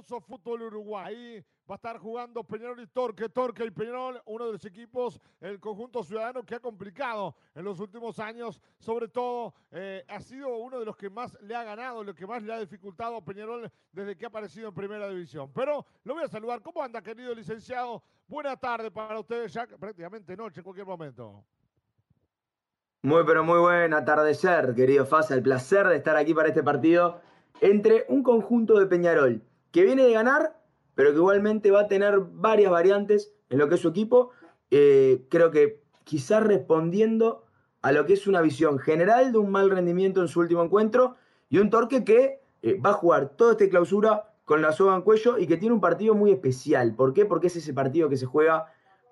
hermoso fútbol Uruguay. Va a estar jugando Peñarol y Torque. Torque y Peñarol, uno de los equipos, el conjunto ciudadano que ha complicado en los últimos años. Sobre todo, eh, ha sido uno de los que más le ha ganado, lo que más le ha dificultado a Peñarol desde que ha aparecido en Primera División. Pero lo voy a saludar. ¿Cómo anda, querido licenciado? Buena tarde para ustedes, ya prácticamente noche en cualquier momento. Muy, pero muy buen atardecer, querido Fasa. El placer de estar aquí para este partido entre un conjunto de Peñarol que viene de ganar, pero que igualmente va a tener varias variantes en lo que es su equipo. Eh, creo que quizás respondiendo a lo que es una visión general de un mal rendimiento en su último encuentro y un Torque que eh, va a jugar toda esta clausura con la soga en cuello y que tiene un partido muy especial. ¿Por qué? Porque es ese partido que se juega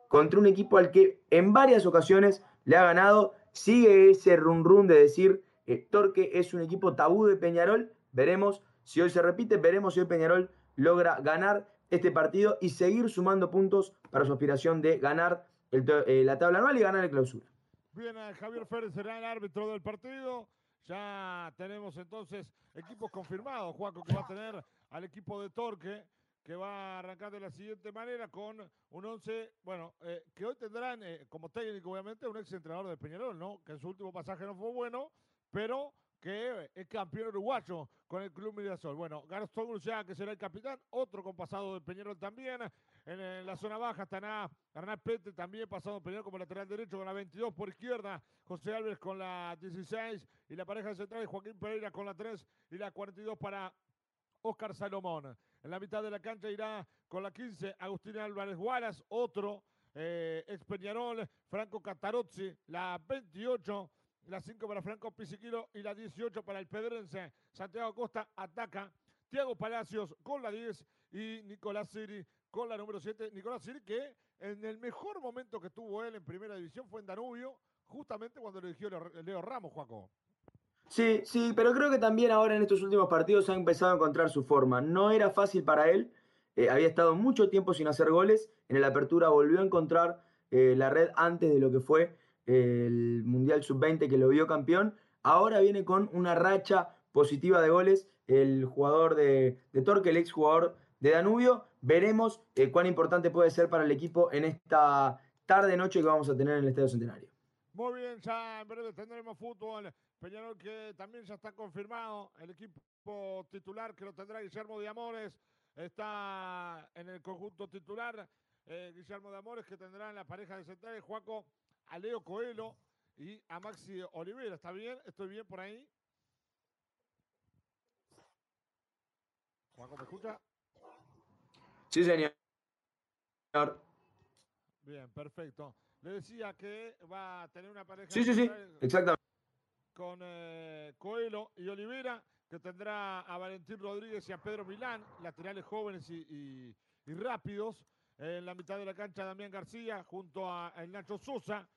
contra un equipo al que en varias ocasiones le ha ganado. Sigue ese run run de decir eh, Torque es un equipo tabú de Peñarol Veremos si hoy se repite, veremos si hoy Peñarol logra ganar este partido y seguir sumando puntos para su aspiración de ganar eh, la tabla anual y ganar el clausura. Bien, eh, Javier Férez será el árbitro del partido. Ya tenemos entonces equipos confirmados, Juaco, que va a tener al equipo de Torque, que va a arrancar de la siguiente manera con un 11, bueno, eh, que hoy tendrán como técnico, obviamente, un ex entrenador de Peñarol, ¿no? Que en su último pasaje no fue bueno, pero que es campeón uruguayo con el Club Mirasol. Bueno, Gastón Luciano, que será el capitán, otro con pasado de Peñarol también. En, la zona baja estará Hernán Pete, también pasado de Peñarol como lateral derecho con la 22 por izquierda. José Álvarez con la 16 y la pareja central Joaquín Pereira con la 3 y la 42 para Oscar Salomón. En la mitad de la cancha irá con la 15 Agustín Álvarez Guaras, otro eh, ex Peñarol, Franco Catarozzi, la 28 la 5 para Franco Pisiquilo y la 18 para el Pedrense. Santiago Costa ataca. Tiago Palacios con la 10 y Nicolás Siri con la número 7. Nicolás Siri que en el mejor momento que tuvo él en primera división fue en Danubio, justamente cuando le eligió Leo Ramos, Juaco. Sí, sí, pero creo que también ahora en estos últimos partidos ha empezado a encontrar su forma. No era fácil para él, eh, había estado mucho tiempo sin hacer goles, en la apertura volvió a encontrar eh, la red antes de lo que fue el Mundial Sub-20 que lo vio campeón. Ahora viene con una racha positiva de goles el jugador de, Torque, el ex jugador de Danubio. Veremos eh, cuán importante puede ser para el equipo en esta tarde-noche que vamos a tener en el Estadio Centenario. Muy bien, ya en breve tendremos fútbol. Peñarol que también ya está confirmado. El equipo titular que lo tendrá Guillermo de Amores está en el conjunto titular. Eh, Guillermo de Amores que tendrá en la pareja de centrales Juaco a Leo Coelho y a Maxi Olivera. ¿Está bien? ¿Estoy bien por ahí? Juanjo, ¿me escucha? Sí, señor. Bien, perfecto. Le decía que va a tener una pareja. Sí, sí, sí, exactamente. Con eh, Coelho y Olivera, que tendrá a Valentín Rodríguez y a Pedro Milán, laterales jóvenes y, rápidos. En la mitad de la cancha, Damián García, junto a, a Nacho Sosa.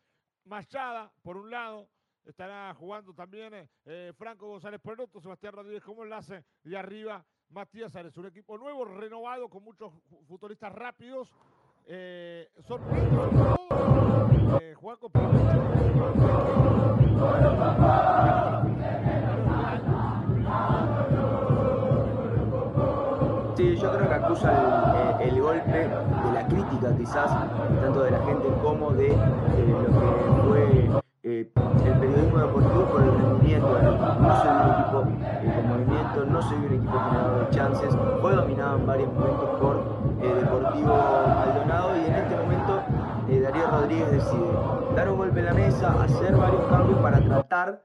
Machada, por un lado, estará jugando también eh, Franco González por el otro, Sebastián Rodríguez como enlace, y arriba Matías Ares, un equipo nuevo, renovado, con muchos futuristas rápidos. Eh, eh, Sí, yo creo que acusa quizás, tanto de la gente como de lo que eh, el periodismo deportivo por el rendimiento No vio un equipo eh, con movimiento, no vio un equipo generador de chances, fue dominado en varios momentos por eh, Deportivo Maldonado y en este momento Darío Rodríguez decide dar un golpe en la mesa, hacer varios cambios para tratar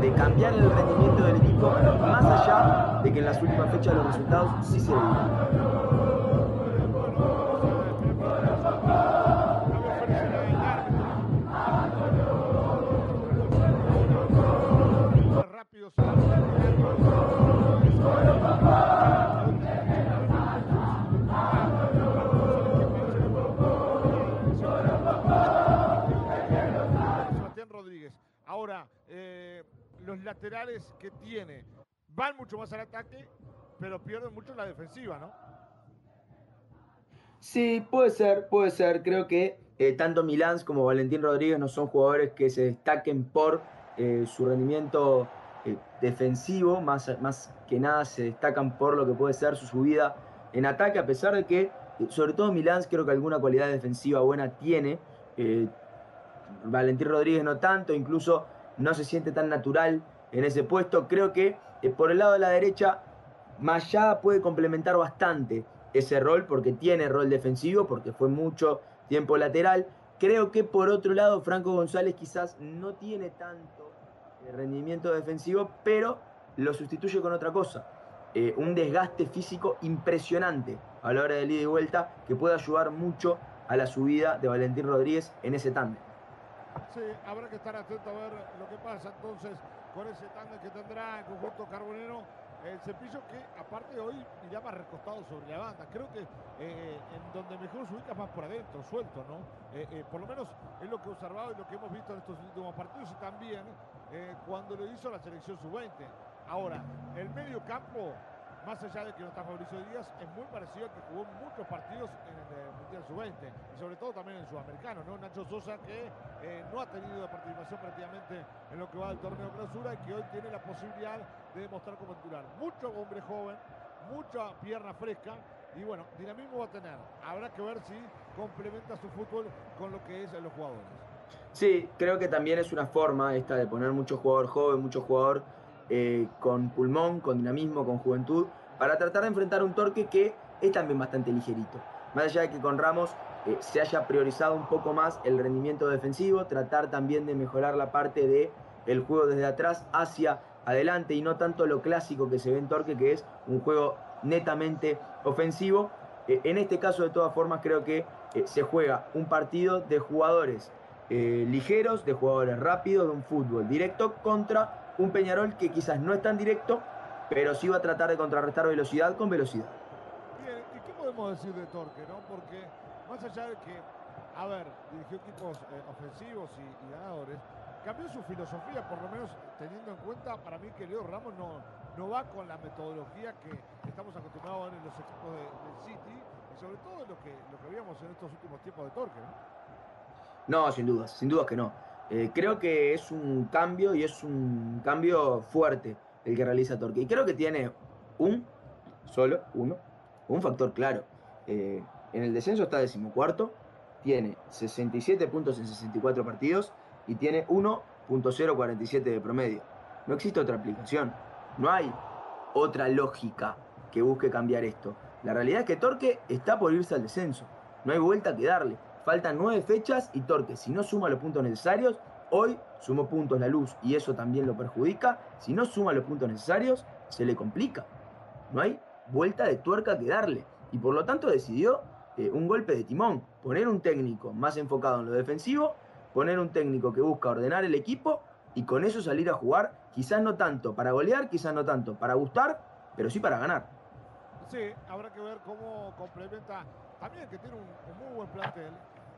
de cambiar el rendimiento del equipo, más allá de que en las últimas fechas los resultados sí se veían. Laterales que tiene van mucho más al ataque, pero pierden mucho la defensiva, ¿no? Sí, puede ser, puede ser. Creo que eh, tanto Milán como Valentín Rodríguez no son jugadores que se destaquen por eh, su rendimiento defensivo, más, más que nada se destacan por lo que puede ser su subida en ataque, a pesar de que, sobre todo Milán, creo que alguna cualidad defensiva buena tiene. Eh, Valentín Rodríguez no tanto, incluso no se siente tan natural en ese puesto. Creo que eh, por el lado de la derecha, Mayada puede complementar bastante ese rol porque tiene rol defensivo, porque fue mucho tiempo lateral. Creo que por otro lado, Franco González quizás no tiene tanto eh, rendimiento defensivo, pero lo sustituye con otra cosa. Eh, un desgaste físico impresionante a la hora de ida y vuelta que puede ayudar mucho a la subida de Valentín Rodríguez en ese tándem. Sí, habrá que estar atento a ver lo que pasa entonces con ese tándem que tendrá el conjunto carbonero. El cepillo que aparte hoy ya más recostado sobre la banda. Creo que eh, en donde mejor se ubica más por adentro, suelto, ¿no? Eh, eh, por lo menos es lo que he observado y lo que hemos visto en estos últimos partidos y también cuando lo hizo la selección sub-20. Ahora, el medio campo más allá de que no está Fabricio Díaz, es muy parecido al que jugó muchos partidos en el eh, Mundial Sub-20 y sobre todo también en el Sudamericano, ¿no? Nacho Sosa que eh, no ha tenido participación prácticamente en lo que va del torneo clausura y que hoy tiene la posibilidad de demostrar como titular. Mucho hombre joven, mucha pierna fresca y bueno, dinamismo va a tener. Habrá que ver si complementa su fútbol con lo que es los jugadores. Sí, creo que también es una forma esta de poner mucho jugador joven, mucho jugador eh, con pulmón, con dinamismo, con juventud, para tratar de enfrentar un torque que es también bastante ligerito. Más allá de que con Ramos eh, se haya priorizado un poco más el rendimiento defensivo, tratar también de mejorar la parte de el juego desde atrás hacia adelante y no tanto lo clásico que se ve en Torque, que es un juego netamente ofensivo. Eh, en este caso, de todas formas, creo que se juega un partido de jugadores ligeros, de jugadores rápidos, de un fútbol directo contra un Peñarol que quizás no es tan directo, pero sí va a tratar de contrarrestar velocidad con velocidad. Bien, ¿y qué podemos decir de Torque, no? Porque más allá de que, a ver, dirigió equipos eh, ofensivos y, ganadores, cambió su filosofía, por lo menos teniendo en cuenta para mí que Leo Ramos no, no va con la metodología que estamos acostumbrados a ver en los equipos de, del City y sobre todo lo que, lo que vimos en estos últimos tiempos de Torque, ¿no? No, sin dudas, sin dudas que no. Eh, creo que es un cambio y es un cambio fuerte el que realiza Torque. Y creo que tiene un, solo, uno, un factor claro. Eh, en el descenso está decimocuarto, tiene 67 puntos en 64 partidos y tiene 1.047 de promedio. No existe otra aplicación, no hay otra lógica que busque cambiar esto. La realidad es que Torque está por irse al descenso, no hay vuelta que darle. Faltan nueve fechas y Torque, si no suma los puntos necesarios, hoy sumó puntos la luz y eso también lo perjudica. Si no suma los puntos necesarios, se le complica. No hay vuelta de tuerca que darle. Y por lo tanto decidió eh, un golpe de timón, poner un técnico más enfocado en lo defensivo, poner un técnico que busca ordenar el equipo y con eso salir a jugar, quizás no tanto para golear, quizás no tanto para gustar, pero sí para ganar. Sí, habrá que ver cómo complementa también que tiene un, muy buen plantel,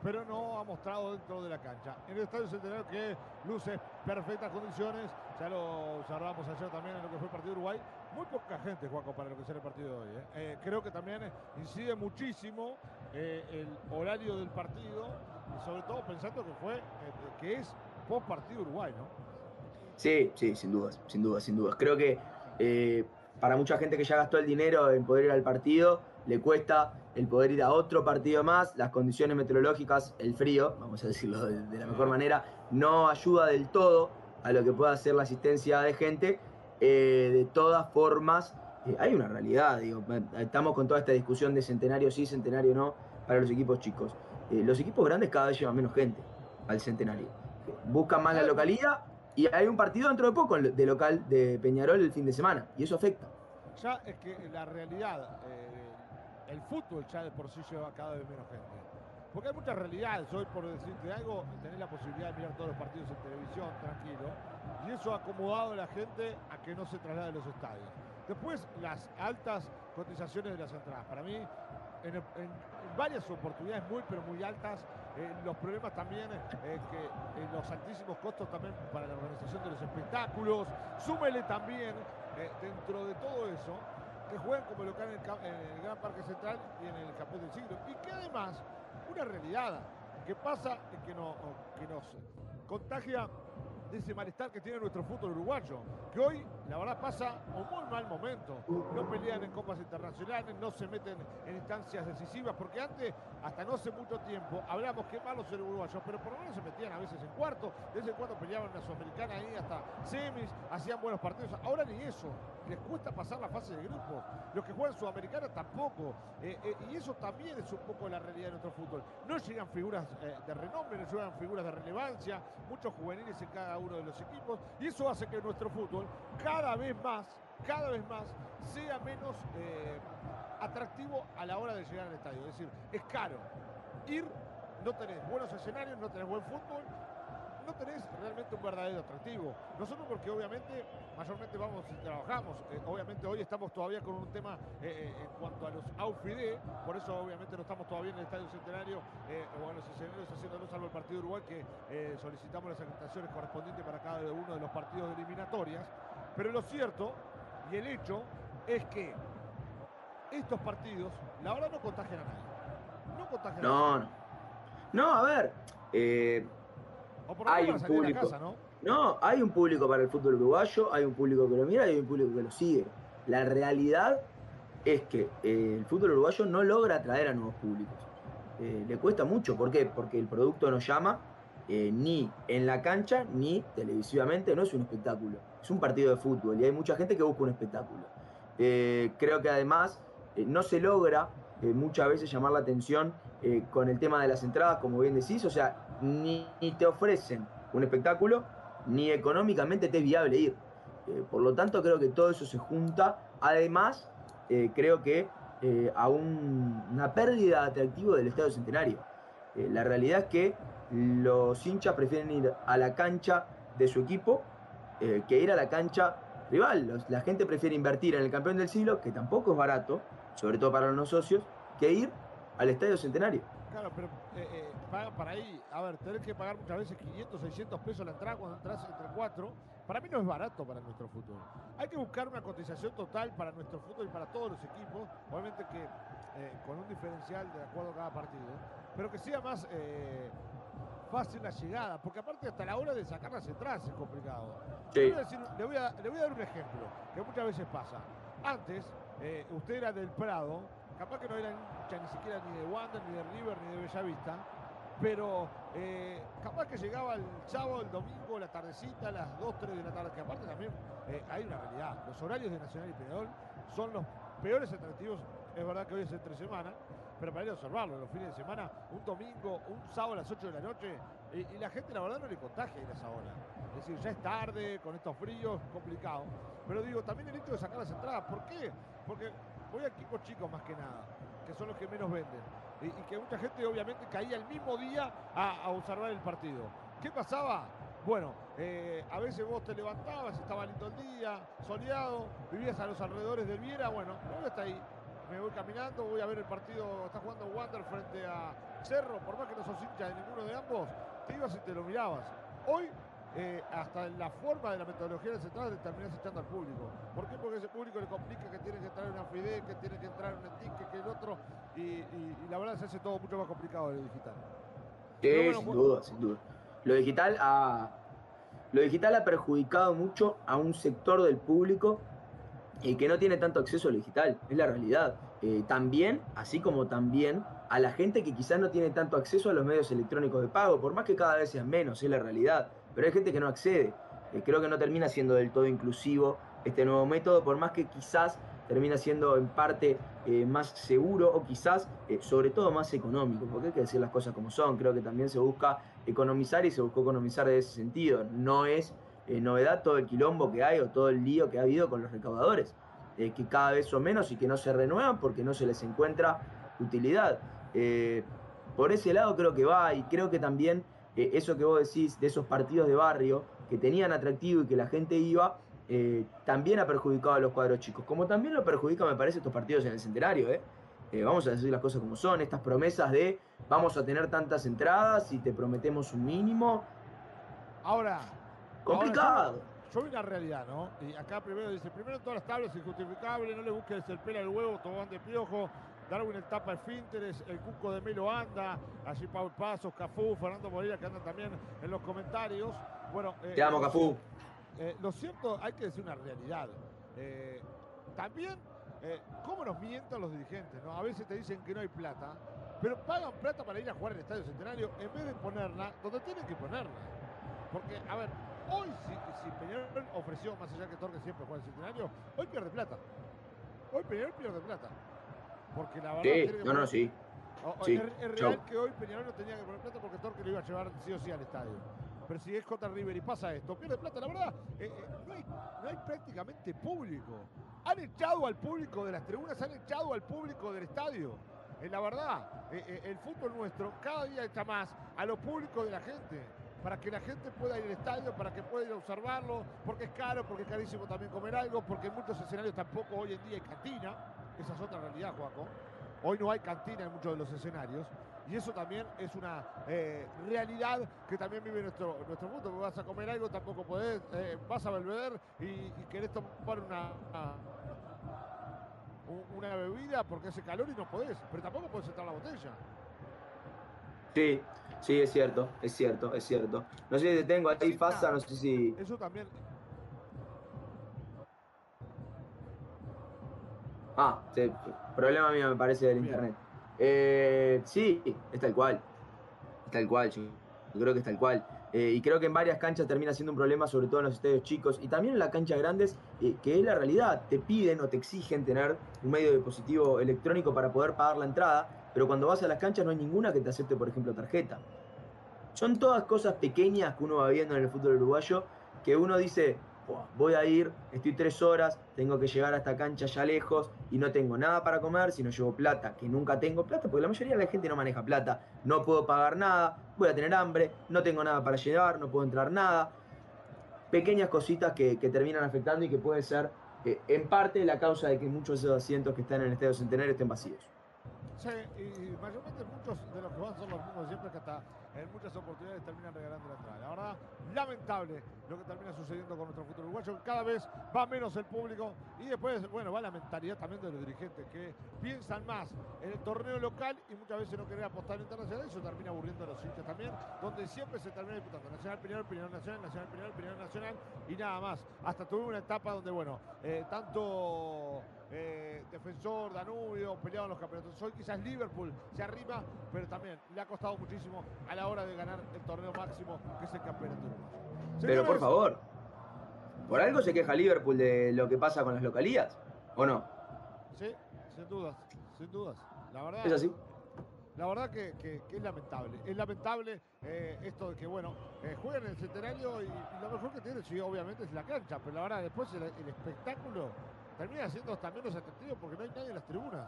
pero no ha mostrado dentro de la cancha. En el Estadio Centenario que luce perfectas condiciones, ya lo observamos ayer también en lo que fue el partido Uruguay. Muy poca gente, Juaco, para lo que será el partido de hoy. ¿eh? Eh, creo que también incide muchísimo eh, el horario del partido, y sobre todo pensando que fue, que es post partido Uruguay, ¿no? Sí, sí, sin dudas, sin dudas, sin dudas. Creo que para mucha gente que ya gastó el dinero en poder ir al partido, le cuesta el poder ir a otro partido más, las condiciones meteorológicas, el frío, vamos a decirlo de, la mejor manera, no ayuda del todo a lo que pueda hacer la asistencia de gente. Eh, de todas formas, eh, hay una realidad, digo, estamos con toda esta discusión de centenario sí, centenario no, para los equipos chicos. Eh, los equipos grandes cada vez llevan menos gente al centenario. Buscan más la localidad y hay un partido dentro de poco de local de Peñarol el fin de semana, y eso afecta. Ya es que la realidad el fútbol ya de por sí lleva cada vez menos gente. Porque hay muchas realidades. Hoy, por decirte algo, tenés la posibilidad de mirar todos los partidos en televisión, tranquilo. Y eso ha acomodado a la gente a que no se traslade a los estadios. Después, las altas cotizaciones de las entradas. Para mí, en, varias oportunidades muy, pero muy altas. Eh, los problemas también, eh, que los altísimos costos también para la organización de los espectáculos. Súmele también, eh, dentro de todo eso, que juegan como local en el, Gran Parque Central y en el Campeón del Siglo. Y que además, una realidad que pasa que, no, que nos contagia de ese malestar que tiene nuestro fútbol uruguayo, que hoy la verdad pasa un muy mal momento. No pelean en copas internacionales, no se meten en instancias decisivas, porque antes, hasta no hace mucho tiempo, hablamos que malos eran uruguayos, pero por lo menos se metían a veces en cuarto, de vez en cuando peleaban en la Sudamericana ahí hasta semis, hacían buenos partidos. Ahora ni eso, les cuesta pasar la fase de grupos. Los que juegan Sudamericana tampoco. Eh, eh, y eso también es un poco la realidad de nuestro fútbol. No llegan figuras eh, de renombre, no llegan figuras de relevancia, muchos juveniles en cada uno de los equipos. Y eso hace que nuestro fútbol cada vez más, cada vez más, sea menos atractivo a la hora de llegar al estadio. Es decir, es caro. Ir, no tenés buenos escenarios, no tenés buen fútbol, no tenés realmente un verdadero atractivo. Nosotros porque obviamente mayormente vamos y trabajamos. Eh, obviamente hoy estamos todavía con un tema eh, eh, en cuanto a los AUFIDE, por eso obviamente no estamos todavía en el Estadio Centenario o en los escenarios haciéndolo salvo el partido Uruguay que solicitamos las acreditaciones correspondientes para cada uno de los partidos de eliminatorias. Pero lo cierto y el hecho es que estos partidos, la verdad no contagian a nadie. No contagian no, a nadie. No, no, a ver hay un público. ¿no? hay un público para el fútbol uruguayo, hay un público que lo mira y hay un público que lo sigue. La realidad es que eh, el fútbol uruguayo no logra atraer a nuevos públicos. Eh, le cuesta mucho, ¿por qué? Porque el producto no llama eh, ni en la cancha ni televisivamente, no es un espectáculo, es un partido de fútbol y hay mucha gente que busca un espectáculo. creo que además no se logra muchas veces llamar la atención con el tema de las entradas, como bien decís, o sea, ni, te ofrecen un espectáculo, ni económicamente te es viable ir. Eh, por lo tanto, creo que todo eso se junta. Además, eh, creo que eh, a una pérdida de atractivo del Estadio Centenario. la realidad es que los hinchas prefieren ir a la cancha de su equipo que ir a la cancha rival. la gente prefiere invertir en el campeón del siglo, que tampoco es barato, sobre todo para los socios, que ir al Estadio Centenario. Claro, pero pagan para ahí, a ver, tener que pagar muchas veces 500, 600 pesos la entrada cuando entras entre cuatro, para mí no es barato para nuestro fútbol. Hay que buscar una cotización total para nuestro fútbol y para todos los equipos, obviamente que eh, con un diferencial de acuerdo a cada partido, pero que sea más eh, fácil la llegada, porque aparte hasta la hora de sacar las entradas es complicado. Le, voy a dar un ejemplo, que muchas veces pasa. Antes, eh, usted era del Prado, capaz que no era ni siquiera ni de Wander, ni de River, ni de Bellavista, pero eh, capaz que llegaba el sábado, el domingo, la tardecita, a las 2, 3 de la tarde, que aparte también eh, hay una realidad. Los horarios de Nacional y Peñarol son los peores atractivos. Es verdad que hoy es entre semana, pero para ir a observarlo, los fines de semana, un domingo, un sábado a las 8 de la noche, y, la gente la verdad no le contagia ir a esa hora. Es decir, ya es tarde, con estos fríos, complicado. Pero digo, también el hecho de sacar las entradas, ¿por qué? Porque voy a equipos chicos más que nada, que son los que menos venden y, que mucha gente obviamente caía el mismo día a, observar el partido. ¿Qué pasaba? Bueno, eh, a veces vos te levantabas, estaba lindo el día, soleado, vivías a los alrededores del Viera, bueno, voy hasta ahí, me voy caminando, voy a ver el partido, está jugando Wander frente a Cerro, por más que no sos hincha de ninguno de ambos, te ibas y te lo mirabas. Hoy eh, hasta la forma de la metodología de central le terminas echando al público. ¿Por qué? Porque ese público le complica que tiene que entrar en una FIDE, que tiene que entrar en un TIC, que el otro, y, la verdad se hace todo mucho más complicado de lo digital. Sí, sin duda, sin duda. Lo digital ha, lo digital ha perjudicado mucho a un sector del público y que no tiene tanto acceso a lo digital, es la realidad. Eh, también, así como también a la gente que quizás no tiene tanto acceso a los medios electrónicos de pago, por más que cada vez sean menos, es la realidad pero hay gente que no accede. Eh, creo que no termina siendo del todo inclusivo este nuevo método, por más que quizás termina siendo en parte eh, más seguro o quizás eh, sobre todo más económico, porque hay que decir las cosas como son. Creo que también se busca economizar y se buscó economizar de ese sentido. No es novedad todo el quilombo que hay o todo el lío que ha habido con los recaudadores, que cada vez son menos y que no se renuevan porque no se les encuentra utilidad. por ese lado creo que va y creo que también eh, eso que vos decís de esos partidos de barrio que tenían atractivo y que la gente iba, eh, también ha perjudicado a los cuadros chicos. Como también lo perjudica, me parece, estos partidos en el centenario. ¿eh? vamos a decir las cosas como son, estas promesas de vamos a tener tantas entradas y te prometemos un mínimo. Ahora. Complicado. yo, vi la realidad, ¿no? Y acá primero dice, primero todas las tablas, injustificable, no le busques el pelo al huevo, tomando de piojo. Darwin el tapa el Finteres, el Cuco de Melo anda, allí Paul Pasos, Cafú, Fernando Moreira que andan también en los comentarios. Bueno, eh, Te amo, Cafú. Eh, lo cierto, hay que decir una realidad. Eh, también, eh, ¿cómo nos mienten los dirigentes? ¿no? A veces te dicen que no hay plata, pero pagan plata para ir a jugar al Estadio Centenario en vez de ponerla donde tienen que ponerla. Porque, a ver, hoy si, si Peñarol ofreció, más allá que Torque siempre juega al Centenario, hoy pierde plata. Hoy Peñarol pierde plata. Porque la verdad... Sí, tiene que no, no, sí. o- o Sí, es, es chau. real que hoy Peñarol no tenía que poner plata porque Torque lo iba a llevar sí o sí al estadio. Pero si es J. River y pasa esto, pierde plata. La verdad, eh, eh, no, hay, prácticamente público. Han echado al público de las tribunas, han echado al público del estadio. Eh, la verdad, eh, el fútbol nuestro cada día echa más a lo público de la gente. Para que la gente pueda ir al estadio, para que pueda ir a observarlo, porque es caro, porque es carísimo también comer algo, porque en muchos escenarios tampoco hoy en día hay cantina. Esa es otra realidad, Juaco. Hoy no hay cantina en muchos de los escenarios. Y eso también es una eh, realidad que también vive nuestro, nuestro mundo. Porque vas a comer algo, tampoco podés, eh, vas a beber y, y querés tomar una, una bebida porque hace calor y no podés. Pero tampoco podés entrar la botella. Sí, sí, es cierto, es cierto, es cierto. No sé si te tengo ahí, Fasa, no sé si. Eso también. Ah, sí, problema mío me parece del Bien. internet. Eh, sí, es tal cual. Es tal cual, yo, creo que es tal cual. Eh, y creo que en varias canchas termina siendo un problema, sobre todo en los estadios chicos y también en las canchas grandes, eh, que es la realidad. Te piden o te exigen tener un medio de dispositivo electrónico para poder pagar la entrada, pero cuando vas a las canchas no hay ninguna que te acepte, por ejemplo, tarjeta. Son todas cosas pequeñas que uno va viendo en el fútbol uruguayo que uno dice, "Buah, voy a ir, estoy tres horas, tengo que llegar a esta cancha ya lejos y no tengo nada para comer, si no llevo plata, que nunca tengo plata, porque la mayoría de la gente no maneja plata, no puedo pagar nada, voy a tener hambre, no tengo nada para llevar, no puedo entrar nada. Pequeñas cositas que, que terminan afectando y que puede ser eh, en parte la causa de que muchos de esos asientos que están en el Estadio Centenario estén vacíos. Sí, y, mayormente muchos de los que van son los mismos siempre que hasta en muchas oportunidades terminan regalando la entrada. La verdad, lamentable lo que termina sucediendo con nuestro fútbol uruguayo. Cada vez va menos el público y después, bueno, va la mentalidad también de los dirigentes que piensan más en el torneo local y muchas veces no quieren apostar en internacional. Eso termina aburriendo a los hinchas también, donde siempre se termina disputando Nacional, Peñarol, Peñarol Nacional, Nacional, Peñarol, Peñarol Nacional y nada más. Hasta tuve una etapa donde, bueno, eh, tanto eh, Defensor, Danubio, peleaban los campeonatos. Hoy quizás Liverpool se arrima, pero también le ha costado muchísimo a la hora de ganar el torneo máximo, que es el campeonato. Pero por favor, ¿por algo se queja Liverpool de lo que pasa con las localías? ¿O no? Sí, sin dudas, sin dudas. La verdad, ¿Es así? La verdad que, que- que es lamentable. Es lamentable eh, esto de que, bueno, eh, juegan en el centenario y, y lo mejor que tiene, sí, obviamente, es la cancha. Pero la verdad, después el, el espectáculo termina siendo hasta menos atractivo porque no hay nadie en las tribunas.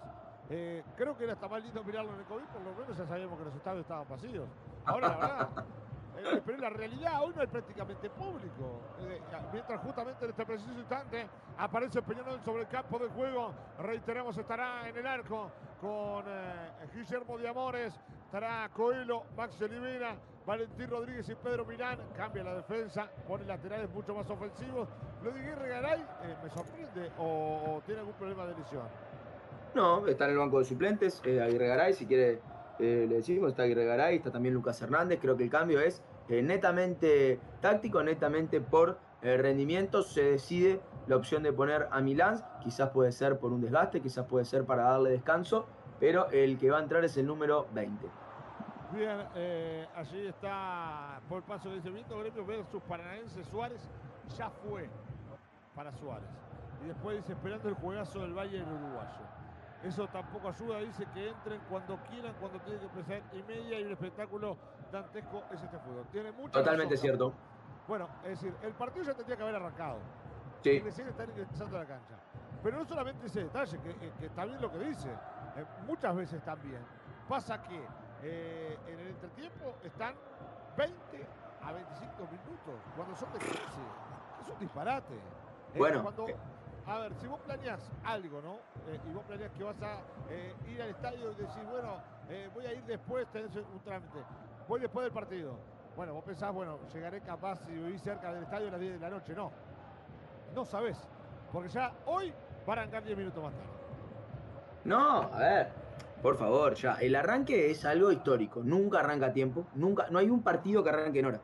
Eh, creo que era hasta más lindo mirarlo en el COVID, por lo menos ya sabíamos que los estadios estaban vacíos. Ahora, la verdad. eh, pero la realidad, hoy no hay prácticamente público. Eh, mientras justamente en este preciso instante aparece Peñarol sobre el campo de juego. Reiteramos, estará en el arco con Guillermo de Amores, estará Coelho, Max Olivera, Valentín Rodríguez y Pedro Milán. Cambia la defensa, pone laterales mucho más ofensivos. Lo de Guerre Garay me sorprende o, o tiene algún problema de lesión. No, está en el banco de suplentes, eh, Aguirre Garay, si quiere eh, le decimos, está Aguirre Garay, está también Lucas Hernández, creo que el cambio es eh, netamente táctico, netamente por eh, rendimiento, se decide la opción de poner a Milán, quizás puede ser por un desgaste, quizás puede ser para darle descanso, pero el que va a entrar es el número 20. Bien, allí está por paso de ese viento Gremio versus Paranaense Suárez. Ya fue para Suárez. Y después dice esperando el juegazo del Valle del Uruguayo. Eso tampoco ayuda, dice que entren cuando quieran, cuando tienen que empezar y media y un espectáculo dantesco es este fútbol. Tiene mucha Totalmente razón, cierto. Bueno, es decir, el partido ya tendría que haber arrancado. Sí, Y recién están ingresando a la cancha. Pero no solamente ese detalle, que, que- que está bien lo que dice, eh, muchas veces también. Pasa que eh, en el entretiempo están 20 a 25 minutos, cuando son de 15. Es un disparate. Eh, Bueno, cuando- eh. A ver, si vos planeas algo, ¿no? Eh, y vos planeas que vas a eh, ir al estadio y decís, bueno, eh, voy a ir después, tenés un trámite. Voy después del partido. Bueno, vos pensás, bueno, llegaré capaz si vivís cerca del estadio a las 10 de la noche. No, no sabés. Porque ya hoy va a arrancar 10 minutos más tarde. No, a ver, por favor, ya. El arranque es algo histórico. Nunca arranca a tiempo. Nunca, no hay un partido que arranque en hora.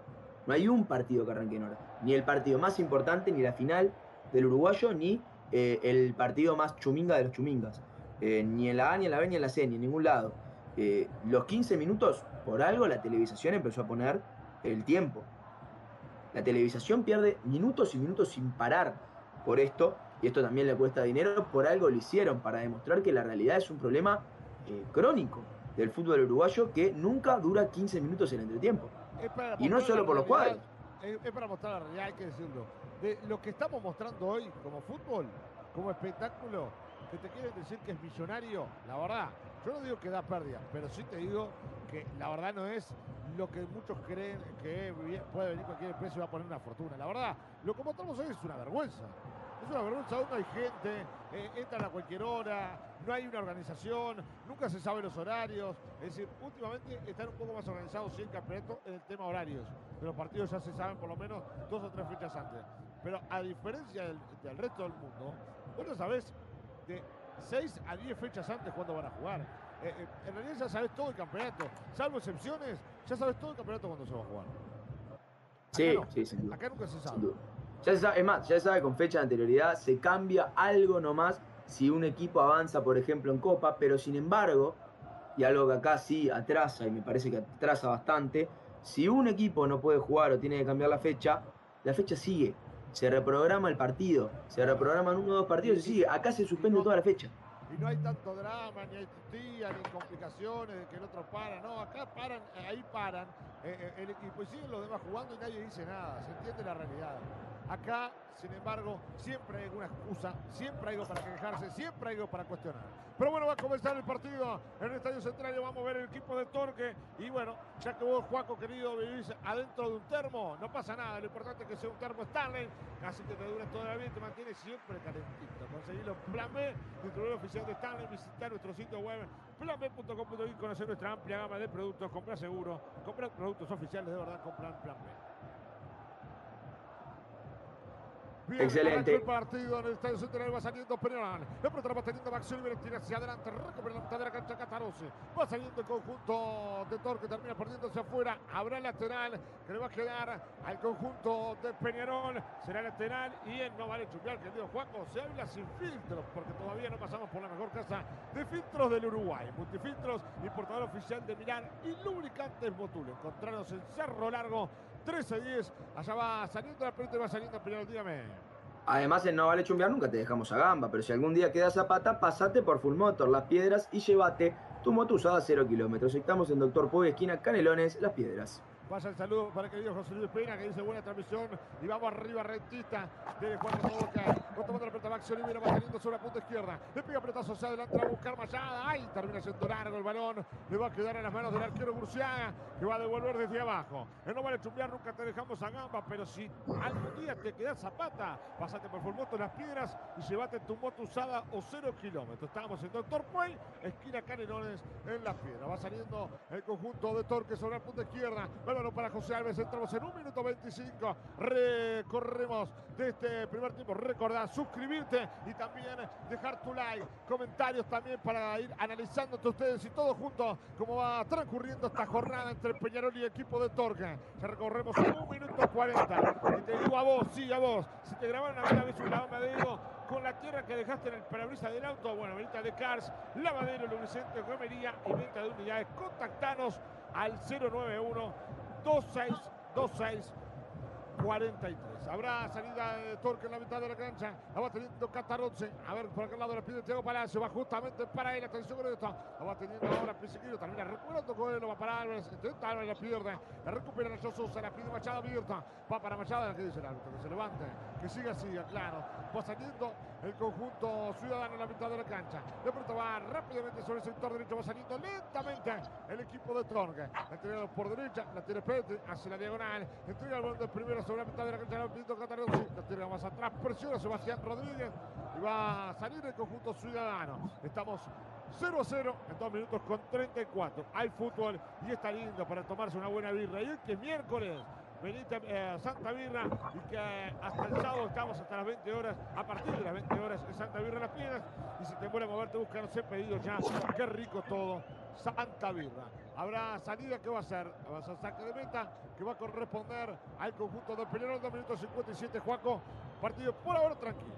No hay un partido que arranque en hora. Ni el partido más importante, ni la final del uruguayo, ni eh, el partido más chuminga de los chumingas. Eh, ni en la A, ni en la B, ni en la C, ni en ningún lado. Eh, los 15 minutos, por algo, la televisación empezó a poner el tiempo. La televisación pierde minutos y minutos sin parar por esto, y esto también le cuesta dinero, por algo lo hicieron, para demostrar que la realidad es un problema crónico del fútbol uruguayo que nunca dura 15 minutos en entretiempo. Y no solo por los cuadros. Es, para mostrar la realidad, hay que decirlo. De lo que estamos mostrando hoy como fútbol, como espectáculo, que te quieren decir que es millonario, la verdad, yo no digo que da pérdida, pero sí te digo que la verdad no es lo que muchos creen que puede venir cualquier precio y va a poner una fortuna. La verdad, lo que mostramos hoy es una vergüenza. Es una vergüenza, no hay gente, eh, entran a cualquier hora, no hay una organización, nunca se sabe los horarios. Es decir, últimamente están un poco más organizados sí campeonato en el tema horarios. De los partidos ya se saben por lo menos dos o tres fechas antes. Pero a diferencia del, resto del mundo, vos no sabés de 6 a 10 fechas antes cuándo van a jugar. Eh, eh, en realidad ya sabes todo el campeonato. Salvo excepciones, ya sabes todo el campeonato cuándo se va a jugar. sí, sí, sí. Acá nunca se sabe. Ya se sabe, es más, ya se sabe con fecha de anterioridad, se cambia algo nomás si un equipo avanza, por ejemplo, en Copa, pero sin embargo, y algo que acá sí atrasa, y me parece que atrasa bastante, si un equipo no puede jugar o tiene que cambiar la fecha, la fecha sigue. Se reprograma el partido, se reprograman uno o dos partidos y sigue. Acá se suspende toda la fecha. Y no hay tanto drama, ni hay tutía, ni complicaciones de que el otro para. No, acá paran, ahí paran eh, eh, el equipo y siguen los demás jugando y nadie dice nada. Se entiende la realidad. Acá, sin embargo, siempre hay alguna excusa, siempre hay algo para quejarse, siempre hay algo para cuestionar. Pero bueno, va a comenzar el partido en el Estadio Central vamos a ver el equipo de Torque. Y bueno, ya que vos, Juaco, querido, vivís adentro de un termo, no pasa nada. Lo importante es que sea un termo Stanley, así que te dure toda la vida y te mantiene siempre calentito. Conseguirlo Plan B, distribuidor oficial de Stanley, visitar nuestro sitio web planb.com.y, conocer nuestra amplia gama de productos, comprar seguro, comprar productos oficiales de verdad, comprar Plan B. Excelente. El partido en el estadio central va saliendo Peñarol. La pelota va teniendo Max Silver, tira hacia adelante, recupera la mitad de la cancha Catarose. Va saliendo el conjunto de Torque, termina perdiéndose afuera. Habrá lateral que le va a quedar al conjunto de Peñarol. Será lateral y él no vale chupiar, querido Juaco. Se habla sin filtros porque todavía no pasamos por la mejor casa de filtros del Uruguay. Multifiltros, importador oficial de Milán y lubricantes Motul. Encontrarnos en Cerro Largo 13-10. Allá va saliendo la pelota y va saliendo Peñarol. Dígame. Además, en No Vale Chumbear nunca te dejamos a gamba, pero si algún día queda zapata, pasate por Full Motor Las Piedras y llévate tu moto usada a 0 kilómetros. Estamos en Doctor Puy, esquina Canelones, Las Piedras. Pasa el saludo para el querido José Luis Pena, que dice buena transmisión. Y vamos arriba, rentista de Juan de Boca. Va tomando la pelota Max Olivera, va saliendo sobre la punta izquierda. Le pega pelotazo hacia adelante a buscar Mayada. Ay, termina siendo largo el balón. Le va a quedar en las manos del arquero Burciaga, que va a devolver desde abajo. En no vale chumbear, nunca te dejamos a gamba, pero si algún día te quedas zapata, pasate por Fulmoto las piedras y llévate tu moto usada o cero kilómetros. Estamos en Doctor Puey, esquina Canelones en las piedras. Va saliendo el conjunto de Torque sobre la punta izquierda. Para José Alves. Entramos en un minuto 25. Recorremos de este primer tiempo. Recordar suscribirte y también dejar tu like. Comentarios también para ir analizando ustedes y todos juntos cómo va transcurriendo esta jornada entre Peñarol y equipo de Torque. Recorremos en un minuto 40. Y te digo a vos, sí, a vos. Si te grabaron alguna vez un lavadero con la tierra que dejaste en el parabrisas del auto, bueno, venta de Cars, lavadero, lubricante, gomería y venta de unidades. Contactanos al 091 2-6, 2-6. 43. Habrá salida de Torque en la mitad de la cancha. La va teniendo Catarroce. A ver, por aquel lado la pide Thiago Palacio. Va justamente para él. Atención con esto. La va teniendo ahora Pisequillo. Termina recuperando con él. Va para Álvarez. Intenta Álvarez. La pierde. La recupera Nacho Sosa. La pide Machado abierta. Va para Machado. ¿Qué dice el árbitro? Que se levante. Que siga, siga. Claro. Va saliendo el conjunto ciudadano en la mitad de la cancha. De pronto va rápidamente sobre el sector derecho. Va saliendo lentamente el equipo de Torque. La entrega por derecha. La tiene Pete. Hace la diagonal. Entrega el balón de primero sobre la mitad de la cancha. Pinto Cataruzzi, la tira más atrás, presiona Sebastián Rodríguez y va a salir el conjunto ciudadano. Estamos 0 a 0 en 2 minutos con 34. Hay fútbol y está lindo para tomarse una buena birra. Y hoy que es miércoles, venite eh, Santa Birra y que hasta el sábado estamos hasta las 20 horas, a partir de las 20 horas en Santa Birra Las Piedras. Y si te vuelve a mover, te buscan, he pedido ya. Qué rico todo Santa Birra. Habrá salida que va a ser, a ser saque de meta que va a corresponder al conjunto de Peñarol, 2 minutos 57, Juaco. Partido por ahora tranquilo.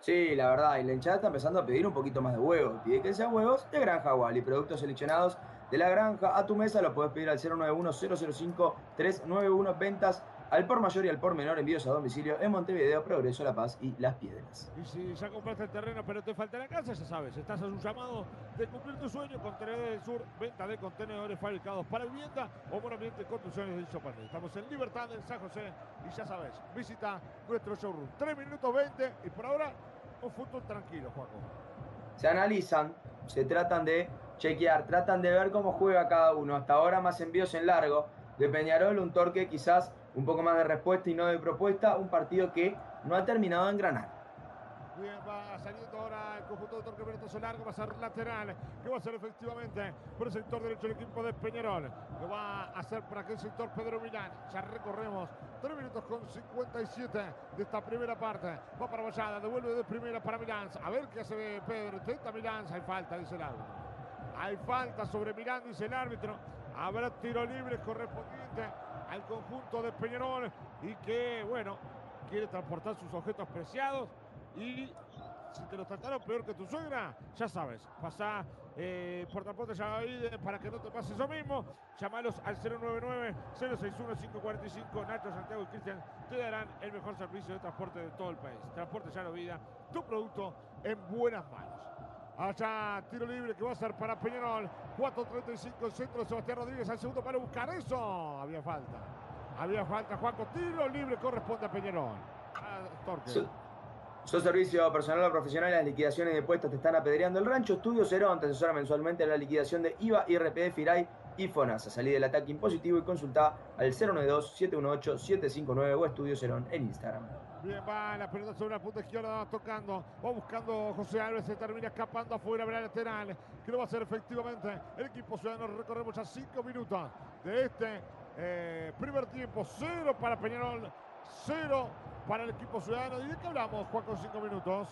Sí, la verdad, y la hinchada está empezando a pedir un poquito más de huevos. Pide que sean huevos de Granja y productos seleccionados de la granja a tu mesa. Lo puedes pedir al 091-005-391 Ventas al por mayor y al por menor envíos a domicilio en Montevideo, Progreso, La Paz y Las Piedras. Y si ya compraste el terreno pero te falta la casa, ya sabes, estás a un llamado de cumplir tu sueño. Contenedores del Sur, venta de contenedores fabricados para vivienda o monoambiente construcciones de Chopin. Estamos en Libertad, en San José y ya sabes, visita nuestro showroom. 3 minutos 20 y por ahora un fútbol tranquilo, Juaco. Se analizan, se tratan de chequear, tratan de ver cómo juega cada uno. Hasta ahora más envíos en largo. De Peñarol, un torque quizás un poco más de respuesta y no de propuesta, un partido que no ha terminado de engranar. Bien, va saliendo ahora el conjunto de Torque Bertoso largo, va a ser lateral, que va a ser efectivamente por el sector derecho el equipo de Peñarol. Lo va a hacer para aquel sector Pedro Milán. Ya recorremos 3 minutos con 57 de esta primera parte. Va para Vallada, devuelve de primera para Milán. A ver qué hace Pedro. Intenta Milán, hay falta, dice el árbitro. Hay falta sobre Milán, dice el árbitro. Habrá tiro libre correspondiente al conjunto de Peñarol y que, bueno, quiere transportar sus objetos preciados y si te los trataron peor que tu suegra, ya sabes, pasa eh, por transporte para que no te pase eso mismo. Llámalos al 099-061-545. Nacho, Santiago y Cristian te darán el mejor servicio de transporte de todo el país. Transporte vida, tu producto en buenas manos. Allá tiro libre que va a ser para Peñarol. 4.35 el centro de Sebastián Rodríguez al segundo para buscar eso. Había falta. Había falta, Juanco. Tiro libre corresponde a Peñarol. Su, servicio personal o profesional en las liquidaciones de puestos te están apedreando el rancho. Estudio Cerón te asesora mensualmente en la liquidación de IVA, IRPF, FIRAI y FONASA. Salí del ataque impositivo y consulta al 092-718-759 o Estudio Cerón en Instagram. Bien, va la pelota sobre la punta izquierda, tocando, va buscando José Álvarez, se termina escapando afuera, la lateral, que lo va a hacer efectivamente el equipo ciudadano. Recorremos ya cinco minutos de este eh, primer tiempo, cero para Peñarol, cero para el equipo ciudadano. ¿Y de qué hablamos, Juan, con cinco minutos?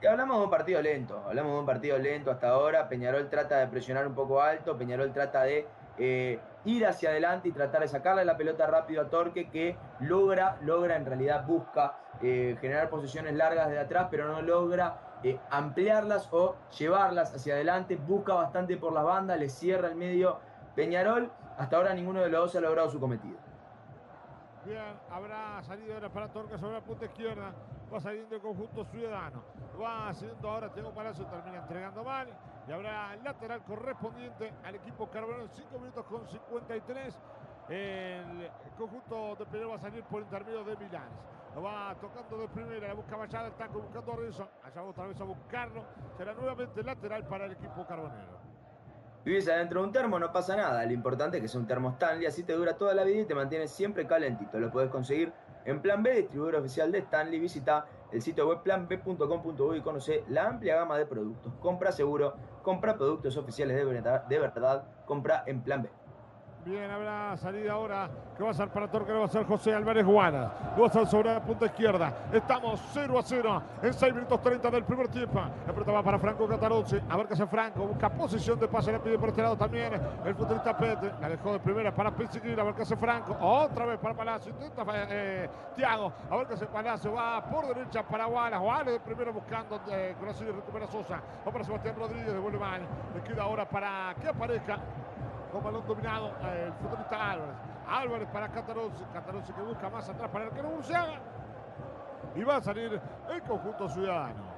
Que hablamos de un partido lento, hablamos de un partido lento hasta ahora. Peñarol trata de presionar un poco alto, Peñarol trata de eh, ir hacia adelante y tratar de sacarle la pelota rápido a Torque, que logra, logra en realidad busca eh, generar posiciones largas de atrás, pero no logra eh, ampliarlas o llevarlas hacia adelante. Busca bastante por las bandas, le cierra el medio Peñarol. Hasta ahora ninguno de los dos ha logrado su cometido. Bien, habrá salido ahora para Torque sobre la punta izquierda. Va saliendo el conjunto ciudadano. Va haciendo ahora Tengo Palacio, termina entregando mal y habrá lateral correspondiente al equipo Carbonero 5 minutos con 53. El conjunto de Peñarol va a salir por intermedio de Milán. Lo va tocando de primera, la busca Machada, el taco buscando a. Allá otra vez a buscarlo. Será nuevamente lateral para el equipo Carbonero. Vivís adentro de un termo, no pasa nada. Lo importante es que sea un termo Stanley, así te dura toda la vida y te mantiene siempre calentito. Lo puedes conseguir en Plan B, distribuidor oficial de Stanley. Visita el sitio web planb.com.uy y conoce la amplia gama de productos. Compra seguro, compra productos oficiales de verdad, de verdad compra en Plan B. Bien, habrá salida ahora que va a ser para Torque, va a ser José Álvarez Guana. Va a ser sobre la punta izquierda. Estamos 0 a 0 en 6 minutos 30 del primer tiempo. La pelota va para Franco Cataruzzi. A ver qué Franco. Busca posición de pase. Le pide por este lado también el futbolista Pete. La dejó de primera para Pizziquira. A ver qué hace Franco. Otra vez para Palacio. Intenta eh, Tiago. A ver qué Palacio. Va por derecha para Wallace. Wallace de primero buscando eh, y recupera Sosa. Va para Sebastián Rodríguez. Devuelve mal. Le queda ahora para que aparezca con balón dominado eh, el futbolista Álvarez. Álvarez para Catarozzi. Catarozzi que busca más atrás para el que no Burciaga. Y va a salir el conjunto ciudadano.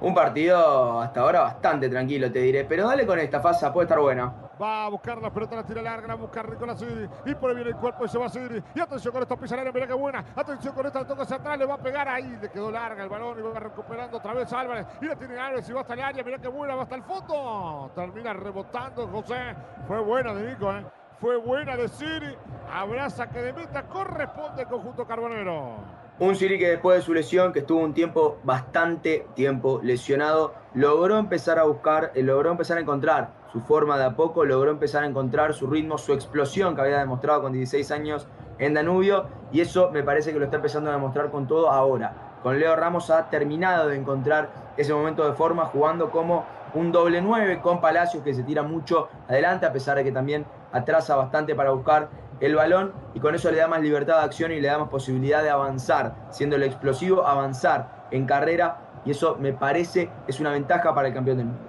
Un partido hasta ahora bastante tranquilo, te diré. Pero dale con esta fase, puede estar buena. Va a buscar la pelota, la tira larga, la busca Nicolás Siri. Y por ahí viene el cuerpo y se va a Siri. Y atención con esta pisadera, mira qué buena. Atención con esta, toca hacia atrás, le va a pegar ahí. Le quedó larga el balón y va recuperando otra vez Álvarez. Y la tiene Álvarez y va hasta el área, mira qué buena, va hasta el fondo. Termina rebotando José. Fue buena de Nico, ¿eh? Fue buena de Siri. Abraza que de meta corresponde el conjunto carbonero. Un Siri que después de su lesión, que estuvo un tiempo, bastante tiempo lesionado, logró empezar a buscar, eh, logró empezar a encontrar su forma de a poco, logró empezar a encontrar su ritmo, su explosión que había demostrado con 16 años en Danubio, y eso me parece que lo está empezando a demostrar con todo ahora. Con Leo Ramos ha terminado de encontrar ese momento de forma jugando como un doble 9 con Palacios que se tira mucho adelante, a pesar de que también atrasa bastante para buscar el balón y con eso le da más libertad de acción y le da más posibilidad de avanzar, siendo el explosivo, avanzar en carrera y eso me parece es una ventaja para el campeón del mundo.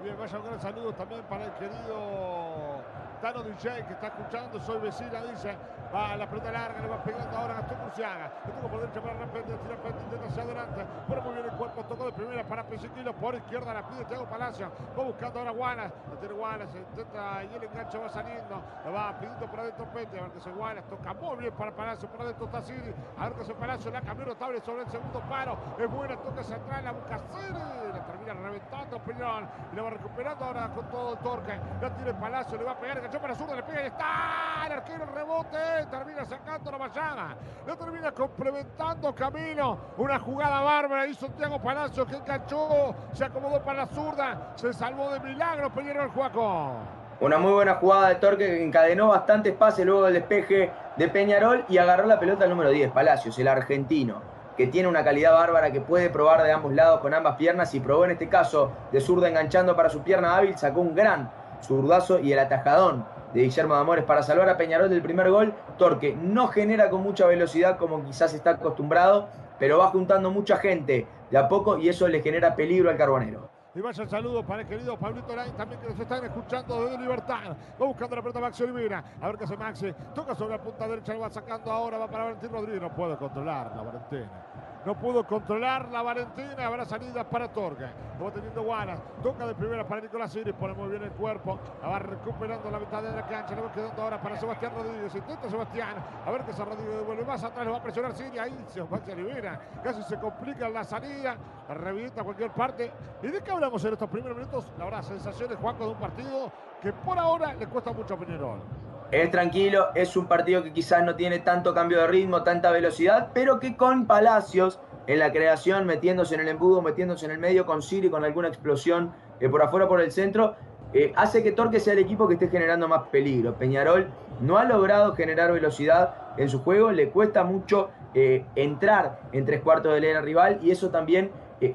Bien, vaya un gran saludo también para el querido Tano DJ que está escuchando, soy vecina, dice, va la pelota larga, le va pegando ahora a Gastón Cruciaga, le toca por derecha para repente, tira intenta hacia adelante, pero muy bien el cuerpo, tocó de primera para Pesiquilo, por izquierda la pide Thiago Palacio, va buscando ahora Guanas, la tiene Guanas, intenta y el enganche va saliendo, la va pidiendo para adentro Pete, a ver que se Guanas, toca muy bien para Palacio, para adentro está Siri, a ver que se Palacio, la cambió notable sobre el segundo paro, es buena, toca central, la busca Siri, reventando Peñón, y va recuperando ahora con todo torque, la tiene Palacio, le va a pegar, enganchó para zurda, le pega y está el arquero el rebote, termina sacando la vallada, lo termina complementando Camino, una jugada bárbara, hizo Santiago Palacio que enganchó, se acomodó para la zurda, se salvó de milagro Peñero el Juaco. Una muy buena jugada de Torque que encadenó bastantes pases luego del despeje de Peñarol y agarró la pelota al número 10, Palacios, el argentino, que tiene una calidad bárbara que puede probar de ambos lados con ambas piernas y probó en este caso de zurda enganchando para su pierna hábil, sacó un gran zurdazo y el atajadón de Guillermo de Amores para salvar a Peñarol del primer gol. Torque no genera con mucha velocidad como quizás está acostumbrado, pero va juntando mucha gente de a poco y eso le genera peligro al carbonero. Y vaya el saludo para el querido Pablito Lain, también que nos están escuchando desde Libertad. Va buscando la pelota Maxi Olivera. A ver qué hace Maxi. Toca sobre la punta derecha, lo va sacando ahora, va para Valentín Rodríguez. No puede controlarla, Valentín. No pudo controlar la Valentina. Habrá salidas para. Lo va teniendo Guanas. Toca de primera para Nicolás Iris. Pone muy bien el cuerpo. La va recuperando la mitad de la cancha. Le va quedando ahora para Sebastián Rodríguez. Intenta Sebastián. A ver que se Rodríguez devuelve más atrás. Lo va a presionar Siria. Ahí Sebastián Olivera. Casi se complica la salida. La revienta a cualquier parte. ¿Y de qué hablamos en estos primeros minutos? La verdad, sensaciones, Juanco, de un partido que por ahora le cuesta mucho a Peñarol. Es tranquilo, es un partido que quizás no tiene tanto cambio de ritmo, tanta velocidad, pero que con Palacios en la creación, metiéndose en el embudo, metiéndose en el medio, con Siri, con alguna explosión eh, por afuera, por el centro, eh, hace que Torque sea el equipo que esté generando más peligro. Peñarol no ha logrado generar velocidad en su juego, le cuesta mucho eh, entrar en tres cuartos del era rival y eso también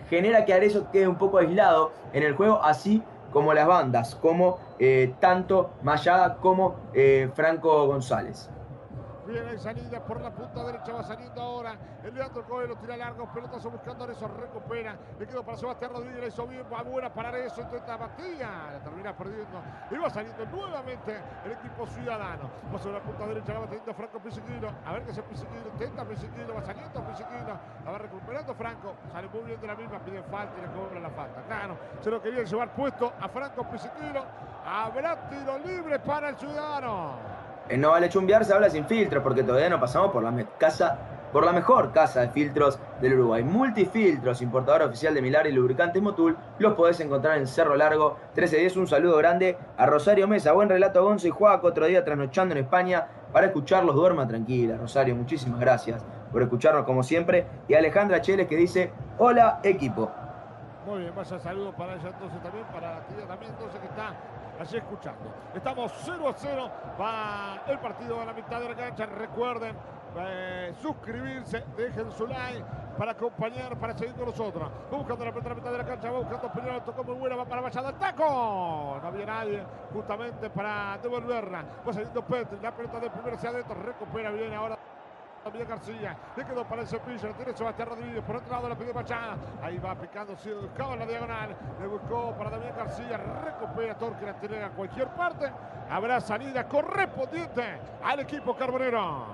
genera que Arezo quede un poco aislado en el juego, así como las bandas, como tanto Mayada como Franco González. Hay salida por la punta derecha, va saliendo ahora. El Leandro Coelho tira largos, pelotazo buscando eso, recupera. Le quedó para Sebastián Rodríguez, le hizo bien, va buena para eso, intenta Matías, la termina perdiendo. Y va saliendo nuevamente el equipo ciudadano. Va sobre la punta derecha, la va teniendo Franco Pisiquino. A ver qué se Pisiquino, intenta Pisiquino, va saliendo Pisiquino. La va recuperando Franco, sale muy bien de la misma, pide falta y le cobra la falta. Claro, se lo quería llevar puesto a Franco Pisiquino. Habrá tiro libre para el ciudadano. En No Vale Chumbiar se habla sin filtros porque todavía no pasamos por la, casa, por la mejor casa de filtros del Uruguay. Multifiltros, importador oficial de Milar y lubricantes Motul, los podés encontrar en Cerro Largo 1310. Un saludo grande a Rosario Mesa. Buen relato a Gonzo y Juaco, otro día trasnochando en España para escucharlos. Duerma tranquila, Rosario. Muchísimas gracias por escucharnos como siempre. Y Alejandra Cheles que dice, hola equipo. Muy bien, vaya saludo para ella entonces también, para la también entonces que está allí escuchando. Estamos 0 a 0. Va el partido a la mitad de la cancha. Recuerden eh, suscribirse, dejen su like para acompañar, para seguir con nosotros. Va buscando la pelota a la mitad de la cancha, va buscando Peñarol, tocó muy buena, va para Vallada, el taco. No había nadie justamente para devolverla. Va saliendo Petri, la pelota de primero hacia adentro, recupera bien ahora. También García, le quedó para el cepillo, lo tiene Sebastián Rodríguez, por otro lado la pidió Machada, ahí va picando, se buscaba en la diagonal, le buscó para Damián García, recupera Torque, la tiene a cualquier parte, habrá salida correspondiente al equipo carbonero.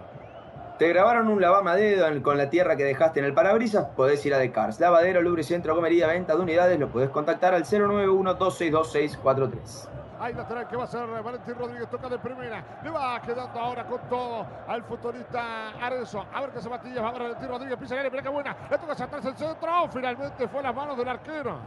Te grabaron un lavamadedo con la tierra que dejaste en el parabrisas, podés ir a Decars. Lavadero, lubricentro, comería, venta de unidades, lo podés contactar al 091 262643 Ahí lateral que va a ser Valentín Rodríguez, toca de primera. Le va quedando ahora con todo al futbolista Arezo. A ver qué se batilla. Va a Valentín Rodríguez, pisa el área, buena. Le toca saltarse el centro. Finalmente fue las manos del arquero.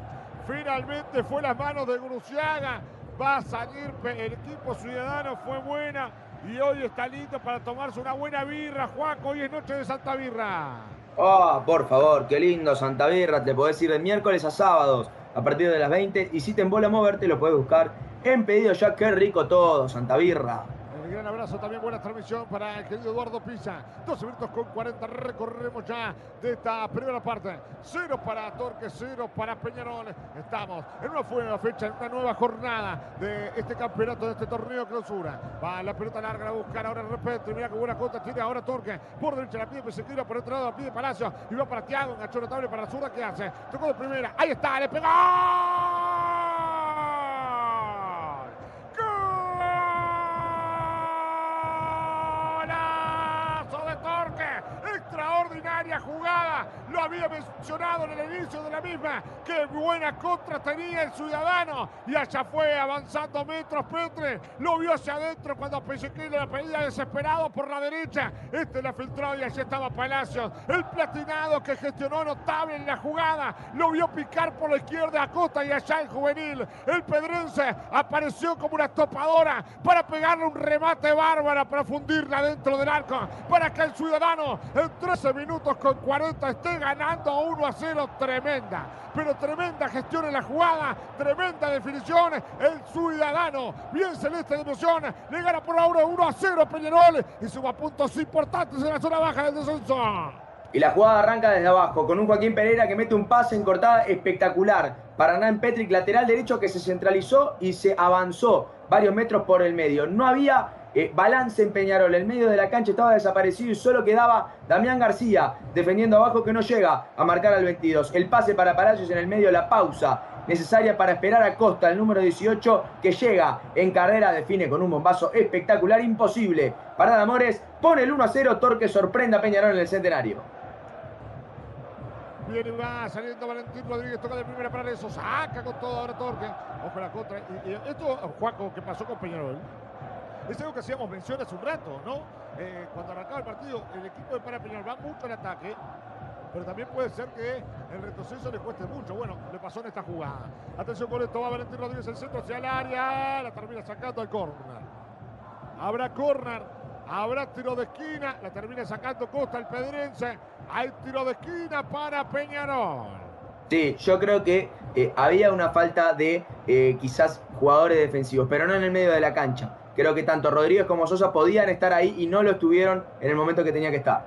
Finalmente fue las manos de Gruciaga. Va a salir el equipo ciudadano. Fue buena. Y hoy está listo para tomarse una buena birra. Juaco, hoy es noche de Santa Birra. Oh, por favor, qué lindo Santa Birra. Te podés ir de miércoles a sábados a partir de las 20. Y si te embola moverte, lo puedes buscar en pedido ya. Qué rico todo, Santa Birra. gran abrazo, también buena transmisión para el querido Eduardo Pisa. 12 minutos con 40, recorremos ya de esta primera parte. Cero para Torque, cero para Peñarol. Estamos en una nueva fecha, en una nueva jornada de este campeonato, de este torneo clausura. Va la pelota larga a buscar ahora el repente. Mira qué buena contra tiene ahora Torque. Por derecha la pide Pesequira, por otro lado la pide Palacio. Y va para Tiago, enganchó notable para la zurda. ¿Qué hace? Tocó de primera. Ahí está, le pegó. Extraordinaria jugada. Lo había mencionado en el inicio de la misma. Qué buena contra tenía el ciudadano. Y allá fue avanzando metros Petre. Lo vio hacia adentro cuando que la pedía desesperado por la derecha. Este la filtró y allí estaba Palacios. El platinado que gestionó notable en la jugada. Lo vio picar por la izquierda a Costa y allá el juvenil. El pedrense apareció como una topadora para pegarle un remate bárbaro para fundirla dentro del arco. Para que el ciudadano en 13 minutos con 40 esté ganando 1 a 0. Tremenda, pero tremenda gestión en la jugada, tremenda definición. El ciudadano, bien celeste de emoción, le gana por ahora 1 a 0 Peñarol y suma puntos importantes en la zona baja del descenso. Y la jugada arranca desde abajo, con un Joaquín Pereira que mete un pase en cortada espectacular. Para Nan Petric, lateral derecho que se centralizó y se avanzó varios metros por el medio. No había eh, balance en Peñarol. El medio de la cancha estaba desaparecido y solo quedaba Damián García defendiendo abajo que no llega a marcar al 22. El pase para Palacios en el medio, la pausa necesaria para esperar a Costa, el número 18, que llega en carrera, define con un bombazo espectacular, imposible. Para Amores, pone el 1 a 0, Torque sorprende a Peñarol en el centenario. Viene y va saliendo Valentín Rodríguez, toca de primera para eso, saca con todo ahora Torque. Ojo la contra. Y, esto, Juaco, que pasó con Peñarol. Es algo que hacíamos mención hace un rato, ¿no? Eh, cuando arrancaba el partido, el equipo de Parapeñol va mucho al ataque, pero también puede ser que el retroceso le cueste mucho. Bueno, le pasó en esta jugada. Atención con esto, va Valentín Rodríguez el centro hacia el área, la termina sacando al córner. Habrá córner, habrá tiro de esquina, la termina sacando Costa el pedrense. Hay tiro de esquina para Peñarol. Sí, yo creo que eh, había una falta de eh, quizás jugadores defensivos, pero no en el medio de la cancha. Creo que tanto Rodríguez como Sosa podían estar ahí y no lo estuvieron en el momento que tenía que estar.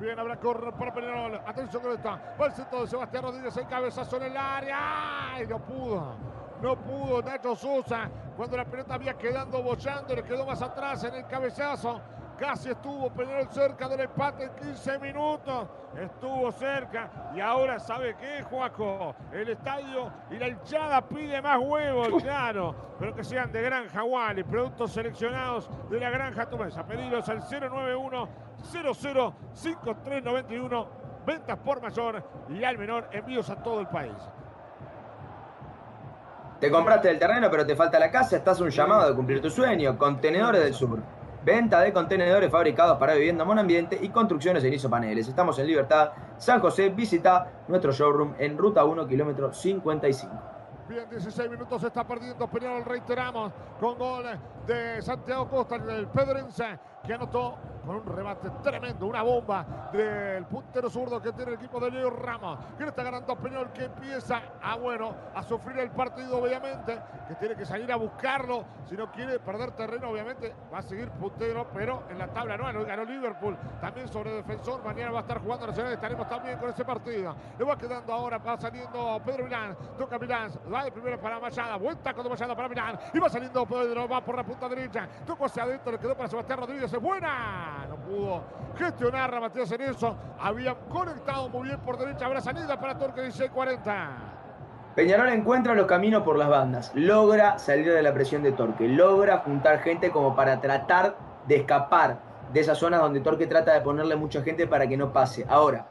Bien, habrá correr para Peñarol. Atención con está. Va el centro de Sebastián Rodríguez en cabezazo en el área. ¡Ay! No pudo. No pudo Nacho Sosa. Cuando la pelota había quedando bochando, le quedó más atrás en el cabezazo. Casi estuvo Peñarol cerca del empate en 15 minutos. Estuvo cerca. Y ahora, ¿sabe qué, Juaco? El estadio y la hinchada pide más huevos, claro. Pero que sean de Granja Wally, productos seleccionados de la Granja Tumesa. Pedidos al 091 005391. Ventas por mayor y al menor. Envíos a todo el país. Te compraste el terreno, pero te falta la casa. Estás un llamado de cumplir tu sueño. Contenedores del Sur. Venta de contenedores fabricados para vivienda monambiente y construcciones en isopaneles. Estamos en Libertad, San José. Visita nuestro showroom en Ruta 1, kilómetro 55. Bien, 16 minutos se está perdiendo Peñarol, reiteramos, con gol de Santiago Costa, el Pedrense, que anotó con un remate tremendo, una bomba del puntero zurdo que tiene el equipo de Leo Ramos, que le está ganando a Peñol, que empieza a, bueno, a sufrir el partido, obviamente, que tiene que salir a buscarlo, si no quiere perder terreno, obviamente, va a seguir puntero, pero en la tabla no, ganó Liverpool, también sobre defensor, mañana va a estar jugando Nacional, estaremos también con ese partido, le va quedando ahora, va saliendo Pedro Milán, toca Milán, va de primera para Mayada, vuelta con Mayada para Milán, y va saliendo Pedro, va por la punta derecha, tocó hacia adentro, le quedó para Sebastián Rodríguez, es buena, no pudo gestionar a Matías eso. Había conectado muy bien por derecha. Habrá salida para Torque 16-40. Peñarol encuentra los caminos por las bandas, logra salir de la presión de Torque, logra juntar gente como para tratar de escapar de esa zona donde Torque trata de ponerle mucha gente para que no pase. Ahora,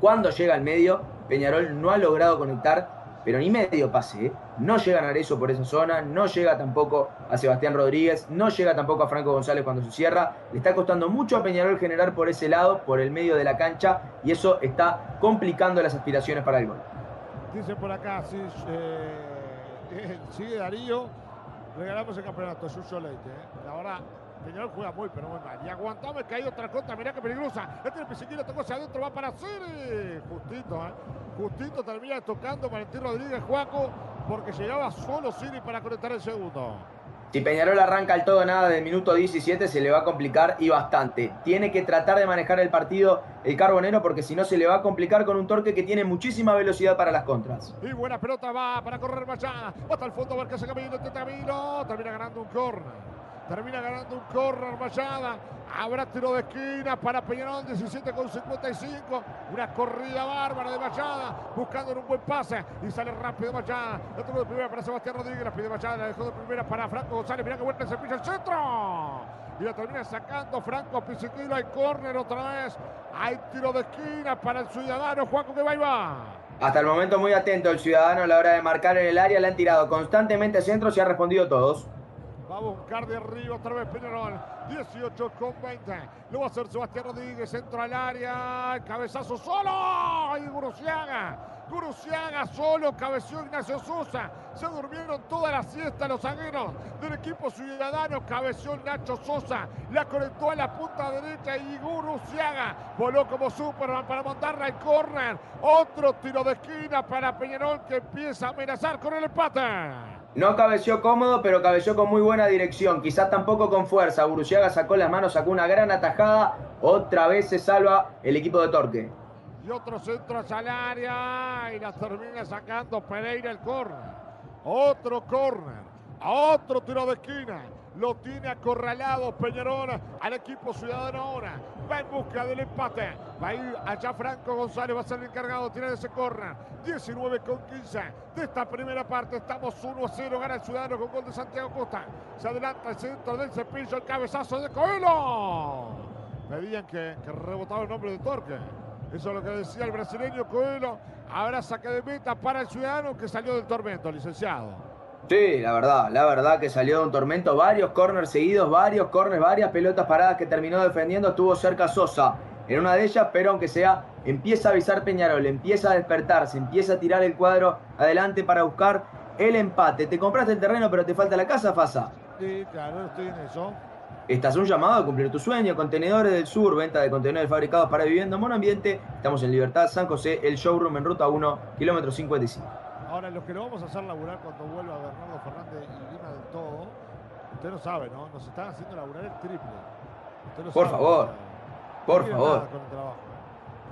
cuando llega al medio, Peñarol no ha logrado conectar pero ni medio pase. ¿eh? No llega a Narezo por esa zona, no llega tampoco a Sebastián Rodríguez, no llega tampoco a Franco González cuando se cierra. Le está costando mucho a Peñarol generar por ese lado, por el medio de la cancha, y eso está complicando las aspiraciones para el gol. Dice por acá, sí, eh, sigue Darío, regalamos el campeonato, es un Leite. ¿eh? Ahora Peñarol juega muy, pero muy mal. Y aguantamos que hay otra contra. Mirá que peligrosa. Este el tocó hacia adentro. Va para Siri. Justito, ¿eh? Justito termina tocando Valentín Rodríguez Juaco porque llegaba solo Siri para conectar el segundo. Si Peñarol arranca al todo nada del minuto 17 se le va a complicar y bastante. Tiene que tratar de manejar el partido el Carbonero porque si no se le va a complicar con un torque que tiene muchísima velocidad para las contras. Y buena pelota va para correr Machá. Hasta el fondo, a ver qué hace Camilo, este Camilo. Termina ganando un corner. Termina ganando un corner Mayada. Habrá tiro de esquina para Peñarol, 17 con 55. Una corrida bárbara de Machada, buscando un buen pase. Y sale rápido Machada. La de primera para Sebastián Rodríguez. La pide Machada, la dejó de primera para Franco González. Mira que vuelta se pisa el centro. Y la termina sacando Franco Pisiquilo. Hay córner otra vez. Hay tiro de esquina para el ciudadano Juanco que va y va. Hasta el momento muy atento el ciudadano a la hora de marcar en el área. Le han tirado constantemente centros y ha respondido todos. Va a buscar de arriba otra vez Peñarol. 18 con 20. Lo va a hacer Sebastián Rodríguez. Entra al área. Cabezazo solo. Y Guruciaga. Guruciaga solo. Cabeció Ignacio Sosa. Se durmieron toda la siesta los zagueros del equipo ciudadano. Cabeció Nacho Sosa. La conectó a la punta derecha. Y Guruciaga voló como Superman para montarla al córner. Otro tiro de esquina para Peñarol que empieza a amenazar con el empate. No cabeció cómodo, pero cabeció con muy buena dirección. Quizás tampoco con fuerza. Buruciaga sacó las manos, sacó una gran atajada. Otra vez se salva el equipo de Torque. Y otro centro al área. Y la termina sacando Pereira el córner. Otro córner. Otro tiro de esquina. Lo tiene acorralado Peñarol al equipo ciudadano ahora. Va en busca del empate. Va a ir allá Franco González, va a ser el encargado, tiene ese corner. 19 con 15 de esta primera parte. Estamos 1 a 0. Gana el ciudadano con gol de Santiago Costa. Se adelanta el centro del cepillo, el cabezazo de Coelho. Pedían que, que rebotaba el nombre de Torque. Eso es lo que decía el brasileño Coelho. Ahora saque de meta para el ciudadano que salió del tormento, licenciado. Sí, la verdad, la verdad que salió de un tormento, varios corners seguidos, varios corners, varias pelotas paradas que terminó defendiendo, estuvo cerca Sosa en una de ellas, pero aunque sea, empieza a avisar Peñarol, empieza a despertarse, empieza a tirar el cuadro adelante para buscar el empate. Te compraste el terreno, pero te falta la casa, Fasa. Sí, claro, estoy en eso. Estás un llamado a cumplir tu sueño. Contenedores del Sur, venta de contenedores fabricados para vivienda monoambiente. Estamos en Libertad, San José, el showroom en ruta 1, kilómetro 55. Ahora, los que lo vamos a hacer laburar cuando vuelva Bernardo Fernández y Lima del todo, usted no sabe, ¿no? Nos están haciendo laburar el triple. Por favor, por favor.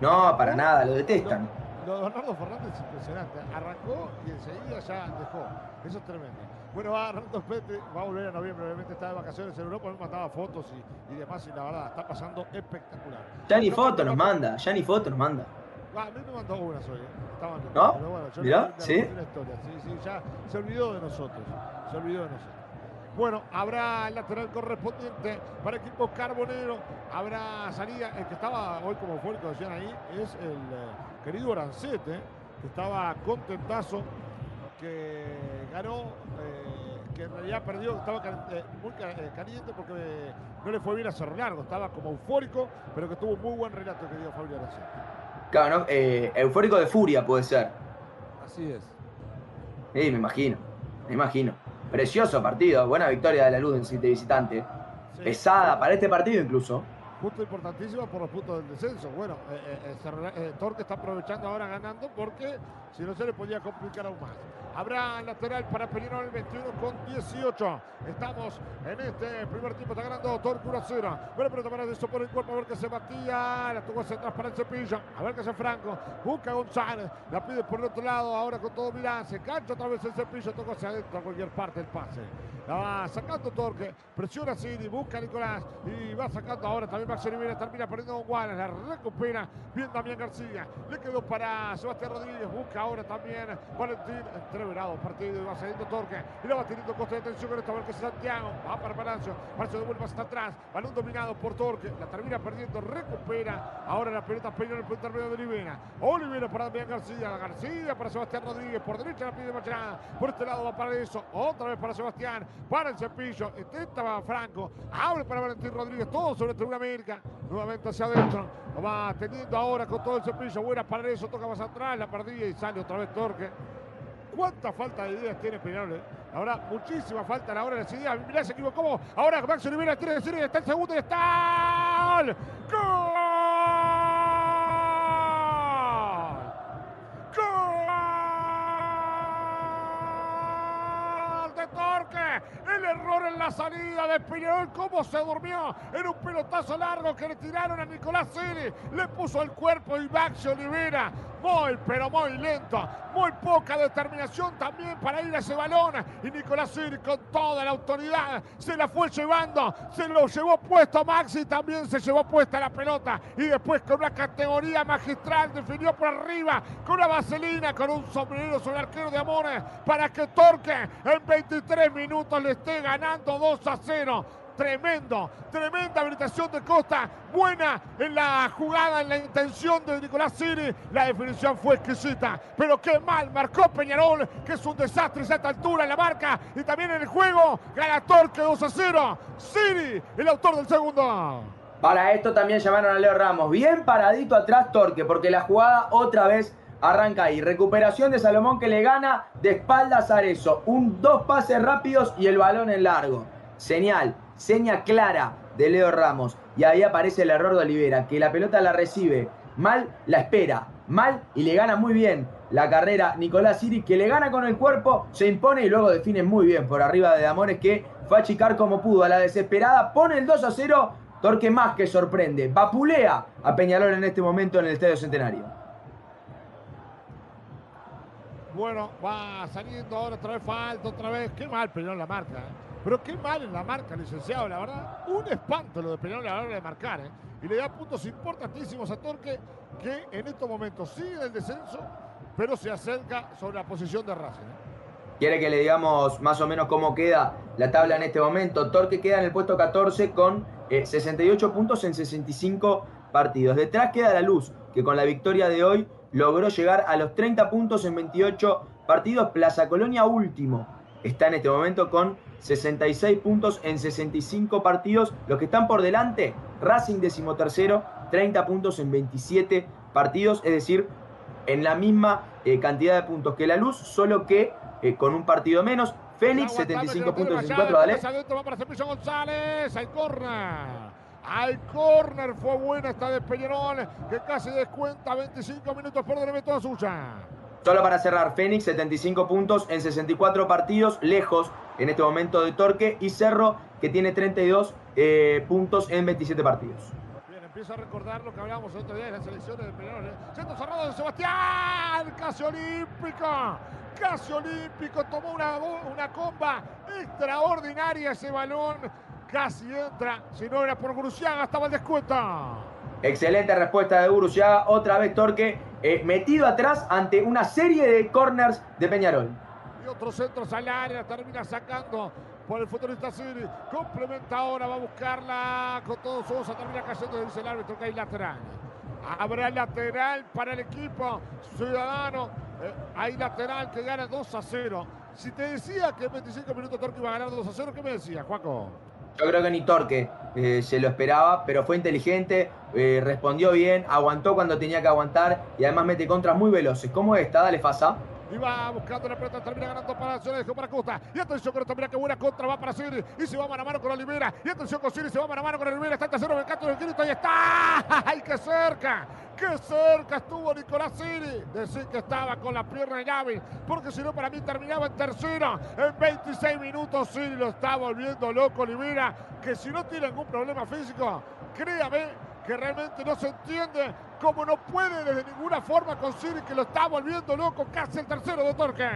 No, para nada, lo detestan. Lo, de Bernardo Fernández es impresionante. Arrancó y enseguida ya dejó. Eso es tremendo. Bueno, va Bernardo Pete, va a volver a noviembre, obviamente está de vacaciones en Europa, me mandaba fotos y, y demás, y la verdad, está pasando espectacular. Ya ni foto nos manda, ya ni foto nos manda. Ah, a mí me mandó una hoy, ¿eh? Estaban ¿No? Pero bueno, yo ¿Mirá? ¿Sí? historia. Sí, sí, ya se olvidó de nosotros. Se olvidó de nosotros. Bueno, habrá el lateral correspondiente para el equipo carbonero. Habrá salida. El que estaba hoy como fue que decían ahí es el eh, querido Arancete, que estaba contentazo, que ganó, eh, que en realidad perdió, estaba eh, muy caliente porque no le fue bien a Cerro Largo. Estaba como eufórico, pero que tuvo muy buen relato que dio Fabio Arancete. Claro, eh, eufórico de furia puede ser. Así es. Sí, me imagino. Me imagino. Precioso partido. Buena victoria de la luz en visitante. Pesada para este partido incluso. Punto importantísimo por los puntos del descenso. Bueno, eh, eh, Torque está aprovechando ahora ganando porque si no se le podía complicar aún más. Habrá lateral para Peñarol el 21 con 18. Estamos en este primer tiempo. Está ganando Torque 1 0. Bueno, pero para eso por el cuerpo. A ver qué se batía. La tuvo hacia atrás para el cepillo. A ver qué hace Franco. Busca González. La pide por el otro lado. Ahora con todo Milán. Se cancha otra vez el cepillo. Tocó hacia adentro a cualquier parte el pase. La va sacando Torque. Presiona Cini. Busca a Nicolás. Y va sacando ahora también Max Rivera. Termina perdiendo con Juárez. La recupera. Bien también García. Le quedó para Sebastián Rodríguez. Busca ahora también Valentín. Entreverado partido. Y va saliendo Torque. Y la va teniendo costa de tensión con esta que Santiago. Va para Palacio. Palacio devuelve hasta atrás. Balón dominado por Torque. La termina perdiendo. Recupera. Ahora la pelota Peña en el intermedio de Olivera. Olivera para Damián García. García para Sebastián Rodríguez. Por derecha la pide Machada. Por este lado va para eso. Otra vez para Sebastián. Para el cepillo. Intenta Franco. Abre para Valentín Rodríguez. Todo sobre Tribuna Nuevamente hacia adentro. Lo va teniendo ahora con todo el cepillo. Buena para eso. Toca más atrás. La perdía y sale otra vez Torque. ¿Cuánta falta de ideas tiene Peñarol? Eh? Ahora, muchísima falta a la hora de las ideas. Mirá, se equivocó. Ahora Max Olivera tiene decir, está el segundo y está. ¡Gol! ¡Gol! Torque. El error en la salida de Peñarol. Cómo se durmió en un pelotazo largo que le tiraron a Nicolás Ciri. Le puso el cuerpo y Maxi Olivera. Muy, pero muy lento. Muy poca determinación también para ir a ese balón. Y Nicolás Ciri con toda la autoridad se la fue llevando. Se lo llevó puesto Maxi. También se llevó puesta la pelota. Y después con una categoría magistral definió por arriba. Con una vaselina, con un sombrero sobre el arquero de Amores. Para que Torque en 23 minutos le esté ganando 2 a 0. Tremendo, tremenda habilitación de Costa. Buena en la jugada, en la intención de Nicolás Siri. La definición fue exquisita. Pero qué mal marcó Peñarol, que es un desastre a esta altura en la marca. Y también en el juego, gana Torque 2 a 0. Siri, el autor del segundo. Para esto también llamaron a Leo Ramos. Bien paradito atrás Torque, porque la jugada otra vez arranca ahí. Recuperación de Salomón que le gana de espaldas a Arezo. Un, dos pases rápidos y el balón en largo. Señal, seña clara de Leo Ramos. Y ahí aparece el error de Olivera, que la pelota la recibe mal, la espera mal y le gana muy bien la carrera Nicolás Siri, que le gana con el cuerpo, se impone y luego define muy bien por arriba de Amores, que fue a achicar como pudo a la desesperada, pone el 2 a 0. Torque más que sorprende, vapulea a Peñalol en este momento en el Estadio Centenario. Bueno, va saliendo ahora otra vez falta, otra vez. Qué mal Peñarol la marca, ¿eh? Pero qué mal en la marca, licenciado, la verdad. Un espanto lo de Peñarol a la hora de marcar, ¿eh? Y le da puntos importantísimos a Torque, que en estos momentos sigue el descenso, pero se acerca sobre la posición de Racing. ¿eh? Quiere que le digamos más o menos cómo queda la tabla en este momento. Torque queda en el puesto 14 con 68 puntos en 65 partidos. Detrás queda la luz, que con la victoria de hoy logró llegar a los 30 puntos en 28 partidos. Plaza Colonia último. Está en este momento con 66 puntos en 65 partidos. Los que están por delante, Racing decimotercero, 30 puntos en 27 partidos. Es decir, en la misma eh, cantidad de puntos que la luz, solo que eh, con un partido menos. Fénix, 75 puntos en 54, dale. Va para González, al corner. Al córner fue buena esta de Peñarol, que casi descuenta 25 minutos por delante toda suya. Solo para cerrar, Fénix 75 puntos en 64 partidos, lejos en este momento de Torque y Cerro que tiene 32 eh, puntos en 27 partidos. Bien, empiezo a recordar lo que hablábamos el otro día de las selecciones de Peñarol. ¿eh? Centro cerrado de Sebastián, casi olímpico, casi olímpico, tomó una, una comba extraordinaria ese balón Casi entra, si no era por Guruciaga, estaba el descuento. Excelente respuesta de Guruciaga. Otra vez Torque eh, metido atrás ante una serie de corners de Peñarol. Y otro centro al área, termina sacando por el futbolista Siri. Complementa ahora, va a buscarla con todos ojos, termina cayendo, dice el árbitro que hay lateral. Habrá lateral para el equipo ciudadano. Eh, hay lateral que gana 2 a 0. Si te decía que en 25 minutos Torque iba a ganar 2 a 0, ¿qué me decías, Juaco? Yo creo que ni Torque eh, se lo esperaba, pero fue inteligente, eh, respondió bien, aguantó cuando tenía que aguantar y además mete contras muy veloces. ¿Cómo está? Dale, Fasa. Y va buscando la pelota, termina ganando para se dejó para Costa. Y atención con esto, mira qué buena contra va para Siri. Y se va mano a mano con Olivera. Y atención con Siri, se va mano a mano con Olivera. Está el tercero del canto del grito. Y está. ¡Ay, qué cerca! ¡Qué cerca estuvo Nicolás Siri! Decir que estaba con la pierna en llave. Porque si no, para mí terminaba en tercera. En 26 minutos, Siri lo está volviendo loco Olivera. Que si no tiene ningún problema físico, créame que realmente no se entiende cómo no puede desde ninguna forma conseguir que lo está volviendo loco, casi el tercero de Torque.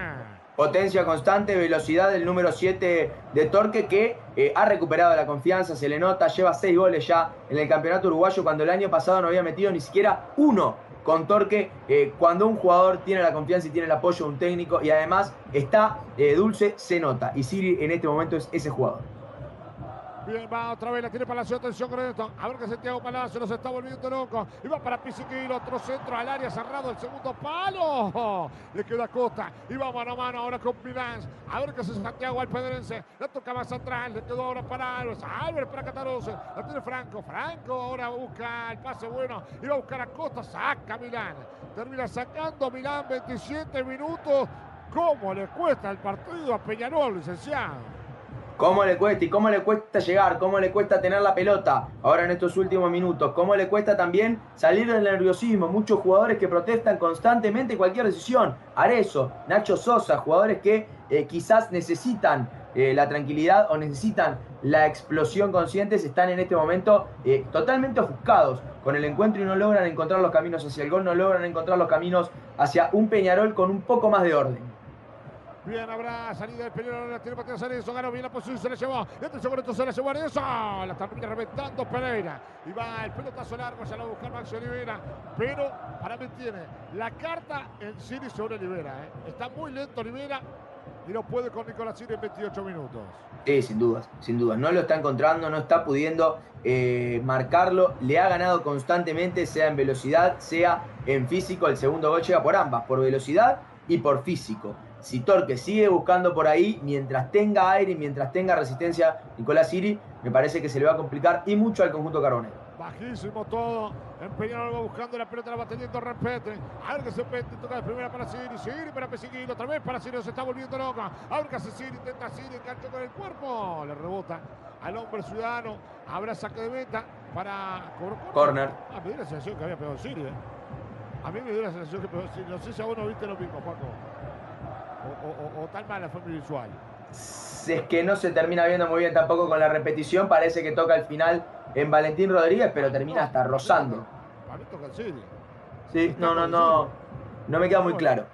Potencia constante, velocidad del número 7 de Torque que eh, ha recuperado la confianza, se le nota, lleva 6 goles ya en el campeonato uruguayo cuando el año pasado no había metido ni siquiera uno con Torque eh, cuando un jugador tiene la confianza y tiene el apoyo de un técnico y además está eh, dulce, se nota. Y Siri en este momento es ese jugador. Va otra vez, la tiene Palacio, atención esto. A ver que Santiago Palacio nos está volviendo loco. Y va para Pisiquil, otro centro al área cerrado, el segundo palo. Le queda Costa. Y va mano a mano ahora con Milán. A ver qué hace Santiago Alpedrense. La toca más atrás, le quedó ahora para Álvarez. Álvarez para Catarose. La tiene Franco. Franco ahora busca el pase bueno. Y va a buscar a Costa. Saca Milán. Termina sacando Milán 27 minutos. ¿Cómo le cuesta el partido a Peñarol, licenciado? ¿Cómo le cuesta? ¿Y cómo le cuesta llegar? ¿Cómo le cuesta tener la pelota ahora en estos últimos minutos? ¿Cómo le cuesta también salir del nerviosismo? Muchos jugadores que protestan constantemente cualquier decisión. Arezo, Nacho Sosa, jugadores que eh, quizás necesitan eh, la tranquilidad o necesitan la explosión conscientes, están en este momento eh, totalmente ofuscados con el encuentro y no logran encontrar los caminos hacia el gol, no logran encontrar los caminos hacia un Peñarol con un poco más de orden. Bien, habrá salida del Peñarol, la tiene Matías Arezo, ganó bien la posición, se la llevó. Y atención con esto, se la llevó Arezo. La termina reventando Pereira. Y va el pelotazo largo, ya lo va a buscar Maxi Olivera. Pero para mí tiene la carta en Siri sobre Olivera. ¿eh? Está muy lento Olivera y no puede con Nicolás Siri en 28 minutos. Sí, sin dudas, sin dudas. No lo está encontrando, no está pudiendo eh, marcarlo. Le ha ganado constantemente, sea en velocidad, sea en físico. El segundo gol llega por ambas, por velocidad y por físico. Si Torque sigue buscando por ahí, mientras tenga aire y mientras tenga resistencia Nicolás Siri, me parece que se le va a complicar y mucho al conjunto Carbonero. Bajísimo todo. Va buscando la pelota, la va teniendo repete. A ver que se pete, toca de primera para Siri. Siri para Peseguino, otra vez para Siri, se está volviendo loca. Hace Siri, intenta Siri, engancha con el cuerpo. Le rebota al hombre ciudadano. Habrá saque de meta para corner. Ah, me dio la sensación que había pegado Siri, ¿eh? A mí me dio la sensación que pegó Siri. No sé si a vos no viste lo mismo, Paco o, tal mala fue mi visual? Es que no se termina viendo muy bien tampoco con la repetición. Parece que toca al final en Valentín Rodríguez, pero termina hasta rozando. Para mí toca el Sí, no, no, no. No me queda muy claro.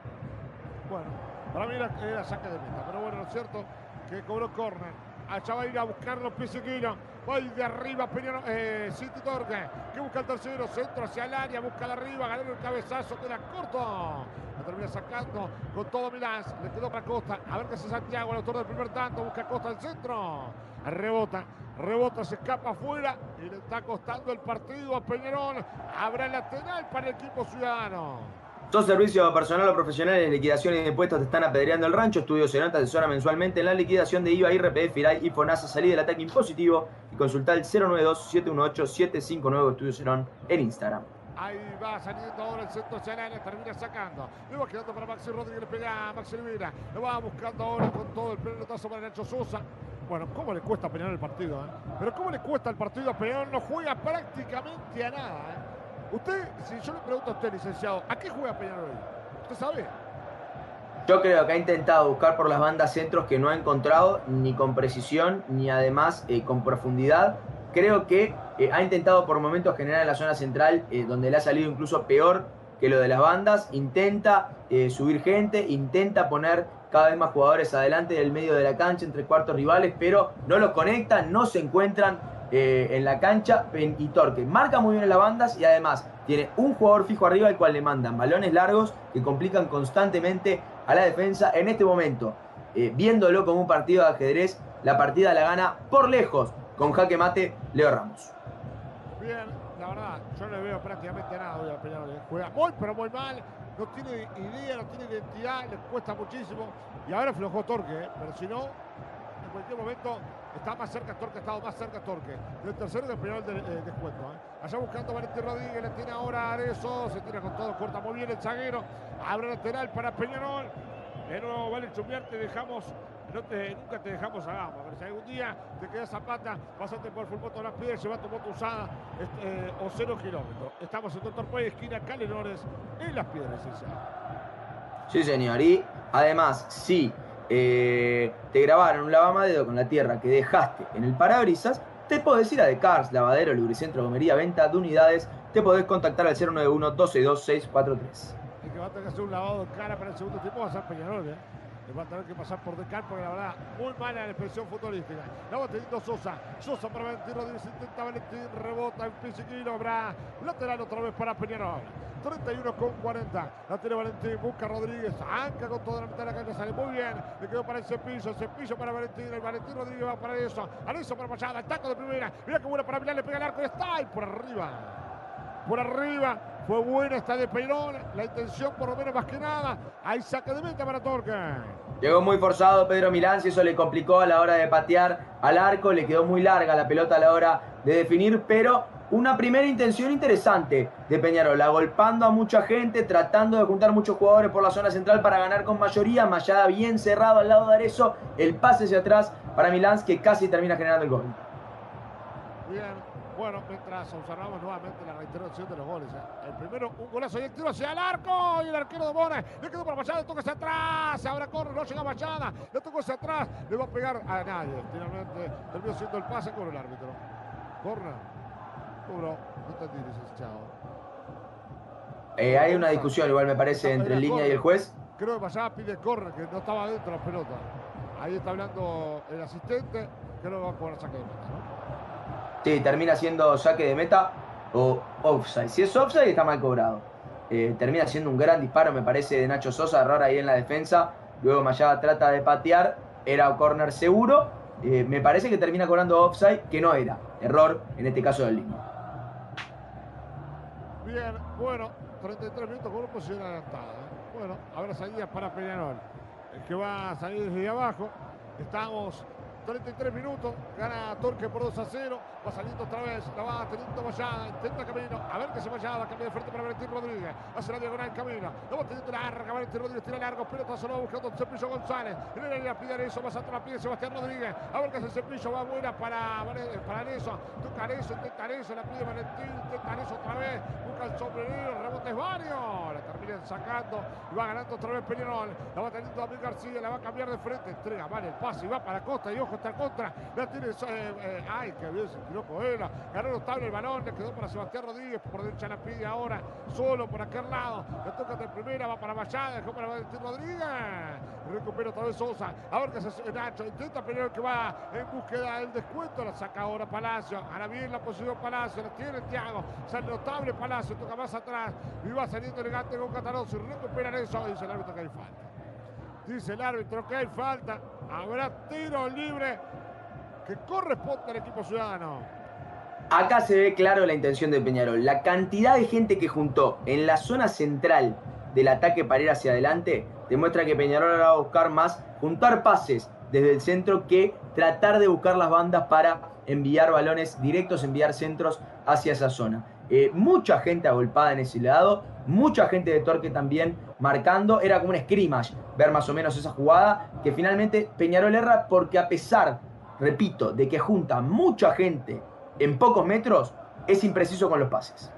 Bueno, para mí era, saca de meta. Pero bueno, lo cierto que cobró córner. Allá va a ir a buscarlo Pisequino. Va de arriba Peñarol, eh, City Torque. Que busca el tercero. Centro hacia el área. Busca de arriba. Ganó el cabezazo. Queda corto. La termina sacando con todo Milán. Le quedó para Costa. A ver qué hace Santiago. El autor del primer tanto. Busca Costa al centro. Rebota. Rebota. Se escapa afuera. Y le está costando el partido a Peñarol. Habrá lateral para el equipo ciudadano. Todo servicio personal o profesional en liquidación y impuestos te están apedreando el rancho. Estudio Senata asesora mensualmente en la liquidación de IVA, IRPF, IRAI y FONASA. Salí del ataque impositivo y consulta el 092-718-759 Estudio Cenón en Instagram. Ahí va saliendo ahora el centro Chanales, termina sacando. Le va quedando para Maxi Rodríguez, pega a Maxi Olivera. Lo va buscando ahora con todo el pelotazo para Nacho Sosa. Bueno, ¿cómo le cuesta pelear el partido? Eh? Pero ¿cómo le cuesta el partido a Peñarol? No juega prácticamente a nada. ¿eh? Usted, si yo le pregunto a usted, licenciado, ¿a qué juega Peñarol? ¿Usted sabe? Yo creo que ha intentado buscar por las bandas centros que no ha encontrado ni con precisión ni además eh, con profundidad. Creo que eh, ha intentado por momentos generar en la zona central, eh, donde le ha salido incluso peor que lo de las bandas. Intenta subir gente, intenta poner cada vez más jugadores adelante del medio de la cancha entre cuartos rivales, pero no los conectan, no se encuentran eh, en la cancha y Torque. Marca muy bien en las bandas y además tiene un jugador fijo arriba al cual le mandan balones largos que complican constantemente a la defensa. En este momento, eh, viéndolo como un partido de ajedrez, la partida la gana por lejos con jaque mate Leo Ramos. Bien, la verdad, yo no le veo prácticamente nada hoy a Peñarol. ¿eh? Juega muy, pero muy mal. No tiene idea, no tiene identidad, le cuesta muchísimo. Y ahora flojó Torque, pero si no, en cualquier momento Está más cerca Torque, ha estado más cerca Torque. Del tercero del primer de, eh, descuento. ¿eh? Allá buscando Valentín Rodríguez, le tiene ahora Arezo, se tira con todo, corta muy bien el zaguero. Abre lateral para Peñarol. De nuevo, vale Chumbiar, te dejamos, no te, nunca te dejamos a gama. Pero si algún día te queda Zapata, pásate por de las Piedras, lleva tu moto usada este, o cero kilómetros. Estamos en Doctor Puey, esquina Calenores, en las Piedras, Sí, señor. Y además, sí eh, te grabaron un lavamadedo con la tierra que dejaste en el parabrisas, te podés ir a The Cars, lavadero, lubricentro, gomería, venta de unidades. Te podés contactar al 091-262-643. El que va a tener que hacer un lavado de cara para el segundo tiempo va a ser Peñarol, ¿eh? Le va a tener que pasar por Decal porque la verdad, muy mala la expresión futbolística. La va teniendo Sosa. Sosa para Valentín Rodríguez. Intenta Valentín, rebota en Pisiquino. Habrá lateral otra vez para Peñarol. 31 con 40. La tiene Valentín, busca Rodríguez. Anca con toda la mitad de la cancha. Sale muy bien. Le quedó para el cepillo. Cepillo para Valentín. El Valentín Rodríguez va para eso. Alonso para Machada. El taco de primera. Mira qué buena para Milán. Le pega el arco y está ahí por arriba. Por arriba. Fue buena esta de Peirón. La intención, por lo menos, más que nada. Hay saque de meta para Torque. Llegó muy forzado Pedro Milán, si eso le complicó a la hora de patear al arco. Le quedó muy larga la pelota a la hora de definir, pero una primera intención interesante de Peñarol, agolpando a mucha gente, tratando de juntar muchos jugadores por la zona central para ganar con mayoría. Mayada bien cerrado al lado de Arezo, el pase hacia atrás para Milán que casi termina generando el gol. Bien, bueno, mientras observamos nuevamente la reiteración de los goles. ¿eh? El primero, un golazo y el tiro hacia el arco. Y el arquero de Bones le quedó para Machada, le toca hacia atrás. Ahora corre, no llega Machada, le tocó hacia atrás. Le va a pegar a nadie. Finalmente terminó siendo el pase con el árbitro. Corner. Duro, no te tires, chao. Eh, hay una discusión, igual me parece, entre el línea y el juez. Creo que Machada pide corner, que no estaba dentro de la pelota. Ahí está hablando el asistente. Que va a de meta, ¿no? Sí, termina siendo saque de meta o offside. Si es offside, está mal cobrado. Eh, termina siendo un gran disparo, me parece, de Nacho Sosa, error ahí en la defensa. Luego Mayada trata de patear, era corner seguro. Eh, me parece que termina cobrando offside, que no era. Error, en este caso del línea. Bien, bueno, 33 minutos con una posición adelantada. ¿eh? Bueno, ahora salida para Peñarol. El que va a salir desde abajo. Estamos 33 minutos, gana Torque por 2 a 0, va saliendo otra vez, la va teniendo Vallada, intenta camino, a ver que se Vallada, cambia de frente para Valentín Rodríguez, hace la diagonal camino, la va teniendo larga, Valentín Rodríguez tira largo, pelota solo buscando Cepillo González, en el área pide eso, más atrás pide Sebastián Rodríguez, a ver que hace Cepillo, va buena para, para eso, toca eso, intenta eso, la pide Valentín, intenta eso otra vez, busca el sombrerero, rebotes varios, la terminan sacando y va ganando otra vez Peñarol, la va teniendo David García, la va a cambiar de frente, entrega, vale el pase y va para Costa y ojo está contra. La tiene. Eh, eh, ay, que bien se tiró Coela. Ganó notable el balón. Le quedó para Sebastián Rodríguez. Por derecha la pide ahora. Solo por aquel lado. Le toca de primera. Va para Vallada. Dejó para Valentín Rodríguez. Recupera otra vez Sosa. Ahora que se Nacho. Intenta pelear que va en búsqueda del descuento. La saca ahora Palacio. Ahora bien la posición Palacio. La tiene Thiago. Sale notable Palacio. Toca más atrás. Y va saliendo elegante con Catalozzi. Recuperan eso. Dice el árbitro que hay falta. Dice el árbitro que hay falta. Habrá tiro libre que corresponde al equipo ciudadano. Acá se ve claro la intención de Peñarol. La cantidad de gente que juntó en la zona central del ataque para ir hacia adelante demuestra que Peñarol va a buscar más juntar pases desde el centro que tratar de buscar las bandas para enviar balones directos, enviar centros hacia esa zona. Eh, mucha gente agolpada en ese lado, mucha gente de Torque también marcando. Era como un scrimmage ver más o menos esa jugada que finalmente Peñarol erra porque a pesar, repito, de que junta mucha gente en pocos metros, es impreciso con los pases.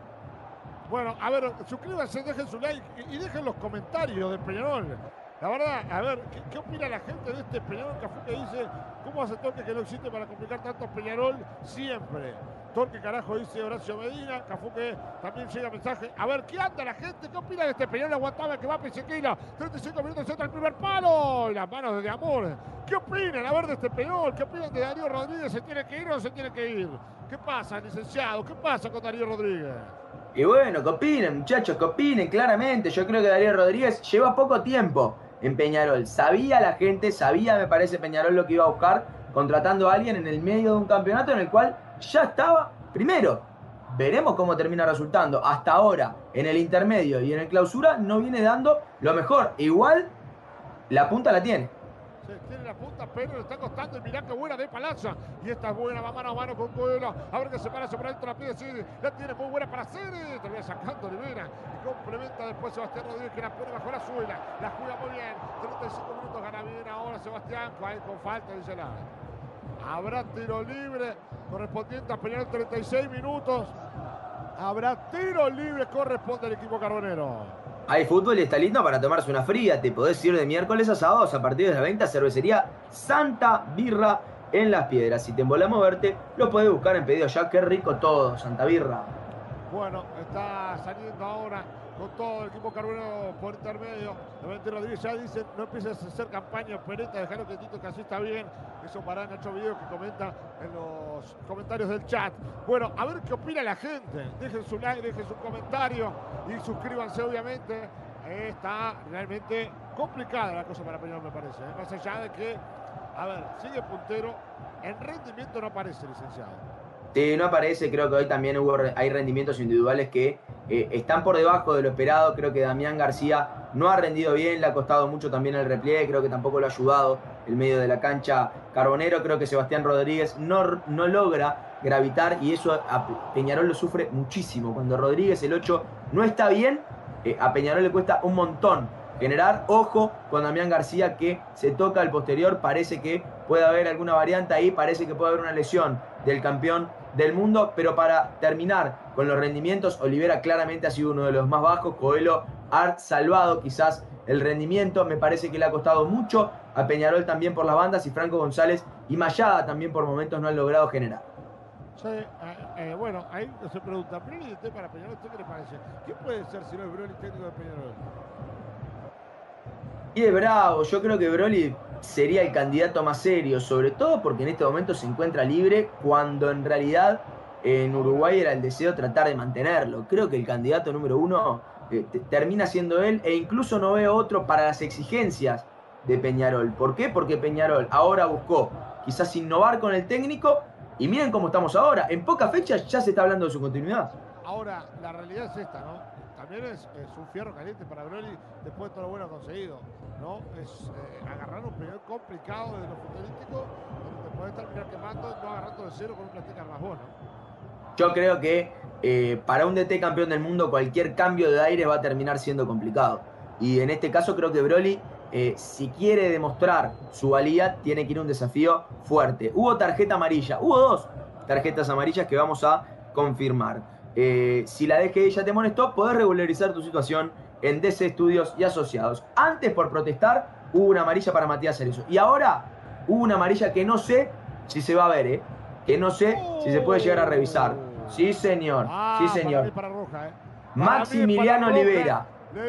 Bueno, a ver, suscríbanse, dejen su like y dejen los comentarios de Peñarol. La verdad, a ver, ¿qué, opina la gente de este Peñarol Cafú que dice cómo hace Torque que no existe para complicar tanto Peñarol siempre? Torque carajo dice Horacio Medina, Cafú que también llega mensaje. A ver, ¿qué anda la gente? ¿Qué opina de este Peñarol aguantaba que va a Pesequila? 35 minutos entra el primer palo las manos de amor. ¿Qué opinan? A ver de este Peñarol, ¿qué opinan de Darío Rodríguez? ¿Se tiene que ir o no se tiene que ir? ¿Qué pasa, licenciado? ¿Qué pasa con Darío Rodríguez? Y bueno, ¿qué opinen, muchachos? ¿Qué opinen? Claramente, yo creo que Darío Rodríguez lleva poco tiempo en Peñarol. Sabía la gente, sabía, me parece, Peñarol lo que iba a buscar, contratando a alguien en el medio de un campeonato en el cual ya estaba primero. Veremos cómo termina resultando. Hasta ahora, en el intermedio y en el clausura, no viene dando lo mejor. Igual, la punta la tiene tiene la punta, pero le está costando. Y mirá qué buena de Palazzo. Y esta es buena, va mano a mano con Coelho. A ver que se para sobre adentro la pide Siri. La tiene muy buena para Siri. Termina sacando Rivera. Y complementa después Sebastián Rodríguez que la pone bajo la suela. La juega muy bien. 35 minutos gana bien ahora Sebastián. Con falta, dice la. Habrá tiro libre correspondiente a pelear 36 minutos. Habrá tiro libre corresponde al equipo carbonero. Hay fútbol y está lindo para tomarse una fría. Te podés ir de miércoles a sábados a partir de la venta cervecería Santa Birra en Las Piedras. Si te embola moverte, lo puedes buscar en pedido ya. Qué rico todo, Santa Birra. Bueno, está saliendo ahora con todo el equipo carbonero por intermedio. Realmente Rodríguez ya dice, no empieces a hacer campaña pereta, quietito que así está bien. Eso para Nacho Video que comenta en los comentarios del chat. Bueno, a ver qué opina la gente. Dejen su like, dejen su comentario y suscríbanse obviamente. Está realmente complicada la cosa para Peñarol me parece. ¿eh? Más allá de que, a ver, sigue puntero. En rendimiento no aparece, licenciado. Sí, no aparece, creo que hoy también hubo, hay rendimientos individuales que eh, están por debajo de lo esperado. Creo que Damián García no ha rendido bien, le ha costado mucho también el repliegue, creo que tampoco lo ha ayudado el medio de la cancha Carbonero. Creo que Sebastián Rodríguez no, no logra gravitar y eso a Peñarol lo sufre muchísimo. Cuando Rodríguez, el 8, no está bien, eh, a Peñarol le cuesta un montón generar. Ojo con Damián García que se toca al posterior, parece que puede haber alguna variante ahí, parece que puede haber una lesión del campeón del mundo, pero para terminar con los rendimientos, Olivera claramente ha sido uno de los más bajos, Coelho ha salvado quizás el rendimiento, me parece que le ha costado mucho a Peñarol también por las bandas y Franco González y Mayada también por momentos no han logrado generar. Sí, eh, eh, bueno, ahí se pregunta, ¿Broli para Peñarol? ¿Usted qué le parece? ¿Quién puede ser si no es Broli técnico de Peñarol? Y de bravo, yo creo que Broly sería el candidato más serio, sobre todo porque en este momento se encuentra libre cuando en realidad en Uruguay era el deseo tratar de mantenerlo. Creo que el candidato número uno eh, termina siendo él e incluso no veo otro para las exigencias de Peñarol. ¿Por qué? Porque Peñarol ahora buscó quizás innovar con el técnico y miren cómo estamos ahora. En pocas fechas ya se está hablando de su continuidad. Ahora, la realidad es esta, ¿no? También es, un fierro caliente para Broly después de todo lo bueno conseguido, ¿no? Es eh, agarrar un periodo complicado desde lo futbolístico, donde te puedes terminar quemando, no agarrando de cero con un plantel ¿no? Yo creo que eh, para un DT campeón del mundo cualquier cambio de aire va a terminar siendo complicado. Y en este caso creo que Broly, eh, si quiere demostrar su valía, tiene que ir a un desafío fuerte. Hubo tarjeta amarilla, hubo dos tarjetas amarillas que vamos a confirmar. Si la DGI ya te molestó, podés regularizar tu situación en DC Estudios y Asociados. Antes, por protestar, hubo una amarilla para Matías Cerezo. Y ahora hubo una amarilla que no sé si se va a ver, ¿eh? Que no sé si se puede llegar a revisar. Sí, señor. Ah, sí, señor. Para roja, ¿eh? Maximiliano Olivera.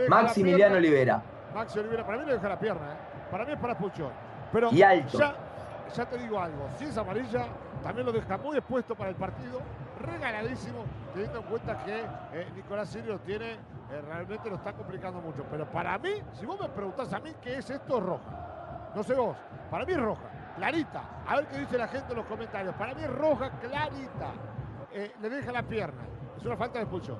Maximiliano Olivera. Maxi Olivera. Para mí le deja la pierna, ¿eh? Para mí es para Puchón. Pero y alto. Ya, ya te digo algo. Si es amarilla, también lo deja muy expuesto para el partido. Regaladísimo, teniendo en cuenta que eh, Nicolás Sirio tiene, eh, realmente lo está complicando mucho. Pero para mí, si vos me preguntás a mí qué es esto, roja. No sé vos. Para mí es roja. Clarita. A ver qué dice la gente en los comentarios. Para mí es roja, clarita. Eh, le deja la pierna. Es una falta de expulsión.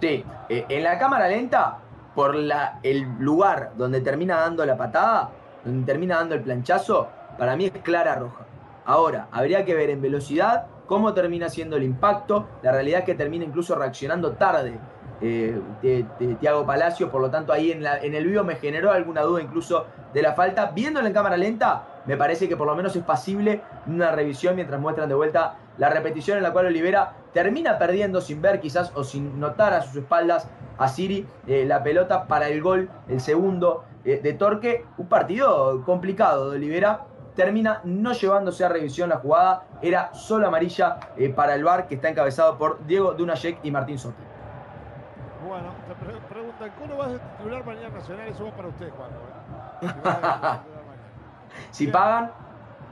Sí, eh, en la cámara lenta, por la, el lugar donde termina dando la patada, donde termina dando el planchazo, para mí es clara roja. Ahora, habría que ver en velocidad cómo termina siendo el impacto. La realidad es que termina incluso reaccionando tarde eh, de, Tiago Palacio, por lo tanto ahí en, el vivo me generó alguna duda incluso de la falta. Viéndolo en cámara lenta, me parece que por lo menos es pasible una revisión mientras muestran de vuelta la repetición en la cual Olivera termina perdiendo sin ver quizás o sin notar a sus espaldas a Siri eh, la pelota para el gol, el segundo eh, de Torque. Un partido complicado de Olivera. Termina no llevándose a revisión la jugada. Era solo amarilla para el VAR que está encabezado por Diego Dunayek y Martín Soto. Bueno, te preguntan, ¿cómo vas a titular mañana Nacional? Eso va para usted, Juan. Si pagan.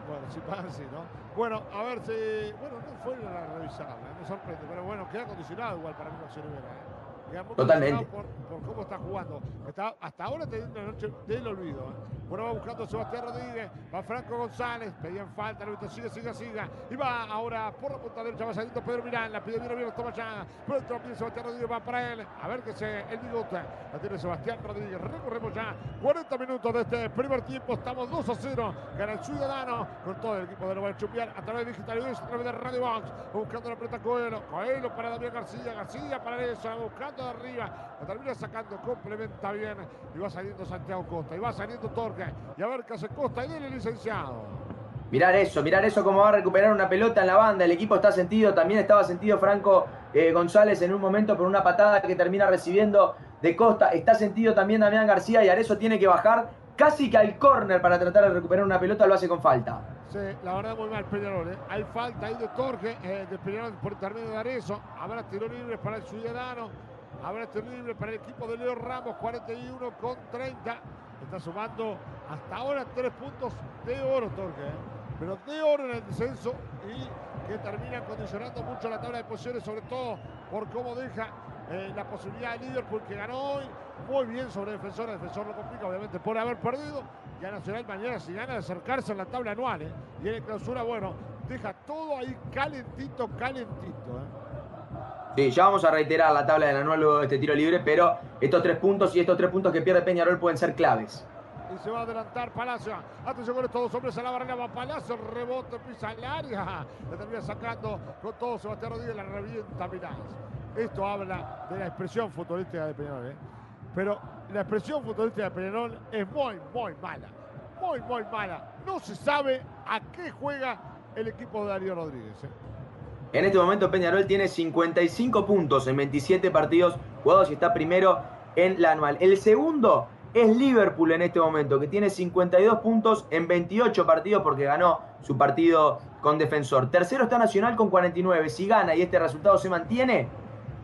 Bueno, si pagan, sí, ¿no? Bueno, a ver si. Bueno, no fue la revisada, ¿eh? me sorprende, pero bueno, queda condicionado igual para mí Maxi Rivera. ¿eh? Totalmente. Por, por, cómo está jugando. Está hasta ahora teniendo una noche del olvido. ¿eh? Bueno, va buscando a Sebastián Rodríguez. Va Franco González. Pedían falta. El árbitro sigue, sigue, sigue. Y va ahora por la punta derecha. Va saliendo Pedro Mirán. La pide bien. Toma ya. Pero el pide Sebastián Rodríguez. Va para él. A ver qué se el bigote. La tiene Sebastián Rodríguez. Recorremos ya 40 minutos de este primer tiempo. Estamos 2 a 0. Gana el Ciudadano con todo el equipo de Nueva Chumbiar a través de Digital a través de Radio Box. Buscando la pelota Coelho. Coelho para Damián García. García para eso. Buscando arriba. La termina sacando, complementa bien. Y va saliendo Santiago Costa. Y va saliendo Torque. Y a ver qué hace Costa y el licenciado. Mirar eso, mirar eso, cómo va a recuperar una pelota en la banda. El equipo está sentido, también estaba sentido Franco eh, González en un momento por una patada que termina recibiendo de Costa. Está sentido también Damián García y Arezo tiene que bajar casi que al córner para tratar de recuperar una pelota, lo hace con falta. Sí, la verdad muy mal Peñarol. ¿eh? Hay falta ahí de Torque, eh, de Peñarol por intermedio de Arezo. Habrá tiro libre para el Ciudadano. Habrá terrible para el equipo de Leo Ramos, 41 con 30. Está sumando hasta ahora tres puntos de oro, Torque. ¿eh? Pero de oro en el descenso y que termina condicionando mucho la tabla de posiciones, sobre todo por cómo deja eh, la posibilidad de Liverpool que ganó hoy. Muy bien sobre Defensor. El Defensor lo complica, obviamente, por haber perdido. Ya Nacional mañana, si gana, de acercarse en la tabla anual. ¿eh? Y en clausura, bueno, deja todo ahí calentito, calentito. Sí, ya vamos a reiterar la tabla del anual luego de este tiro libre, pero estos tres puntos y estos tres puntos que pierde Peñarol pueden ser claves. Y se va a adelantar Palacio. Atención con estos dos hombres a la barrera. Va Palacio, rebote, pisa el área. Le termina sacando con todo Sebastián Rodríguez, la revienta Mirás. Esto habla de la expresión futbolística de Peñarol. ¿eh? pero la expresión futbolística de Peñarol es muy, muy mala. Muy, muy mala. No se sabe a qué juega el equipo de Darío Rodríguez. ¿eh? En este momento Peñarol tiene 55 puntos en 27 partidos jugados y está primero en la anual. El segundo es Liverpool en este momento, que tiene 52 puntos en 28 partidos porque ganó su partido con defensor. Tercero está Nacional con 49. Si gana y este resultado se mantiene,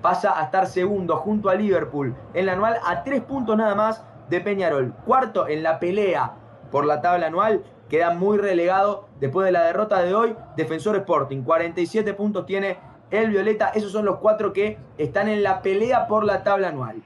pasa a estar segundo junto a Liverpool en la anual a tres puntos nada más de Peñarol. Cuarto en la pelea por la tabla anual queda muy relegado después de la derrota de hoy. Defensor Sporting, 47 puntos tiene el Violeta. Esos son los cuatro que están en la pelea por la tabla anual.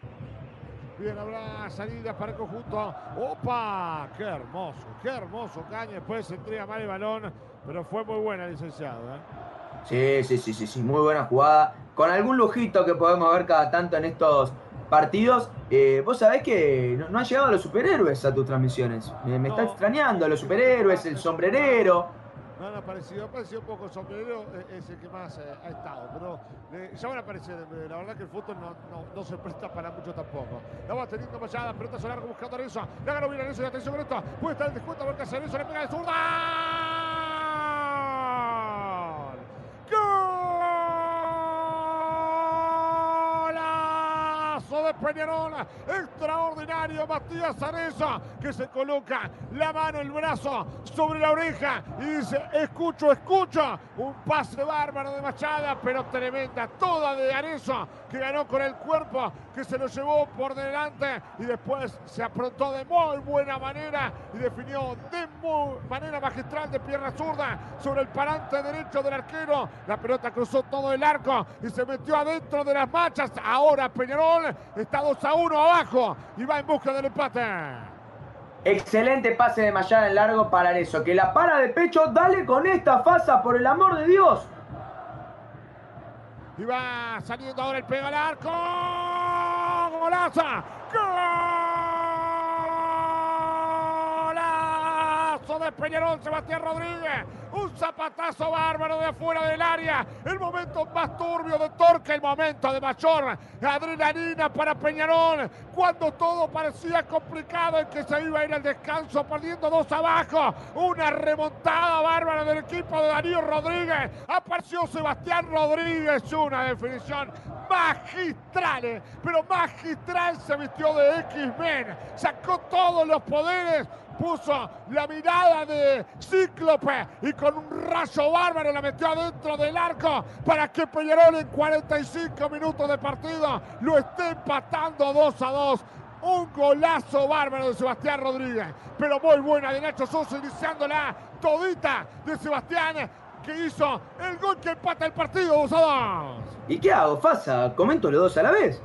Bien, habrá salidas para el conjunto. ¡Opa! ¡Qué hermoso! ¡Qué hermoso! Caña después se entrega mal el balón, pero fue muy buena, licenciado. ¿eh? Sí, sí, sí, sí, sí, muy buena jugada. Con algún lujito que podemos ver cada tanto en estos partidos. Eh, vos sabés que no, han llegado los superhéroes a tus transmisiones. Me, está extrañando los superhéroes, el sombrerero. No han aparecido, ha aparecido un poco el sombrerero, eh, es el que más eh, ha estado, pero ya van a aparecer, la verdad que el fútbol no, se presta para mucho tampoco. La va teniendo Machada, pelota solar buscando a Renzo, la ganó bien Renzo y atención con esto, puede estar el descuento, porque a Renzo le pega de zurda. Peñarol. Extraordinario Matías Areza que se coloca la mano, el brazo sobre la oreja y dice, escucho, escucho. Un pase bárbaro de Machada, pero tremenda, toda de Areza que ganó con el cuerpo, que se lo llevó por delante y después se aprontó de muy buena manera y definió de muy manera magistral de pierna zurda sobre el parante derecho del arquero. La pelota cruzó todo el arco y se metió adentro de las manchas. Ahora Peñarol está 2 a 1 abajo y va en busca del empate. Excelente pase de Mayada en largo para eso. Que la para de pecho, dale con esta fasa, por el amor de Dios. Y va saliendo ahora el pega al arco. ¡Golaza! ¡Golazo de Peñarol, Sebastián Rodríguez! Un zapatazo bárbaro de afuera del área. El momento más turbio de Torque, el momento de mayor adrenalina para Peñarol. Cuando todo parecía complicado, el que se iba a ir al descanso perdiendo dos abajo. Una remontada bárbara del equipo de Darío Rodríguez. Apareció Sebastián Rodríguez. Una definición magistral, eh, pero magistral se vistió de X-Men. Sacó todos los poderes puso la mirada de Cíclope y con un rayo bárbaro la metió adentro del arco para que Peñarol en 45 minutos de partido lo esté empatando 2 a 2. Un golazo bárbaro de Sebastián Rodríguez, pero muy buena de Nacho Sosa iniciándola todita de Sebastián que hizo el gol que empata el partido 2 a 2. ¿Y qué hago, Fasa? ¿Comento los dos a la vez?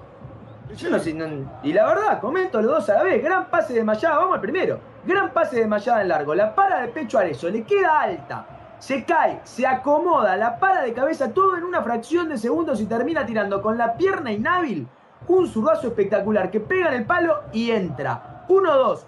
Yo no sé, y la verdad, comento los dos a la vez. Gran pase de Mayada, vamos al primero. Gran pase de Mayada en largo. La para de pecho a eso, le queda alta. Se cae, se acomoda, la para de cabeza, todo en una fracción de segundos y termina tirando con la pierna inhábil un zurdazo espectacular que pega en el palo y entra. 1-2.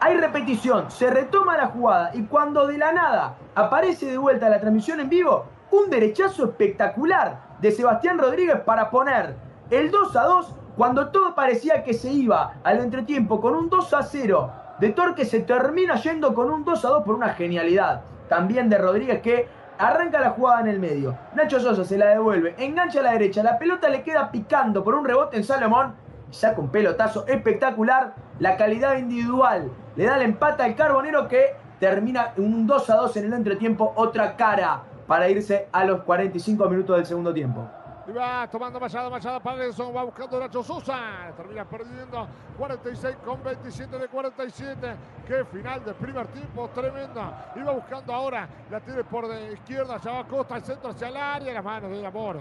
Hay repetición, se retoma la jugada y cuando de la nada aparece de vuelta la transmisión en vivo, un derechazo espectacular de Sebastián Rodríguez para poner el 2 a 2 cuando todo parecía que se iba al entretiempo con un 2 a 0 de Torque, se termina yendo con un 2 a 2 por una genialidad. También de Rodríguez que arranca la jugada en el medio. Nacho Sosa se la devuelve, engancha a la derecha, la pelota le queda picando por un rebote en Salomón. Saca un pelotazo espectacular. La calidad individual le da el empate al Carbonero que termina un 2 a 2 en el entretiempo. Otra cara para irse a los 45 minutos del segundo tiempo. Y va tomando Machado, Machado para Nelson, va buscando Nacho Sosa. Termina perdiendo 46 con 27 de 47. Qué final de primer tiempo, tremenda. Iba buscando ahora, la tiene por de izquierda, ya va Costa, el centro hacia el área, a las manos de Amor.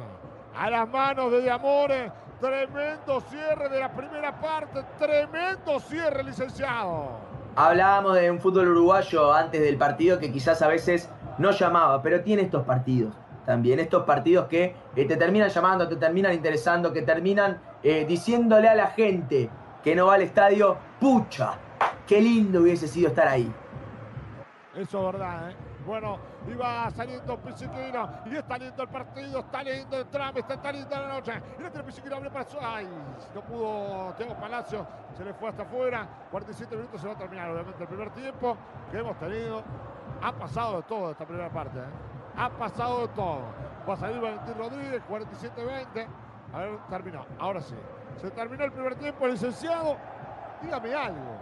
A las manos de Amore. Tremendo cierre de la primera parte, tremendo cierre, licenciado. Hablábamos de un fútbol uruguayo antes del partido que quizás a veces no llamaba, pero tiene estos partidos también. Estos partidos que eh, te terminan llamando, te terminan interesando, que terminan eh, diciéndole a la gente que no va al estadio, pucha, qué lindo hubiese sido estar ahí. Eso es verdad, ¿eh? Bueno, va saliendo Pisiquino y está lindo el partido, está lindo el trame, está, lindo la noche. Y este Pisiquino abre para su... Ay, no pudo Tengo Palacio, se le fue hasta afuera. 47 minutos se va a terminar obviamente el primer tiempo que hemos tenido. Ha pasado de todo esta primera parte. ¿eh? Ha pasado todo. Va a salir Valentín Rodríguez, 47-20. A ver, terminó. Ahora sí. Se terminó el primer tiempo, licenciado. Dígame algo.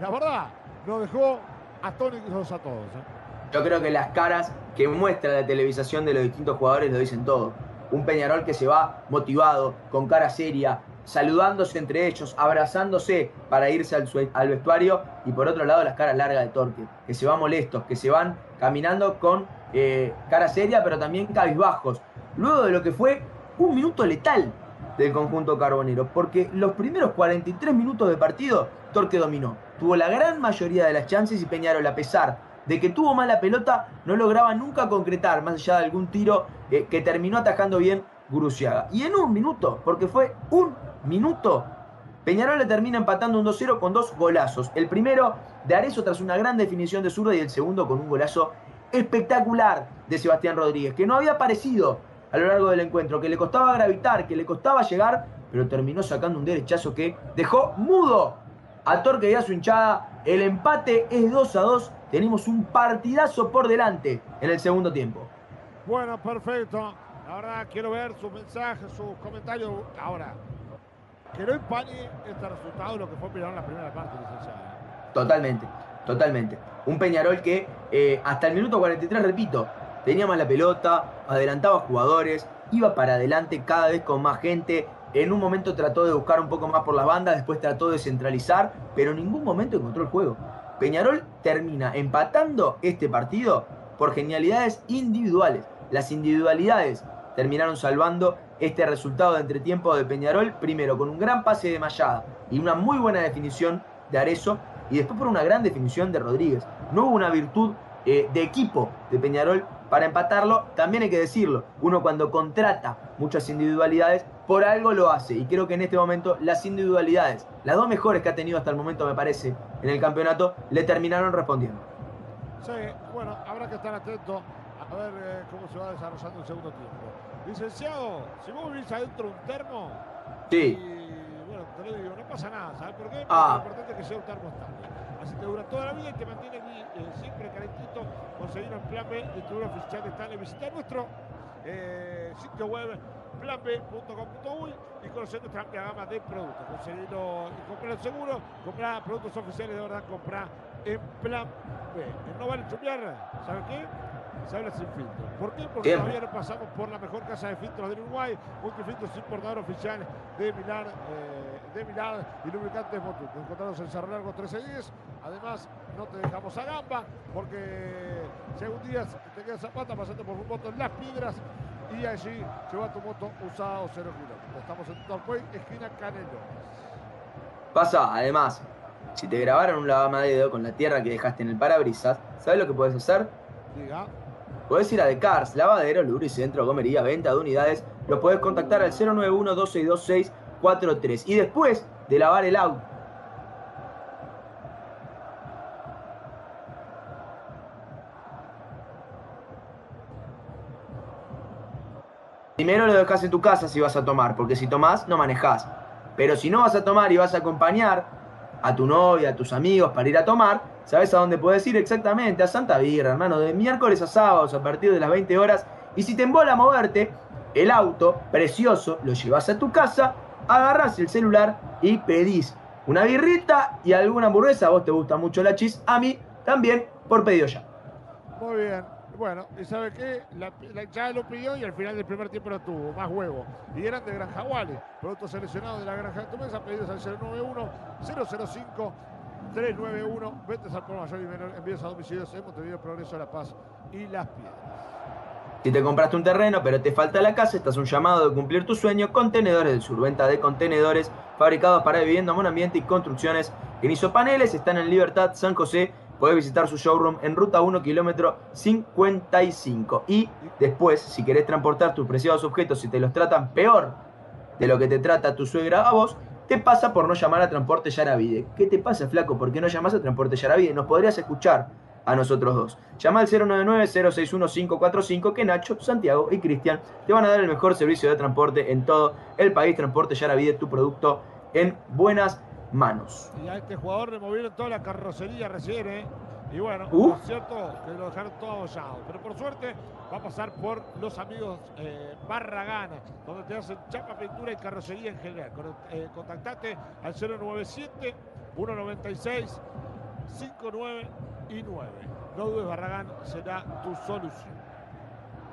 La verdad, nos dejó atónitos a todos. ¿eh? Yo creo que las caras que muestra la televisación de los distintos jugadores lo dicen todo. Un Peñarol que se va motivado, con cara seria, saludándose entre ellos, abrazándose para irse al, al, vestuario y por otro lado las caras largas de Torque, que se van molestos, que se van caminando con eh, cara seria pero también cabizbajos, luego de lo que fue un minuto letal del conjunto carbonero, porque los primeros 43 minutos de partido Torque dominó, tuvo la gran mayoría de las chances y Peñarol a pesar de que tuvo mala pelota no lograba nunca concretar, más allá de algún tiro eh, que terminó atajando bien Guruciaga. Y en un minuto, porque fue un minuto, Peñarol le termina empatando un 2-0 con dos golazos. El primero de Arezo tras una gran definición de zurda y el segundo con un golazo espectacular de Sebastián Rodríguez, que no había aparecido a lo largo del encuentro, que le costaba gravitar, que le costaba llegar, pero terminó sacando un derechazo que dejó mudo a Torque y a su hinchada. El empate es 2 a 2. Tenemos un partidazo por delante en el segundo tiempo. Bueno, perfecto. Ahora quiero ver sus mensajes, sus comentarios. Ahora, que no empañe este resultado lo que fue Peñarol en la primera parte, licenciado. Totalmente, totalmente. Un Peñarol que eh, hasta el minuto 43, repito, tenía más la pelota, adelantaba jugadores, iba para adelante cada vez con más gente. En un momento trató de buscar un poco más por las bandas, después trató de centralizar, pero en ningún momento encontró el juego. Peñarol termina empatando este partido por genialidades individuales. Las individualidades terminaron salvando este resultado de entretiempo de Peñarol, primero con un gran pase de Mayada y una muy buena definición de Arezo, y después por una gran definición de Rodríguez. No hubo una virtud eh, de equipo de Peñarol para empatarlo, también hay que decirlo, uno cuando contrata muchas individualidades, por algo lo hace, y creo que en este momento las individualidades, las dos mejores que ha tenido hasta el momento me parece en el campeonato, le terminaron respondiendo. Sí, bueno, habrá que estar atento a ver eh, cómo se va desarrollando el segundo tiempo. Licenciado, si vos vivís adentro un termo, sí. y, digo, no pasa nada, ¿sabes por qué? Porque Ah. lo importante es que sea un estable. Así te dura toda la vida y te mantiene eh, siempre calentito. Conseguirlo en Plan B, distribuidor oficial de Stanley. Visita nuestro eh, sitio web planb.com.uy y conocer nuestra amplia gama de productos. Conseguirlo y comprar seguro, comprar productos oficiales de verdad, comprar en Plan B. Eh, No vale chupear, ¿sabes qué? Se habla sin filtro. ¿Por qué? Porque Siempre. todavía no pasamos por la mejor casa de filtros del Uruguay. Multifiltros importador oficial de Milán, eh, de Milán y lubricantes Motul. Nos encontramos en Cerro Largo 1310. Además, no te dejamos a gamba porque si algún día te quedas zapata pasando por un moto en Las Piedras y allí lleva tu moto usado 0 kilómetros. Estamos en Torquay, esquina Canelones. Pasa, además, si te grabaron un lavamadedo con la tierra que dejaste en el parabrisas, ¿sabes lo que puedes hacer? Diga, Podés ir a The Cars, lavadero, lubricentro, gomería, venta de unidades. Lo podés contactar al 091-262643. Y después de lavar el auto, primero lo dejás en tu casa si vas a tomar, porque si tomás no manejás. Pero si no vas a tomar y vas a acompañar a tu novia, a tus amigos para ir a tomar, ¿sabes a dónde puedes ir exactamente? A Santa Birra, hermano, de miércoles a sábados a partir de las 20 horas. Y si te embola moverte, el auto, precioso, lo llevas a tu casa, agarras el celular y pedís una birrita y alguna hamburguesa. Vos te gusta mucho la cheese, a mí también por pedido ya. Muy bien. Bueno, ¿y sabe qué? La, la lo pidió y al final del primer tiempo lo tuvo, más huevo. Y eran de Granja Wally, productos seleccionados de la Granja de tu mesa, pedidos al 091-005-391. Ventas al por mayor y menor, envíos a domicilios en Montevideo, Progreso, La Paz y Las Piedras. Si te compraste un terreno pero te falta la casa, estás un llamado de cumplir tu sueño. Contenedores del Sur, venta de contenedores fabricados para vivienda, monoambiente y construcciones. En Isopaneles están en Libertad, San José. Podés visitar su showroom en ruta 1, kilómetro 55. Y después, si querés transportar tus preciados objetos y te los tratan peor de lo que te trata tu suegra a vos, te pasa por no llamar a Transporte Yaravide. ¿Qué te pasa, flaco? ¿Por qué no llamas a Transporte Yaravide? Nos podrías escuchar a nosotros dos. Llama al 099-061-545 que Nacho, Santiago y Cristian te van a dar el mejor servicio de transporte en todo el país. Transporte Yaravide, tu producto en buenas manos. Y a este jugador le movieron toda la carrocería recién, ¿eh? Y bueno, Uh. es cierto que lo dejaron todo abollado. Pero por suerte va a pasar por los amigos eh, Barragana, donde te hacen chapa, pintura y carrocería en general. Con- eh, contactate al 097 196 59 y 9. No dudes, Barragán será tu solución.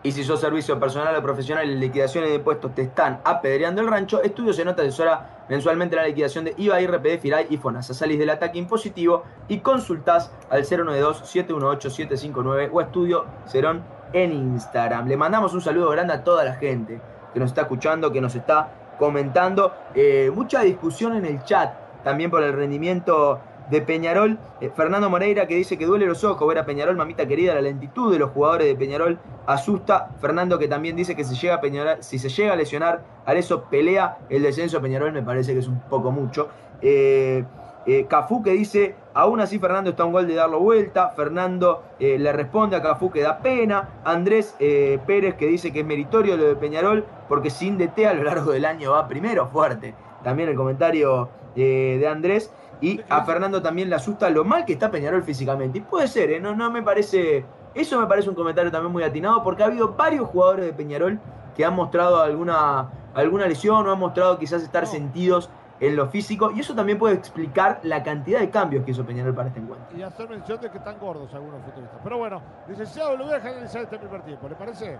Y si sos servicio personal o profesional en liquidaciones de impuestos te están apedreando el rancho, Estudios se nota asesora mensualmente la liquidación de IVA, IRPD, FIRAI y FONASA. Salís del ataque impositivo y consultás al 092-718-759 o Estudio Cerón en Instagram. Le mandamos un saludo grande a toda la gente que nos está escuchando, que nos está comentando. Eh, mucha discusión en el chat también por el rendimiento de Peñarol. Eh, Fernando Moreira que dice que duele los ojos ver a Peñarol, mamita querida, la lentitud de los jugadores de Peñarol asusta. Fernando que también dice que si, llega a Peñarol- si se llega a lesionar, Arezo pelea el descenso. Peñarol me parece que es un poco mucho. Eh, eh, Cafú que dice, aún así Fernando está a un gol de darlo vuelta. Fernando eh, le responde a Cafú que da pena. Andrés Pérez que dice que es meritorio lo de Peñarol porque sin DT a lo largo del año va primero fuerte. También el comentario de Andrés. Y a Fernando también le asusta lo mal que está Peñarol físicamente. Y puede ser, ¿eh? no, no me parece. Eso me parece un comentario también muy atinado porque ha habido varios jugadores de Peñarol que han mostrado alguna, alguna lesión o han mostrado quizás estar No. sentidos en lo físico. Y eso también puede explicar la cantidad de cambios que hizo Peñarol para este encuentro. Y hacer mención de que están gordos algunos futbolistas. Pero bueno, licenciado, lo voy a dejar analizar este primer tiempo. ¿Le parece?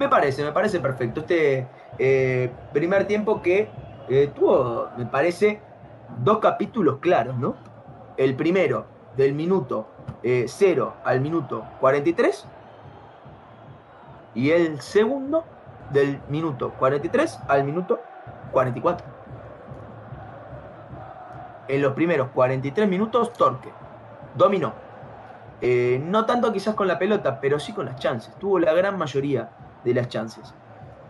Me parece, me parece perfecto. Este eh, primer tiempo que eh, tuvo, me parece, dos capítulos claros, ¿no? El primero, del minuto 0 al minuto 43. Y el segundo, del minuto 43 al minuto 44. En los primeros 43 minutos, Torque dominó. Eh, no tanto quizás con la pelota, pero sí con las chances. Tuvo la gran mayoría de las chances.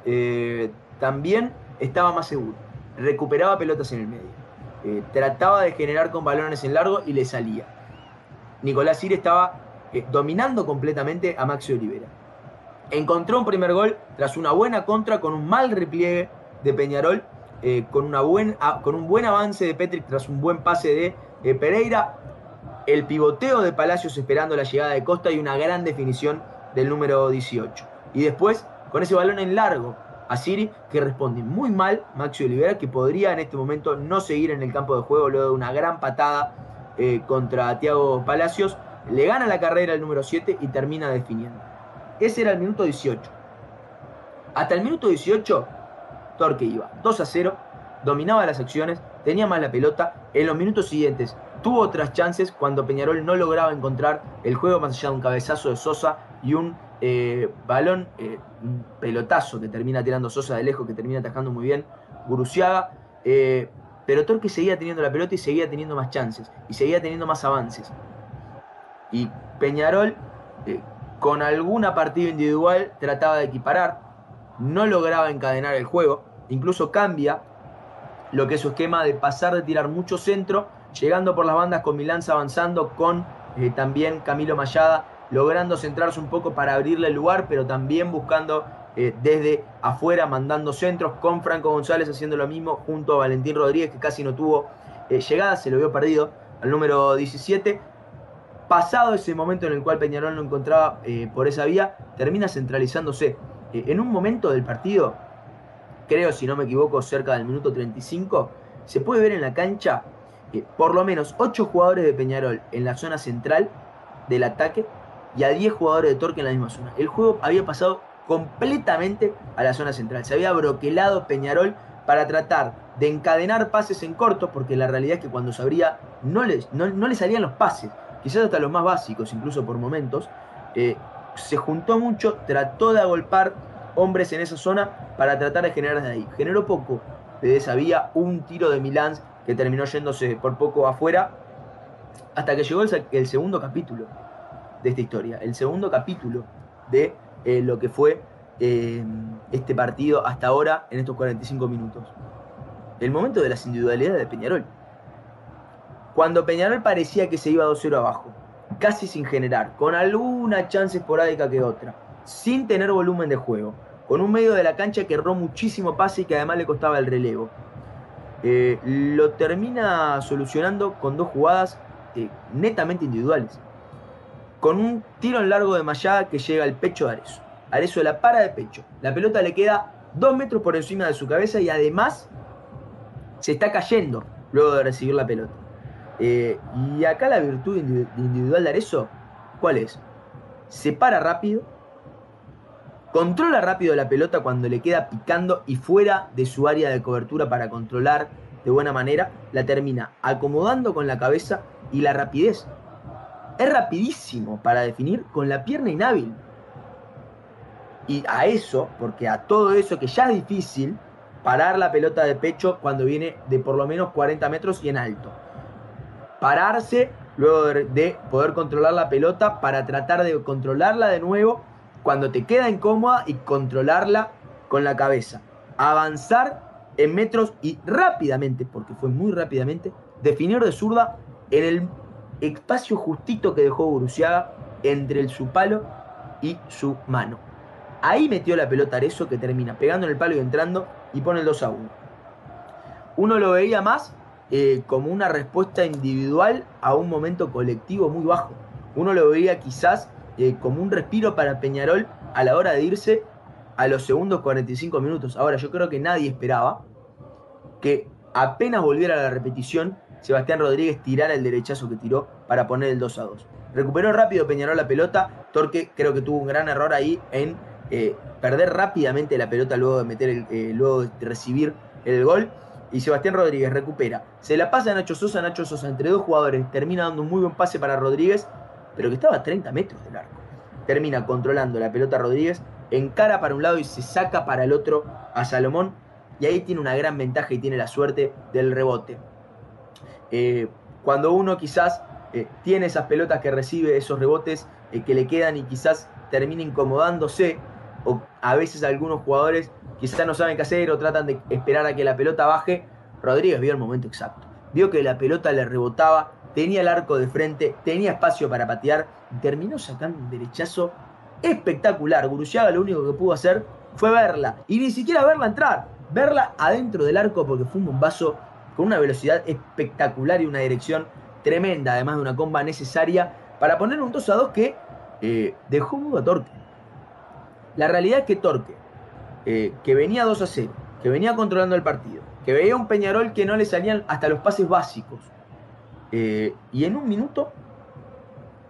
Eh, también estaba más seguro. Recuperaba pelotas en el medio. Eh, trataba de generar con balones en largo y le salía. Nicolás Siri estaba eh, dominando completamente a Maxi Olivera. Encontró un primer gol tras una buena contra con un mal repliegue de Peñarol, eh, con, una buen, con un buen avance de Petric tras un buen pase de Pereira, el pivoteo de Palacios esperando la llegada de Costa y una gran definición del número 18. Y después, con ese balón en largo a Siri, que responde muy mal Maxi Olivera, que podría en este momento no seguir en el campo de juego luego de una gran patada eh, contra Thiago Palacios. Le gana la carrera el número 7 y termina definiendo. Ese era el minuto 18. Hasta el minuto 18, Torque iba 2 a 0, dominaba las acciones, tenía más la pelota. En los minutos siguientes tuvo otras chances cuando Peñarol no lograba encontrar el juego más allá de un cabezazo de Sosa y un eh, balón, eh, un pelotazo que termina tirando Sosa de lejos, que termina atajando muy bien Guruciaga. eh, pero Torque seguía teniendo la pelota y seguía teniendo más chances y seguía teniendo más avances. Y Peñarol, con alguna partida individual, trataba de equiparar, no lograba encadenar el juego, incluso cambia lo que es su esquema de pasar de tirar mucho centro, llegando por las bandas con Milán avanzando, con también Camilo Mayada, logrando centrarse un poco para abrirle el lugar, pero también buscando eh, desde afuera, mandando centros, con Franco González haciendo lo mismo, junto a Valentín Rodríguez, que casi no tuvo eh, llegada, se lo vio perdido al número 17. Pasado ese momento en el cual Peñarol no encontraba eh, por esa vía, termina centralizándose. En un momento del partido, creo si no me equivoco, cerca del minuto 35, se puede ver en la cancha por lo menos 8 jugadores de Peñarol en la zona central del ataque y a 10 jugadores de Torque en la misma zona. El juego había pasado completamente a la zona central. Se había broquelado Peñarol para tratar de encadenar pases en corto, porque la realidad es que cuando se abría no le, no, no le salían los pases, quizás hasta los más básicos, incluso por momentos. Eh, se juntó mucho, trató de agolpar hombres en esa zona para tratar de generar desde ahí. Generó poco de esa vía, un tiro de Milán que terminó yéndose por poco afuera, hasta que llegó el segundo capítulo de esta historia, el segundo capítulo de eh, lo que fue eh, este partido hasta ahora en estos 45 minutos. El momento de las individualidades de Peñarol. Cuando Peñarol parecía que se iba 2-0 abajo, casi sin generar, con alguna chance esporádica que otra, sin tener volumen de juego, con un medio de la cancha que erró muchísimo pase y que además le costaba el relevo. Eh, lo termina solucionando con dos jugadas netamente individuales. Con un tiro en largo de Mayada que llega al pecho de Arezo. Arezo la para de pecho. La pelota le queda dos metros por encima de su cabeza y además se está cayendo luego de recibir la pelota. Eh, y acá la virtud individual de Arezo, ¿cuál es? Se para rápido, controla rápido la pelota cuando le queda picando y fuera de su área de cobertura para controlar de buena manera, la termina acomodando con la cabeza y la rapidez. Es rapidísimo para definir con la pierna inhábil. Y a eso, porque a todo eso que ya es difícil, parar la pelota de pecho cuando viene de por lo menos 40 metros y en alto. Pararse luego de, poder controlar la pelota para tratar de controlarla de nuevo cuando te queda incómoda y controlarla con la cabeza. Avanzar en metros y rápidamente, porque fue muy rápidamente, definir de zurda en el espacio justito que dejó Guruciaga entre el, su palo y su mano. Ahí metió la pelota Arezo que termina pegando en el palo y entrando y pone el 2 a 1. Uno lo veía más eh, como una respuesta individual a un momento colectivo muy bajo. Uno lo veía quizás eh, como un respiro para Peñarol a la hora de irse a los segundos 45 minutos. Ahora, yo creo que nadie esperaba que apenas volviera a la repetición, Sebastián Rodríguez tirara el derechazo que tiró para poner el 2 a 2. Recuperó rápido Peñarol la pelota. Torque creo que tuvo un gran error ahí en eh, perder rápidamente la pelota luego de meter el, eh, luego de recibir el gol. Y Sebastián Rodríguez recupera. Se la pasa a Nacho Sosa, Nacho Sosa entre dos jugadores. Termina dando un muy buen pase para Rodríguez, pero que estaba a 30 metros del arco. Termina controlando la pelota Rodríguez, encara para un lado y se saca para el otro a Salomón. Y ahí tiene una gran ventaja y tiene la suerte del rebote. Eh, cuando uno quizás tiene esas pelotas que recibe, esos rebotes que le quedan y quizás termina incomodándose o a veces algunos jugadores quizás no saben qué hacer o tratan de esperar a que la pelota baje. Rodríguez vio el momento exacto. Vio que la pelota le rebotaba, tenía el arco de frente, tenía espacio para patear y terminó sacando un derechazo espectacular. Guruciaga lo único que pudo hacer fue verla y ni siquiera verla entrar, verla adentro del arco porque fue un bombazo con una velocidad espectacular y una dirección tremenda, además de una comba necesaria para poner un 2 a 2 que eh, dejó mudo a Torque. La realidad es que Torque, eh, que venía 2 a 0, que venía controlando el partido, que veía un Peñarol que no le salían hasta los pases básicos, eh, y en un minuto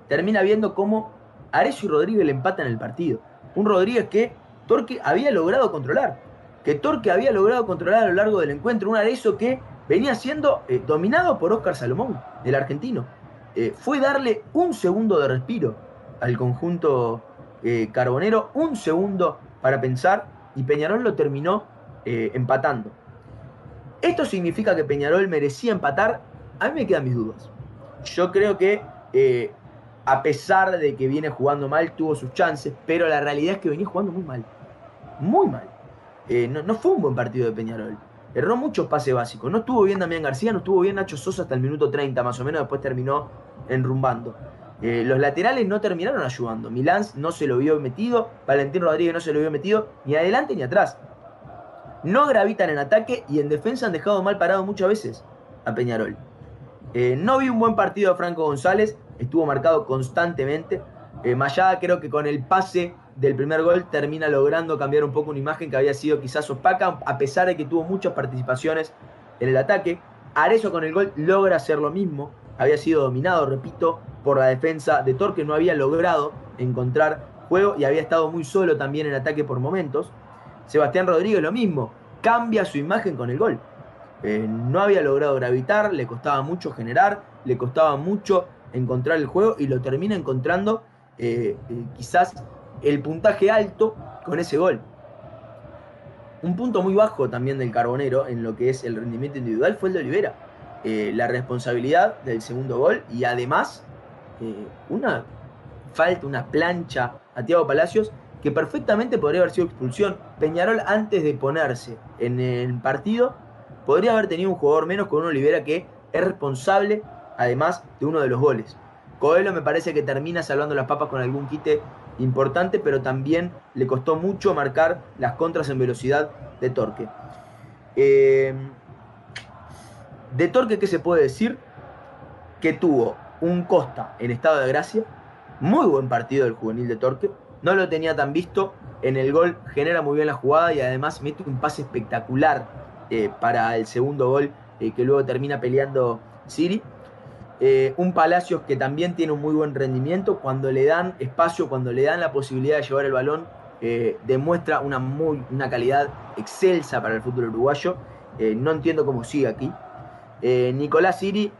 termina viendo cómo Arecio y Rodríguez le empatan el partido. Un Rodríguez que Torque había logrado controlar, que Torque había logrado controlar a lo largo del encuentro, un Arezo que venía siendo eh, dominado por Oscar Salomón, del argentino. fue darle un segundo de respiro al conjunto eh, Carbonero un segundo para pensar y Peñarol lo terminó eh, empatando. ¿Esto significa que Peñarol merecía empatar? A mí me quedan mis dudas. Yo creo que eh, a pesar de que viene jugando mal, tuvo sus chances, pero la realidad es que venía jugando muy mal. Muy mal. no, fue un buen partido de Peñarol. Erró muchos pases básicos. No estuvo bien Damián García, no estuvo bien Nacho Sosa hasta el minuto 30 más o menos, después terminó enrumbando. Eh, los laterales no terminaron ayudando. Milán no se lo vio metido, Valentín Rodríguez no se lo vio metido, ni adelante ni atrás. No gravitan en ataque y en defensa han dejado mal parado muchas veces a Peñarol. Eh, no vi un buen partido de Franco González, estuvo marcado constantemente. Eh, Mayada creo que con el pase del primer gol termina logrando cambiar un poco una imagen que había sido quizás opaca, a pesar de que tuvo muchas participaciones en el ataque. Arezo con el gol logra hacer lo mismo, había sido dominado, repito, por la defensa de Torque, no había logrado encontrar juego y había estado muy solo también en ataque por momentos. Sebastián Rodríguez lo mismo, cambia su imagen con el gol. Eh, no había logrado gravitar, le costaba mucho generar, le costaba mucho encontrar el juego y lo termina encontrando eh, eh, quizás el puntaje alto con ese gol. Un punto muy bajo también del Carbonero en lo que es el rendimiento individual fue el de Olivera. la responsabilidad del segundo gol y además eh, una falta, una plancha a Tiago Palacios que perfectamente podría haber sido expulsión. Peñarol antes de ponerse en el partido podría haber tenido un jugador menos con un Olivera que es responsable además de uno de los goles. Coelho me parece que termina salvando las papas con algún quite importante, pero también le costó mucho marcar las contras en velocidad de Torque. Eh, de Torque, ¿qué se puede decir? Que tuvo un Costa en estado de gracia, muy buen partido del juvenil de Torque, no lo tenía tan visto, en el gol genera muy bien la jugada y además mete un pase espectacular eh, para el segundo gol eh, que luego termina peleando Siri. Eh, un Palacios que también tiene un muy buen rendimiento, cuando le dan espacio, cuando le dan la posibilidad de llevar el balón, demuestra una, muy, una calidad excelsa para el fútbol uruguayo. no entiendo cómo sigue aquí. Nicolás Siri,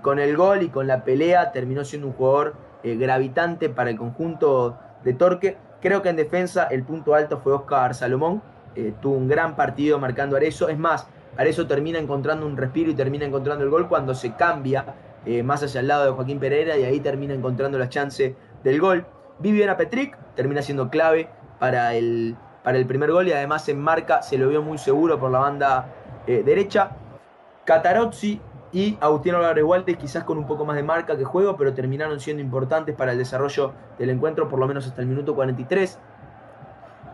con el gol y con la pelea, terminó siendo un jugador gravitante para el conjunto de Torque. Creo que en defensa el punto alto fue Oscar Salomón. Eh, tuvo un gran partido marcando a Arezo. Es más, Arezo termina encontrando un respiro y termina encontrando el gol cuando se cambia eh, más hacia el lado de Joaquín Pereira y ahí termina encontrando la chance del gol. Viviana Petric termina siendo clave para el, para el primer gol y además en marca se lo vio muy seguro por la banda eh, derecha. Catarozzi y Agustín Álvarez Waldes quizás con un poco más de marca que juego, pero terminaron siendo importantes para el desarrollo del encuentro, por lo menos hasta el minuto 43.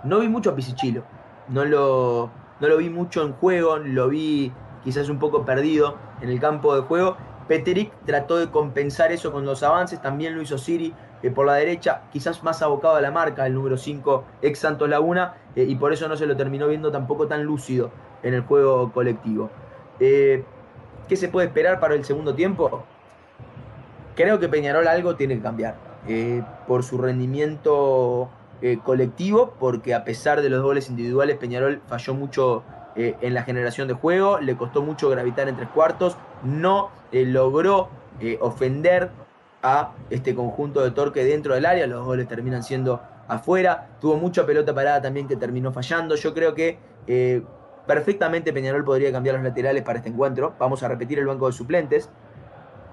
No vi mucho a Pisichilo, no lo, no lo vi mucho en juego, lo vi quizás un poco perdido en el campo de juego. Peteric trató de compensar eso con los avances, también lo hizo Siri eh, por la derecha, quizás más abocado a la marca, el número 5 ex Santos Laguna, eh, y por eso no se lo terminó viendo tampoco tan lúcido en el juego colectivo. Eh, ¿Qué se puede esperar para el segundo tiempo? Creo que Peñarol algo tiene que cambiar. Por su rendimiento colectivo, porque a pesar de los goles individuales, Peñarol falló mucho en la generación de juego, le costó mucho gravitar en tres cuartos, no logró ofender a este conjunto de Torque dentro del área, los goles terminan siendo afuera, tuvo mucha pelota parada también que terminó fallando, yo creo que Perfectamente Peñarol podría cambiar los laterales para este encuentro. Vamos a repetir el banco de suplentes.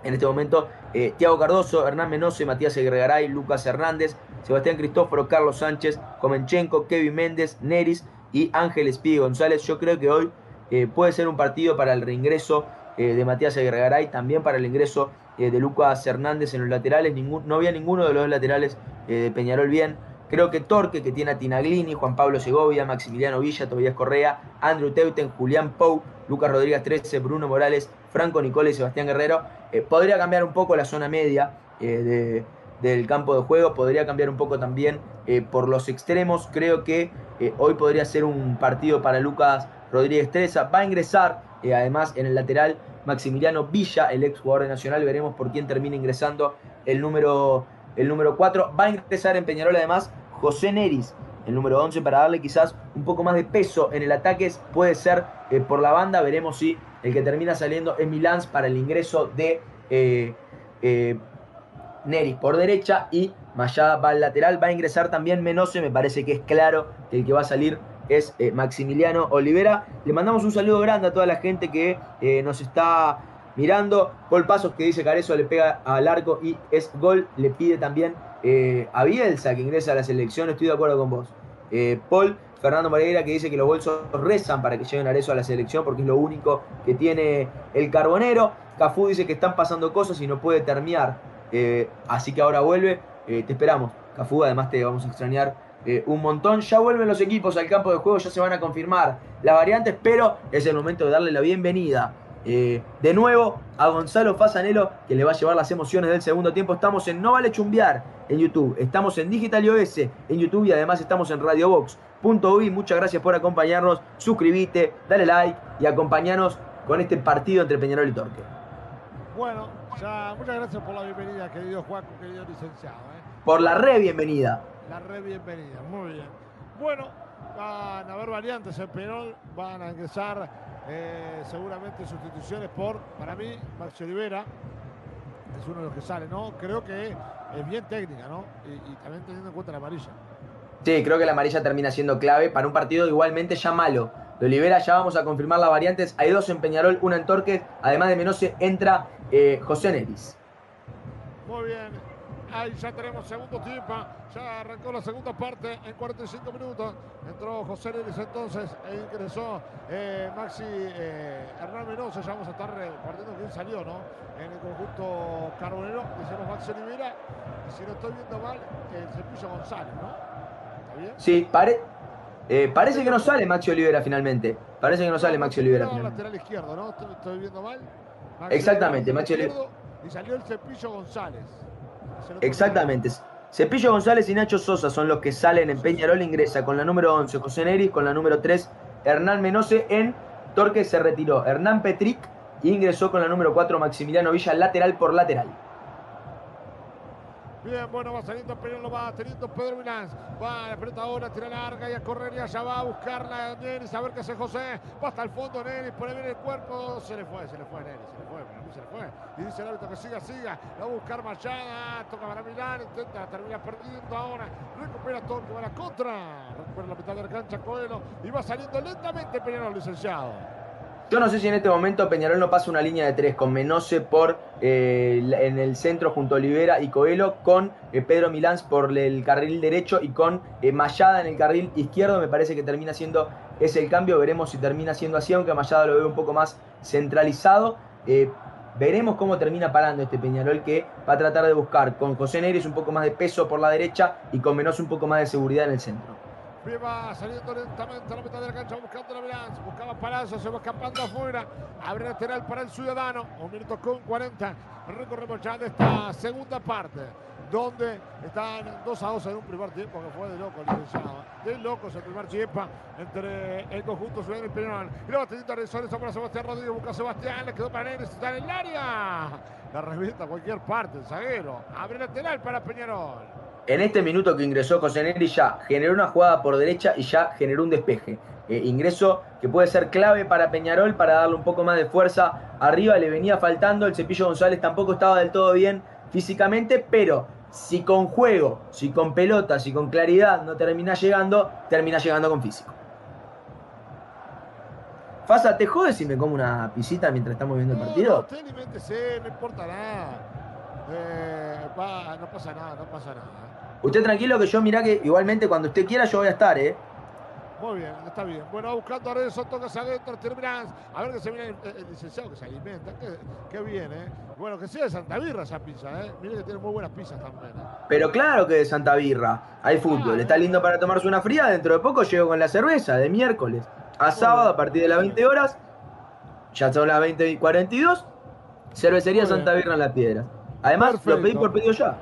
En este momento, eh, Tiago Cardoso, Hernán Menose, Matías Egregaray, Lucas Hernández, Sebastián Cristóforo, Carlos Sánchez, Comenchenko, Kevin Méndez, Neris y Ángel Espí González. Yo creo que hoy eh, puede ser un partido para el reingreso eh, de Matías Egregaray, también para el ingreso de Lucas Hernández en los laterales. no había ninguno de los laterales de Peñarol bien. Creo que Torque, que tiene a Tinaglini, Juan Pablo Segovia, Maximiliano Villa, Tobías Correa, Andrew Teuten, Julián Pou, Lucas Rodríguez 13, Bruno Morales, Franco Nicole y Sebastián Guerrero, eh, podría cambiar un poco la zona media eh, del campo de juego, podría cambiar un poco también eh, por los extremos. Creo que hoy podría ser un partido para Lucas Rodríguez 13. Va a ingresar, además, en el lateral Maximiliano Villa, el ex jugador de Nacional. Veremos por quién termina ingresando el número el número 4. Va a ingresar en Peñarol además José Neris, el número 11, para darle quizás un poco más de peso en el ataque. Puede ser eh, por la banda, veremos si el que termina saliendo es Milans para el ingreso de eh, eh, Neris por derecha y Mayada va al lateral. Va a ingresar también Menose, me parece que es claro que el que va a salir es Maximiliano Olivera. Le mandamos un saludo grande a toda la gente que nos está mirando. Paul Pasos que dice Carezo le pega al arco y es gol. Le pide también eh, a Bielsa que ingresa a la selección. Estoy de acuerdo con vos. Eh, Paul Fernando Moreira que dice que los bolsos rezan para que lleguen a eso a la selección porque es lo único que tiene el carbonero. Cafú dice que están pasando cosas y no puede terminar. Eh, así que ahora vuelve. te esperamos. Cafú, además te vamos a extrañar un montón. Ya vuelven los equipos al campo de juego, ya se van a confirmar las variantes, pero es el momento de darle la bienvenida eh, de nuevo a Gonzalo Fasanelo que le va a llevar las emociones del segundo tiempo. Estamos en No Vale Chumbiar en YouTube, estamos en Digital iOS en YouTube y además estamos en radiobox.uy. Muchas gracias por acompañarnos. Suscríbete, dale like y acompañanos con este partido entre Peñarol y Torque. Bueno, ya, muchas gracias por la bienvenida, querido Juan, querido licenciado. ¿eh? Por la re bienvenida. La re bienvenida, muy bien. Bueno, van a haber variantes en Peñarol, van a ingresar eh, seguramente sustituciones por, para mí, Maxi Olivera es uno de los que sale, ¿no? Creo que es bien técnica, ¿no? Y, también teniendo en cuenta la amarilla. Sí, creo que la amarilla termina siendo clave para un partido igualmente ya malo. De Olivera ya vamos a confirmar las variantes. Hay dos en Peñarol, una en Torques. Además de Menose entra eh, José Neris. Muy bien. Ahí ya tenemos segundo tiempo. Ya arrancó la segunda parte en 45 minutos. Entró José Neris entonces e ingresó eh, Maxi eh, Hernán Mendoza. Ya vamos a estar repartiendo quién salió, ¿no? En el conjunto carbonero. Decimos Maxi Olivera. Y si no estoy viendo mal, el Cepillo González, ¿no? ¿Está bien? Sí, pare- eh, parece que no sale Maxi Olivera finalmente. Parece que no sale Maxi Olivera finalmente. lateral izquierdo, ¿no? Estoy, estoy viendo mal. Maxi Exactamente, Maxi Olivera. Y salió el Cepillo González. Exactamente. Cepillo González y Nacho Sosa son los que salen en Peñarol. Ingresa con la número 11 José Neris, con la número 3 Hernán Menose. En Torque se retiró Hernán Petric ingresó con la número 4 Maximiliano Villa, lateral por lateral. Bien, bueno, va saliendo Peñarol, lo va teniendo Pedro Milán. Va la pelota ahora, tira larga y a correr y allá va a buscarla Neris, a ver qué hace José. Va hasta el fondo Neris, pone bien el cuerpo. Se le fue, se le fue Neris, se le fue, se le fue. Y dice el árbitro que siga, siga. Va a buscar Machada, toca para Milán, intenta, termina perdiendo ahora. Recupera todo, que va a la contra. Recupera la mitad de la cancha Coelho y va saliendo lentamente Peñarol, licenciado. Yo no sé si en este momento Peñarol no pasa una línea de tres con Menose por eh, en el centro junto a Olivera y Coelho, con eh, Pedro Milán por el carril derecho y con eh, Mayada en el carril izquierdo. Me parece que termina siendo ese el cambio. Veremos si termina siendo así, aunque Mayada lo veo un poco más centralizado. Eh, veremos cómo termina parando este Peñarol que va a tratar de buscar con José Neres un poco más de peso por la derecha y con Menose un poco más de seguridad en el centro. Bien, va saliendo lentamente a la mitad de la cancha buscando la Milán. Buscaba Palazzo, se va escapando afuera. Abre lateral para el Ciudadano. Un minuto con 40. Recorremos ya de esta segunda parte. Donde están 2 a 2 en un primer tiempo que fue de loco, licenciado. De locos el primer tiempo entre el conjunto Ciudadano y Peñarol. Y luego teniendo Rezones para Sebastián Rodríguez. Busca a Sebastián, le quedó para Neres, está en el área. La revienta a cualquier parte, el zaguero. Abre lateral para Peñarol. En este minuto que ingresó José Neri ya generó una jugada por derecha y ya generó un despeje. Eh, ingreso que puede ser clave para Peñarol para darle un poco más de fuerza arriba. Le venía faltando. El Cepillo González tampoco estaba del todo bien físicamente, pero si con juego, si con pelota, si con claridad no termina llegando, termina llegando con físico. Fasa, ¿te jode si me como una pisita mientras estamos viendo el partido? No, no importa nada. Eh, no pasa nada, no pasa nada. Usted tranquilo que yo mirá que igualmente cuando usted quiera yo voy a estar, ¿eh? Muy bien, está bien. Bueno, va buscando a Renzo, toca hacia adentro, termina. A ver que se viene el, licenciado que se alimenta. Qué, bien, ¿eh? Bueno, que sea de Santa Birra esa pizza, ¿eh? Mire que tiene muy buenas pizzas también. ¿eh? Pero claro que de Santa Birra. Hay fútbol. Está lindo para tomarse una fría. Dentro de poco llego con la cerveza de miércoles a sábado a partir de las 20 horas. Ya son las 20 y 42. Cervecería. Santa Birra en las piedras. Además, lo pedí por pedido ya.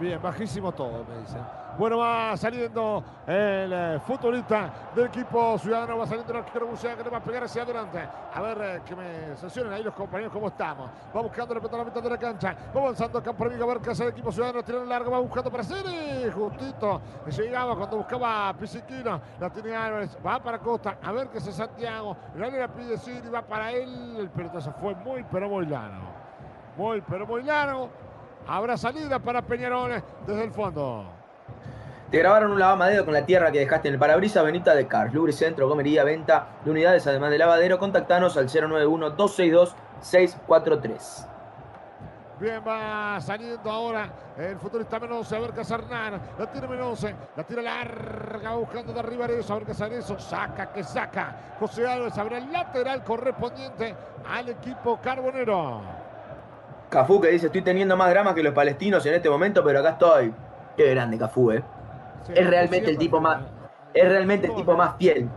Bien, bajísimo todo, me dicen. Bueno, va saliendo el eh, futbolista del equipo ciudadano, va saliendo el arquero Bucea que le va a pegar hacia adelante. A ver eh, que me sancionen ahí los compañeros cómo estamos. Va buscando la pelota a la mitad de la cancha. Va avanzando campo amigo a ver qué hace el equipo ciudadano. Tira largo, va buscando para Ceri. Justito. Llegaba cuando buscaba Pisiquino. La tiene Álvarez. Va para Costa. A ver qué hace Santiago. Gane la pide Ciri. Va para él. El pelotazo fue muy, pero muy largo. Muy, pero muy largo. Habrá salida para Peñarol desde el fondo. Te grabaron un lavamadedo con la tierra que dejaste en el parabrisas. Benita de Cars. Lubricentro, comería, venta de unidades, además de lavadero. Contactanos al 091-262-643. Bien, va saliendo ahora el futbolista Menose. A ver qué hace Hernán. La tiene Menose. La tira larga. Buscando de arriba eso. A ver qué hace eso. Saca, que saca. José Álvarez abre el lateral correspondiente al equipo carbonero. Cafú que dice, estoy teniendo más dramas que los palestinos en este momento, pero acá estoy. Qué grande Cafú, eh. Sí, Es realmente el tipo más-. Es realmente el tipo más fiel.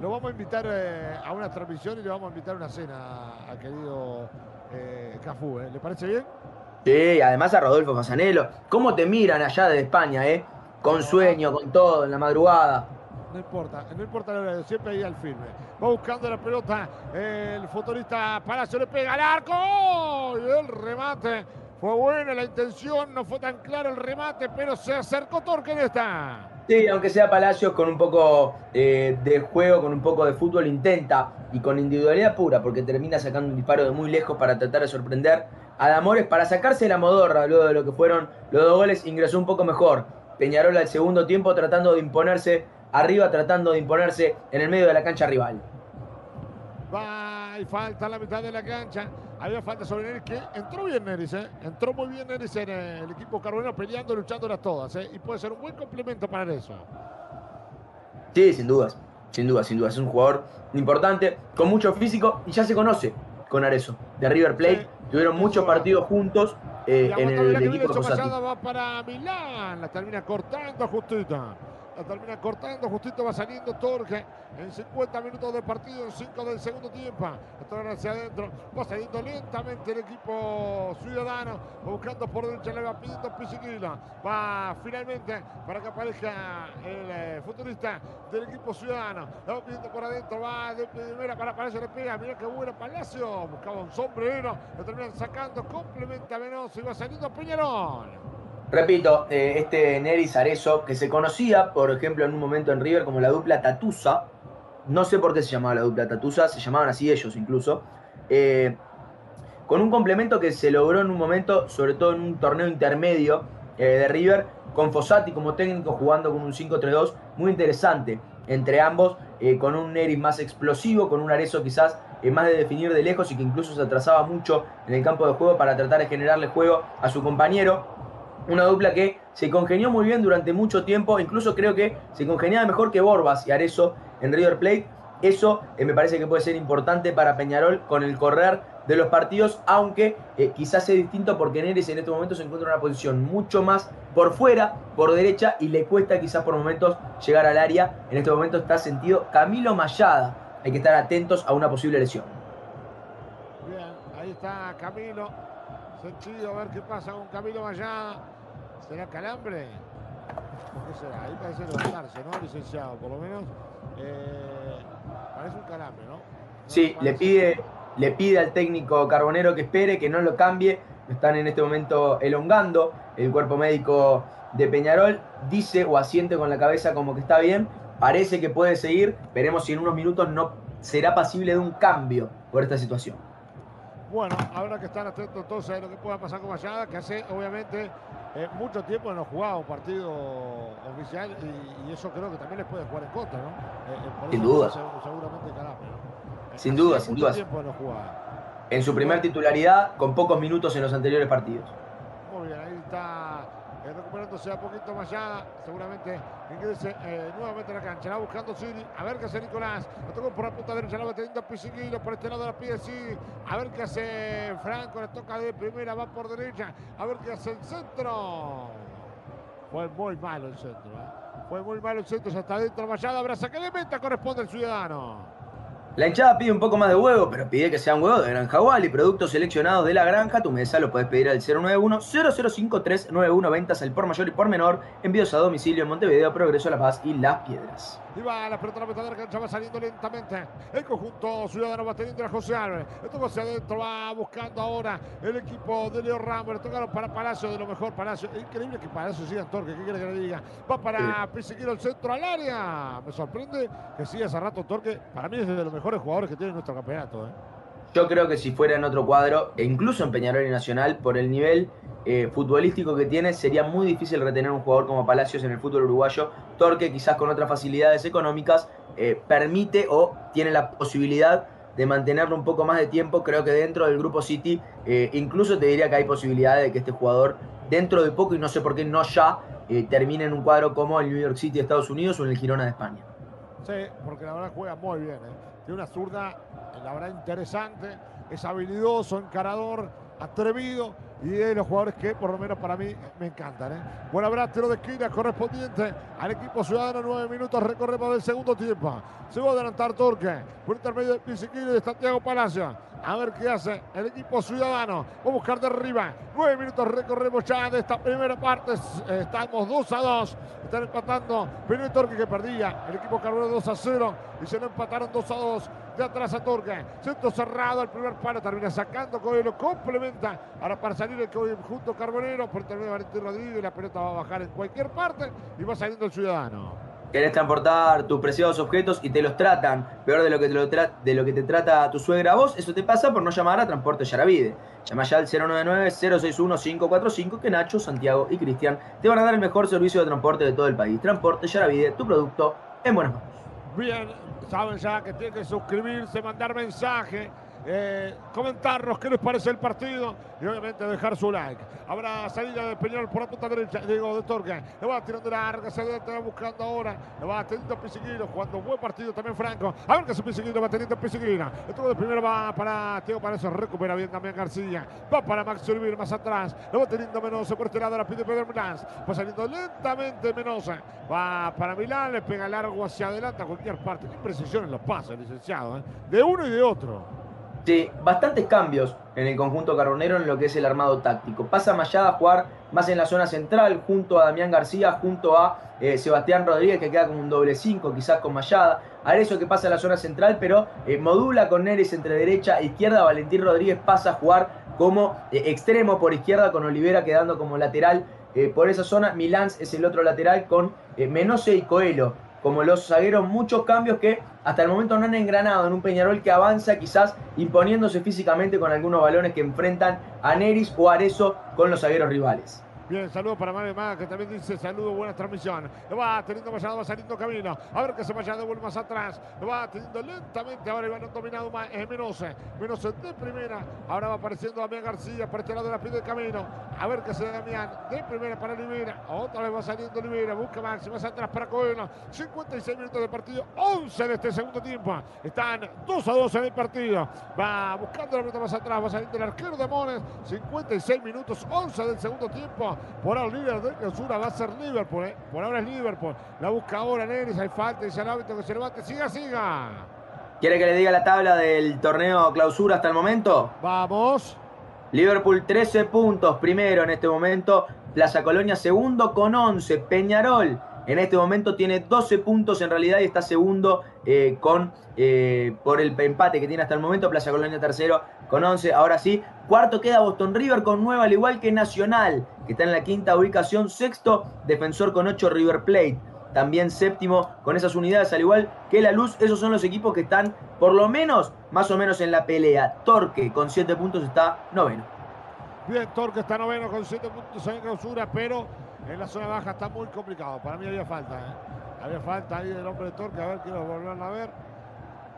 Lo vamos a invitar eh, a una transmisión y le vamos a invitar a una cena al querido eh, Cafú. ¿eh? ¿Le parece bien? Sí, además a Rodolfo Fasanelo. ¿Cómo te miran allá de España, eh? Con sueño, con todo, en la madrugada. No importa, no importa el horario, siempre ahí al firme. Va buscando la pelota el futbolista Palacio, le pega al arco y el remate. Fue buena la intención, no fue tan claro el remate, pero se acercó Torque en esta. Sí, aunque sea Palacios con un poco eh, de juego, con un poco de fútbol, intenta y con individualidad pura, porque termina sacando un disparo de muy lejos para tratar de sorprender a Damores, para sacarse la modorra luego de lo que fueron los dos goles, ingresó un poco mejor. Peñarol al segundo tiempo tratando de imponerse arriba, tratando de imponerse en el medio de la cancha rival. Va y falta la mitad de la cancha. Había falta sobre Neris que entró bien Neris, ¿eh? Entró muy bien Neris en el equipo carbonero peleando, luchándolas todas, ¿eh? Y puede ser un buen complemento para eso. Sí, sin dudas. Sin duda, sin duda. Es un jugador importante, con mucho físico y ya se conoce con Arezo, de River Plate. Tuvieron muchos partidos juntos eh, en el, el equipo va para Milán, la termina cortando justita. La termina cortando, justito va saliendo Torque en 50 minutos de partido, en 5 del segundo tiempo. Ahora hacia adentro, va saliendo lentamente el equipo ciudadano, buscando por derecha, le va pidiendo Pisiquila. Va finalmente para que aparezca el eh, futurista del equipo ciudadano. Le va pidiendo por adentro, va de primera para Palacio, le pega, mira qué bueno Palacio. Buscaba un sombrero, lo terminan sacando, complementa Venoso y va saliendo Peñarol. Repito, eh, este Neris Arezo, que se conocía, por ejemplo, en un momento en River como la dupla Tatusa, no sé por qué se llamaba la dupla Tatusa, se llamaban así ellos incluso, eh, con un complemento que se logró en un momento, sobre todo en un torneo intermedio eh, de River, con Fossati como técnico jugando con un 5-3-2 muy interesante entre ambos, con un Neris más explosivo, con un Arezo quizás más de definir de lejos y que incluso se atrasaba mucho en el campo de juego para tratar de generarle juego a su compañero una dupla que se congenió muy bien durante mucho tiempo, incluso creo que se congeniaba mejor que Borbas y Arezo en River Plate. Eso eh, me parece que puede ser importante para Peñarol con el correr de los partidos, aunque eh, quizás sea distinto porque Neres en este momento se encuentra en una posición mucho más por fuera, por derecha, y le cuesta quizás por momentos llegar al área. En este momento está sentido Camilo Mayada. Hay que estar atentos a una posible lesión. Bien, ahí está Camilo. Sentido, a ver qué pasa con Camilo Mayada. ¿Será calambre? ¿Por qué será? Ahí parece levantarse, ¿no, licenciado? Por lo menos eh, parece un calambre, ¿no? sí, le pide, le pide al técnico Carbonero que espere, que no lo cambie. Están en este momento elongando el cuerpo médico de Peñarol. Dice o asiente con la cabeza como que está bien. Parece que puede seguir. Veremos si en unos minutos no será pasible de un cambio por esta situación. Bueno, habrá que estar atentos entonces a lo que pueda pasar con Mayada, que hace obviamente eh, mucho tiempo no jugaba un partido oficial y, eso creo que también les puede jugar en contra, ¿no? Eh, eh, sin duda. Seguramente Sin duda, sin duda. Tiempo no en su primer titularidad, con pocos minutos en los anteriores partidos. Muy bien, ahí está recuperándose a poquito allá. Seguramente ingrese eh, nuevamente a la cancha. La buscando Siri. A ver qué hace Nicolás. Lo tocó por la punta derecha. La va teniendo a Pisinguilo por este lado la pie. Sí. A ver qué hace Franco. Le toca de primera. Va por derecha. A ver qué hace el centro. Fue muy malo el centro. ¿eh? Fue muy malo el centro. Ya está dentro. Mayada. Abraza que de meta corresponde al ciudadano. La hinchada pide un poco más de huevo, pero pide que sea un huevo de Granja y productos seleccionados de la granja. Tu mesa lo puedes pedir al 091-005391, ventas al por mayor y por menor. Envíos a domicilio en Montevideo, Progreso, La Paz y Las Piedras. Y va la pelota la mitad de la cancha, va saliendo lentamente. El conjunto ciudadano va teniendo a José Álvarez. Toca hacia adentro, va buscando ahora el equipo de Leo Ramos. Le tocaron para Palacio, de lo mejor Palacio. Increíble que Palacio siga en Torque, ¿qué quiere que le diga? Va para Piseguiro el centro al área. Me sorprende que siga hace rato Torque. Para mí es de los mejores jugadores que tiene nuestro campeonato. ¿eh? Yo creo que si fuera en otro cuadro, e incluso en Peñarol y Nacional, por el nivel eh, futbolístico que tiene, sería muy difícil retener un jugador como Palacios en el fútbol uruguayo. Torque, quizás con otras facilidades económicas, eh, permite o tiene la posibilidad de mantenerlo un poco más de tiempo. Creo que dentro del grupo City, eh, incluso te diría que hay posibilidades de que este jugador, dentro de poco, y no sé por qué no ya, termine en un cuadro como el New York City de Estados Unidos o en el Girona de España. Sí, porque la verdad juega muy bien. Tiene una zurda, la verdad, interesante. Es habilidoso, encarador, atrevido y de los jugadores que por lo menos para mí me encantan. ¿eh? Buen abrazo de esquina correspondiente al equipo ciudadano. Nueve minutos recorremos del segundo tiempo. Se va a adelantar Torque por intermedio de Pisiquini de Santiago Palacio. A ver qué hace el equipo ciudadano. Va a buscar de arriba. Nueve minutos recorremos ya de esta primera parte. Estamos 2 a 2. Están empatando. Pero Torque que perdía. El equipo Carbonero 2 a 0. Y se lo empataron 2 a 2 de atrás a Torque. Centro cerrado, el primer palo termina sacando, Coelho complementa. Ahora para salir el junto Carbonero, por terminar Valentín Rodríguez, la pelota va a bajar en cualquier parte y va saliendo el ciudadano. Querés transportar tus preciados objetos y te los tratan peor de lo que te, lo de lo que te trata tu suegra a vos, eso te pasa por no llamar a Transporte Yaravide. Llama ya al 099-061-545 que Nacho, Santiago y Cristian te van a dar el mejor servicio de transporte de todo el país. Transporte Yaravide, tu producto en buenas manos. Bien, saben ya que tienen que suscribirse, mandar mensaje eh, comentarnos qué les parece el partido y obviamente dejar su like. Habrá salida de Peñarol por la punta derecha, digo, de Torque. Le va tirando larga, se va buscando ahora. Le va teniendo Pisiquino, jugando un buen partido también Franco. A ver qué hace Pisiquino, va teniendo Pisiquina. El de primero va para Teo eso recupera bien también García. Va para Max Urbir más atrás. Lo va teniendo Menosa por este lado, la pide Pedro Milán. Va saliendo lentamente Menosa. Va para Milán, le pega largo hacia adelante a cualquier parte. Qué precisión en los pases, licenciado. ¿eh? De uno y de otro. Sí, bastantes cambios en el conjunto carbonero en lo que es el armado táctico. Pasa Mayada a jugar más en la zona central, junto a Damián García, junto a eh, Sebastián Rodríguez, que queda como un doble 5, quizás con Mayada. eso que pasa en la zona central, pero eh, modula con Neres entre derecha e izquierda. Valentín Rodríguez pasa a jugar como eh, extremo por izquierda, con Olivera quedando como lateral por esa zona. Milán es el otro lateral con Menose y Coelho como los zagueros, muchos cambios que hasta el momento no han engranado en un Peñarol que avanza quizás imponiéndose físicamente con algunos balones que enfrentan a Neris o Arezo con los zagueros rivales. Bien, saludo para Mario Maga, que también dice saludo, buena transmisión. Lo va teniendo Mayado, va saliendo camino. A ver que se vaya de vuelta más atrás. Lo va teniendo lentamente. Ahora balón dominado más es Menose. Menose de primera. Ahora va apareciendo Damián García por este lado de la pie del camino. A ver qué se da Damián. De primera para Olivera. Otra vez va saliendo Olivera. Busca Maxi más atrás para Coelho. 56 minutos de partido. 11 de este segundo tiempo. Están 2 a 2 en el partido. Va buscando la pelota más atrás. Va saliendo el arquero de Mones. 56 minutos. 11 del segundo tiempo. Por ahora el líder de va a ser Liverpool. ¿eh? Por ahora es Liverpool. La busca ahora Neres. Hay falta. Dice el árbitro que se levante. Siga, siga. ¿Quiere que le diga la tabla del torneo clausura hasta el momento? Vamos. Liverpool 13 puntos primero en este momento. Plaza Colonia segundo con 11. Peñarol en este momento tiene 12 puntos en realidad y está segundo eh, con, eh, por el empate que tiene hasta el momento. Plaza Colonia tercero con 11. Ahora sí, cuarto queda Boston River con 9, al igual que Nacional, que está en la quinta ubicación. Sexto, Defensor con 8, River Plate. También séptimo con esas unidades, al igual que La Luz. Esos son los equipos que están, por lo menos, más o menos en la pelea. Torque con 7 puntos está noveno. Bien, Torque está noveno con 7 puntos en clausura, pero en la zona baja está muy complicado. Para mí había falta. ¿eh? Había falta ahí del hombre de Torque. A ver, quiero volverlo a ver.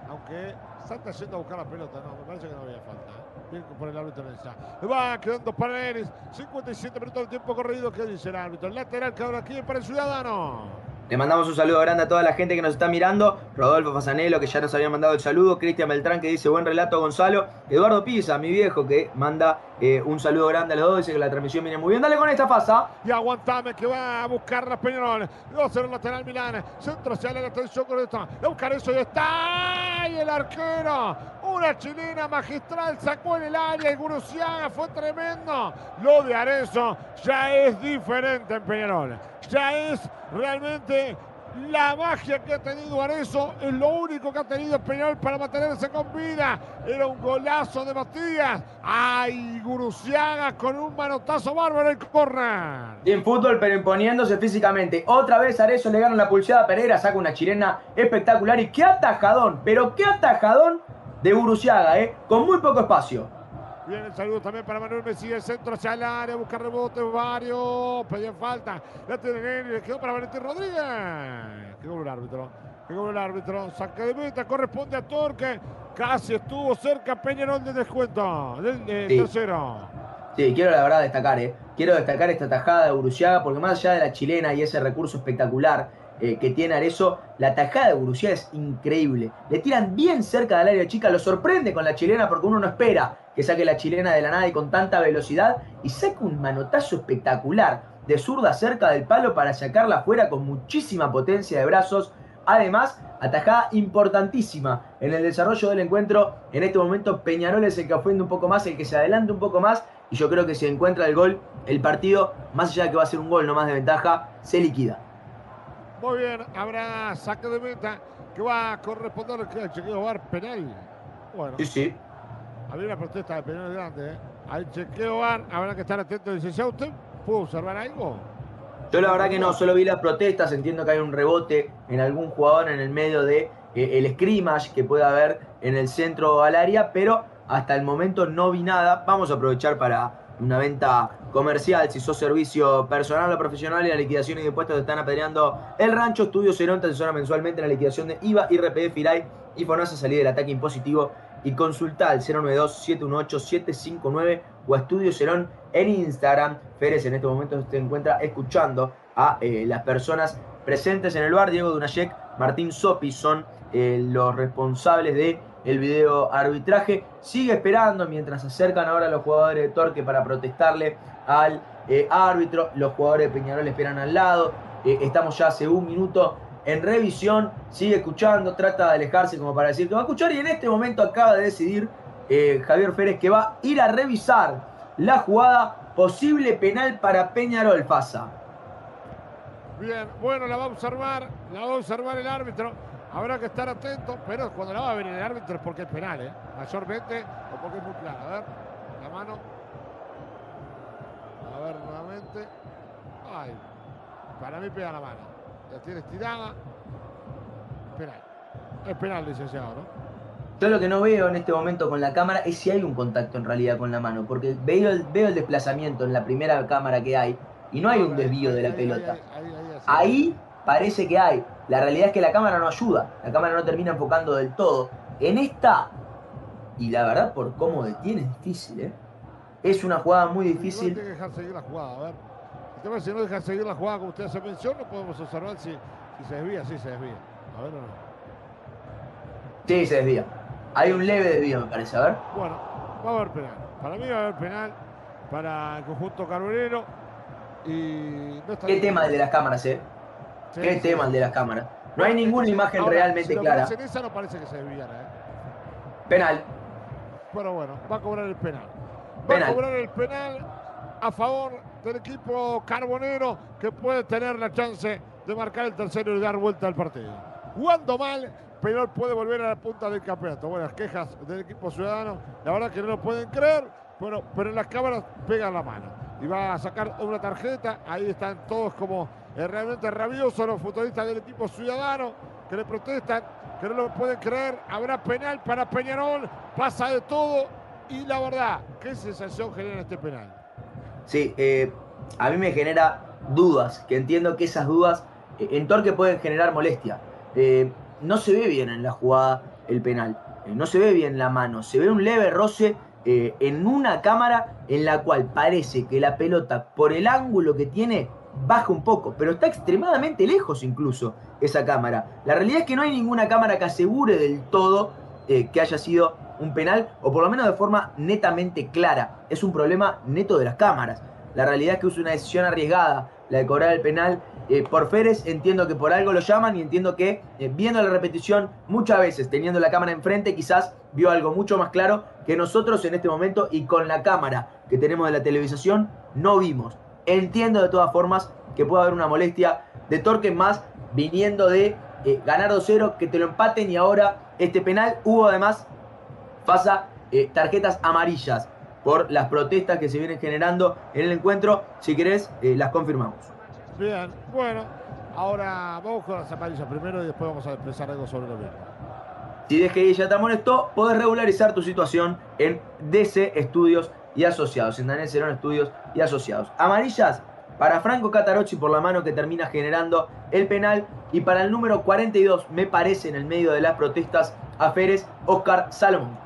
Aunque Santa yendo a buscar la pelota. No, me parece que no había falta. ¿eh? Bien por el árbitro Le va quedando para Neris. 57 minutos del tiempo corrido. ¿Qué dice el árbitro? Lateral que ahora aquí para el Ciudadano. Le mandamos un saludo grande a toda la gente que nos está mirando. Rodolfo Fasanelo, que ya nos había mandado el saludo. Cristian Beltrán, que dice buen relato, Gonzalo. Eduardo Pisa, mi viejo, que manda eh, un saludo grande a los dos. Dice que la transmisión viene muy bien. Dale con esta fasa. Y aguantame, que va a buscar la Peñarol. 2-0 lateral Milán. Centro hacia la atención con esto. Va a buscar eso y está. Y el arquero. Una chilena magistral sacó en el área. El Guruciaga fue tremendo. Lo de Arezo ya es diferente en Peñarol. Ya es realmente la magia que ha tenido Arezo es lo único que ha tenido Peñarol para mantenerse con vida. Era un golazo de Matías. ¡Ay! Guruciaga con un manotazo bárbaro el corner. Bien fútbol, pero imponiéndose físicamente. Otra vez Arezo le gana la pulseada a Pereira, saca una chilena espectacular. Y qué atajadón, pero qué atajadón de Guruciaga, ¿eh? Con muy poco espacio. Bien, el saludo también para Manuel Messi, el centro hacia el área, busca rebote, varios, pedía falta. La tiene le quedó para Valentín Rodríguez. Quedó el árbitro, quedó el árbitro. Saca de meta, corresponde a Torque. Casi estuvo cerca Peñarol de descuento, del tercero. Sí, quiero la verdad destacar, ¿eh? Quiero destacar esta tajada de Uruciaga, porque más allá de la chilena y ese recurso espectacular eh, que tiene Arezo, la tajada de Uruciaga es increíble. Le tiran bien cerca del área chica, lo sorprende con la chilena porque uno no espera que saque la chilena de la nada y con tanta velocidad y saca un manotazo espectacular de zurda cerca del palo para sacarla afuera con muchísima potencia de brazos. Además, atajada importantísima en el desarrollo del encuentro. En este momento Peñarol es el que ofende un poco más, el que se adelanta un poco más. Y yo creo que si encuentra el gol, el partido, más allá de que va a ser un gol no más de ventaja, se liquida. Muy bien, habrá saque de meta que va a corresponder al chequeo bar penal. Bueno. Sí, sí. Había una protesta de penal grande, ¿eh? Al chequeo bar, habrá que estar atentos. Dice, ¿ya usted pudo observar algo? Yo la verdad que no, solo vi las protestas, entiendo que hay un rebote en algún jugador en el medio de eh, el scrimmage que puede haber en el centro al área, pero hasta el momento no vi nada. Vamos a aprovechar para una venta comercial, si sos servicio personal o profesional y la liquidación y impuestos te están apedreando el rancho, Estudio Cerón te asesora mensualmente en la liquidación de IVA, IRPF, IRAI y FONASA salir del ataque impositivo y consulta al 092-718-759 o a Estudio Cerón en Instagram. Férez en este momento se encuentra escuchando a eh, las personas presentes en el bar. Diego Dunayek, Martín Sopi son eh, los responsables de video arbitraje. Sigue esperando mientras se acercan ahora los jugadores de Torque para protestarle al eh, árbitro. Los jugadores de Peñarol esperan al lado. estamos ya hace un minuto en revisión, sigue escuchando, trata de alejarse como para decir que va a escuchar y en este momento acaba de decidir eh, Javier Férez que va a ir a revisar la jugada posible penal para Peñarol Fasa. Bien, bueno, la va a observar, la va a observar el árbitro. Habrá que estar atento, pero cuando la va a ver el árbitro es porque es penal, ¿eh? Mayormente o porque es muy claro. A ver, la mano. A ver, nuevamente. Ay, para mí pega la mano la tiene estirada. Penal. Es penal, licenciado, ¿no? Yo lo que no veo en este momento con la cámara es si hay un contacto en realidad con la mano, porque veo el, veo el desplazamiento en la primera cámara que hay y no hay un desvío de la pelota. Ahí parece que hay. La realidad es que la cámara no ayuda, la cámara no termina enfocando del todo. En esta, y la verdad por cómo detiene es difícil, ¿eh? Es una jugada muy difícil. Que dejar seguir la jugada, a ver si no deja seguir la jugada como usted hace mención, no podemos observar si, se desvía, sí se desvía. A ver o no. Sí, se desvía. Hay un leve desvío, me parece, a ver. Bueno, va a haber penal. Para mí va a haber penal para el conjunto carbonero. Y ¿Qué tema el de las cámaras, eh? ¿Qué tema el de las cámaras? No hay ninguna imagen realmente clara. En esa no parece que se desviara, ¿eh? Penal. Pero bueno, va a cobrar el penal. Va a cobrar el penal a favor del equipo carbonero que puede tener la chance de marcar el tercero y dar vuelta al partido. Jugando mal, Peñarol puede volver a la punta del campeonato. Buenas quejas del equipo ciudadano. La verdad que no lo pueden creer, pero, pero en las cámaras pegan la mano. Y va a sacar una tarjeta. Ahí están todos como eh, realmente rabiosos los futbolistas del equipo ciudadano que le protestan, que no lo pueden creer. Habrá penal para Peñarol. Pasa de todo. Y la verdad, ¿qué sensación genera este penal? Sí, eh, a mí me genera dudas, que entiendo que esas dudas eh, en Torque pueden generar molestia. Eh, no se ve bien en la jugada el penal, no se ve bien la mano, se ve un leve roce en una cámara en la cual parece que la pelota, por el ángulo que tiene, baja un poco, pero está extremadamente lejos incluso esa cámara. La realidad es que no hay ninguna cámara que asegure del todo que haya sido un penal, o por lo menos de forma netamente clara. Es un problema neto de las cámaras. La realidad es que es una decisión arriesgada la de cobrar el penal eh, por Férez. Entiendo que por algo lo llaman y entiendo que eh, viendo la repetición muchas veces, teniendo la cámara enfrente, quizás vio algo mucho más claro que nosotros en este momento y con la cámara que tenemos de la televisación no vimos. Entiendo de todas formas que puede haber una molestia de Torque más viniendo de eh, ganar 2-0, que te lo empaten y ahora este penal. Hubo además pasa eh, tarjetas amarillas por las protestas que se vienen generando en el encuentro. Si querés, eh, las confirmamos. Bien, bueno, ahora vamos con las amarillas primero y después vamos a expresar algo sobre lo mismo. Si DGI ya te amonestó, podés regularizar tu situación en DC Estudios y Asociados, en Daniel Cerón Estudios y Asociados. Amarillas para Franco Catarocci por la mano que termina generando el penal y para el número 42, me parece, en el medio de las protestas a Férez, Oscar Salomón.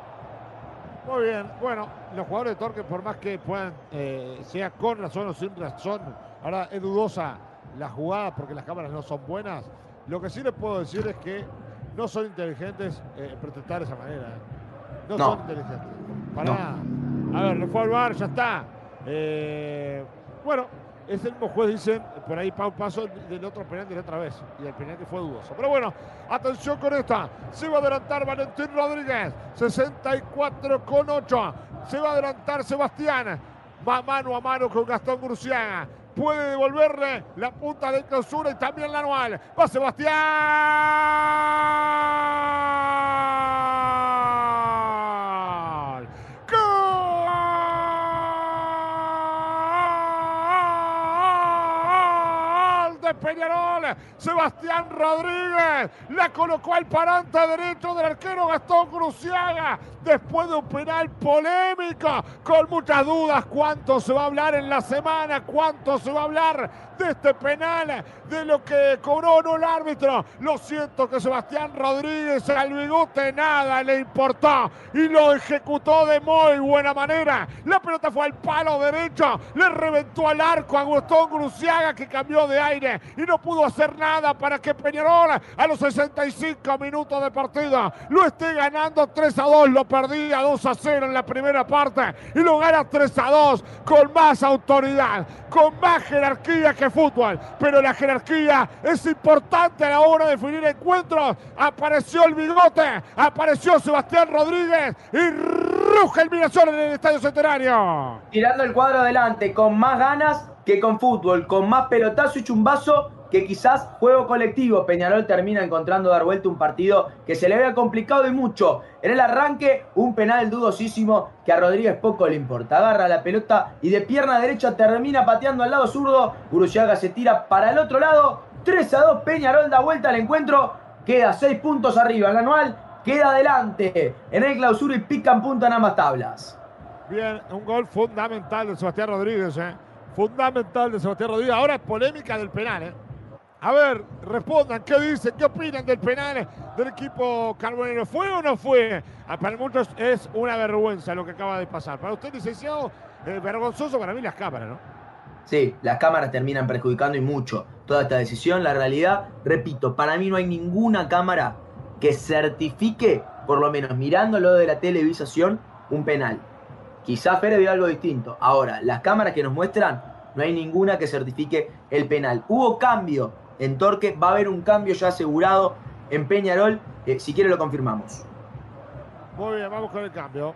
Muy bien, bueno, los jugadores de Torque, por más que puedan, eh, sea con razón o sin razón, ahora es dudosa la jugada porque las cámaras no son buenas. Lo que sí les puedo decir es que no son inteligentes eh, protestar de esa manera. Eh. No, son inteligentes. Para nada. A ver, lo fue al bar, ya está. bueno, es el mismo juez, dicen, por ahí un paso del otro penal de otra vez. Y el penal que fue dudoso. Pero bueno, atención con esta. Se va a adelantar Valentín Rodríguez. 64 con 8. Se va a adelantar Sebastián. Va mano a mano con Gastón Gurciaga. Puede devolverle la punta de clausura y también la anual. Va Sebastián. Peñarol. Sebastián Rodríguez la colocó al parante derecho del arquero Gastón Cruciaga después de un penal polémico con muchas dudas. ¿Cuánto se va a hablar en la semana? ¿Cuánto se va a hablar de este penal? De lo que cobró no el árbitro. Lo siento que Sebastián Rodríguez al bigote nada le importó y lo ejecutó de muy buena manera. La pelota fue al palo derecho, le reventó al arco a Gustavo Cruciaga que cambió de aire y no pudo hacer nada para que Peñarol a los 65 minutos de partido lo esté ganando 3 a 2. Lo perdía 2 a 0 en la primera parte y lo gana 3 a 2 con más autoridad, con más jerarquía que fútbol. Pero la jerarquía es importante a la hora de definir encuentros. Apareció el bigote, apareció Sebastián Rodríguez y ruge el Mirasol en el Estadio Centenario. Tirando el cuadro adelante con más ganas que con fútbol, con más pelotazo y chumbazo que quizás juego colectivo. Peñarol termina encontrando dar vuelta un partido que se le había complicado y mucho. En el arranque, un penal dudosísimo que a Rodríguez poco le importa. Agarra la pelota y de pierna derecha termina pateando al lado zurdo. Uruciaga se tira para el otro lado. 3 a 2, Peñarol da vuelta al encuentro. Queda 6 puntos arriba. El anual queda adelante en el clausura y pican punta en ambas tablas. Bien, un gol fundamental de Sebastián Rodríguez. ¿eh? Fundamental de Sebastián Rodríguez. Ahora es polémica del penal. ¿eh? A ver, respondan, ¿qué dicen? ¿Qué opinan del penal del equipo carbonero? ¿Fue o no fue? Ah, para muchos es una vergüenza lo que acaba de pasar. Para usted, licenciado, eh, vergonzoso para mí las cámaras, ¿no? Sí, las cámaras terminan perjudicando y mucho toda esta decisión. La realidad, repito, para mí no hay ninguna cámara que certifique, por lo menos mirándolo de la televisación, un penal. Quizá Fere vio algo distinto. Ahora, las cámaras que nos muestran, no hay ninguna que certifique el penal. Hubo cambio en Torque. Va a haber un cambio ya asegurado en Peñarol. Eh, si quiere lo confirmamos. Muy bien, vamos con el cambio.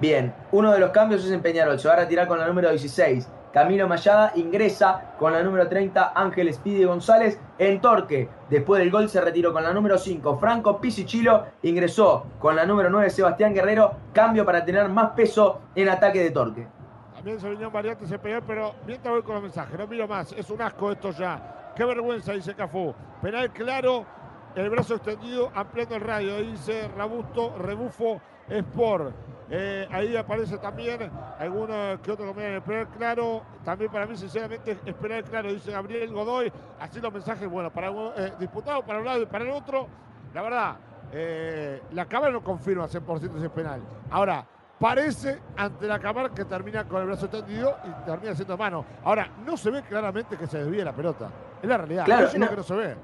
Bien, uno de los cambios es en Peñarol. Se va a retirar con la número 16. Camilo Mayada ingresa con la número 30 Ángel Speedy González en Torque. Después del gol se retiró con la número 5 Franco Pisichilo. Ingresó con la número 9 Sebastián Guerrero. Cambio para tener más peso en ataque de Torque. También se vino variante se pegó, pero mientras voy con los mensajes, no miro más. Es un asco esto ya. Qué vergüenza, dice Cafú. Penal claro, el brazo extendido, ampliando el radio, dice Rabusto, Rebufo Sport. Eh, ahí aparece también algunos que otro comentario. Penal claro, también para mí, sinceramente, es penal claro, dice Gabriel Godoy. Así los mensajes, bueno, para eh, disputado para un lado y para el otro. La verdad, eh, la cámara no confirma 100% ese penal. Ahora, parece ante la cámara que termina con el brazo extendido y termina haciendo mano. Ahora, no se ve claramente que se desvíe la pelota. Es la realidad. Claro, Eso es no. lo que no se ve.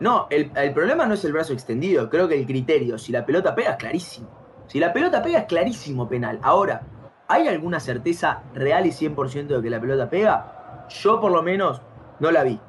No, el, el problema no es el brazo extendido. Creo que el criterio, si la pelota pega, es clarísimo. Si la pelota pega, es clarísimo penal. Ahora, ¿hay alguna certeza real y 100% de que la pelota pega? Yo, por lo menos, no la vi.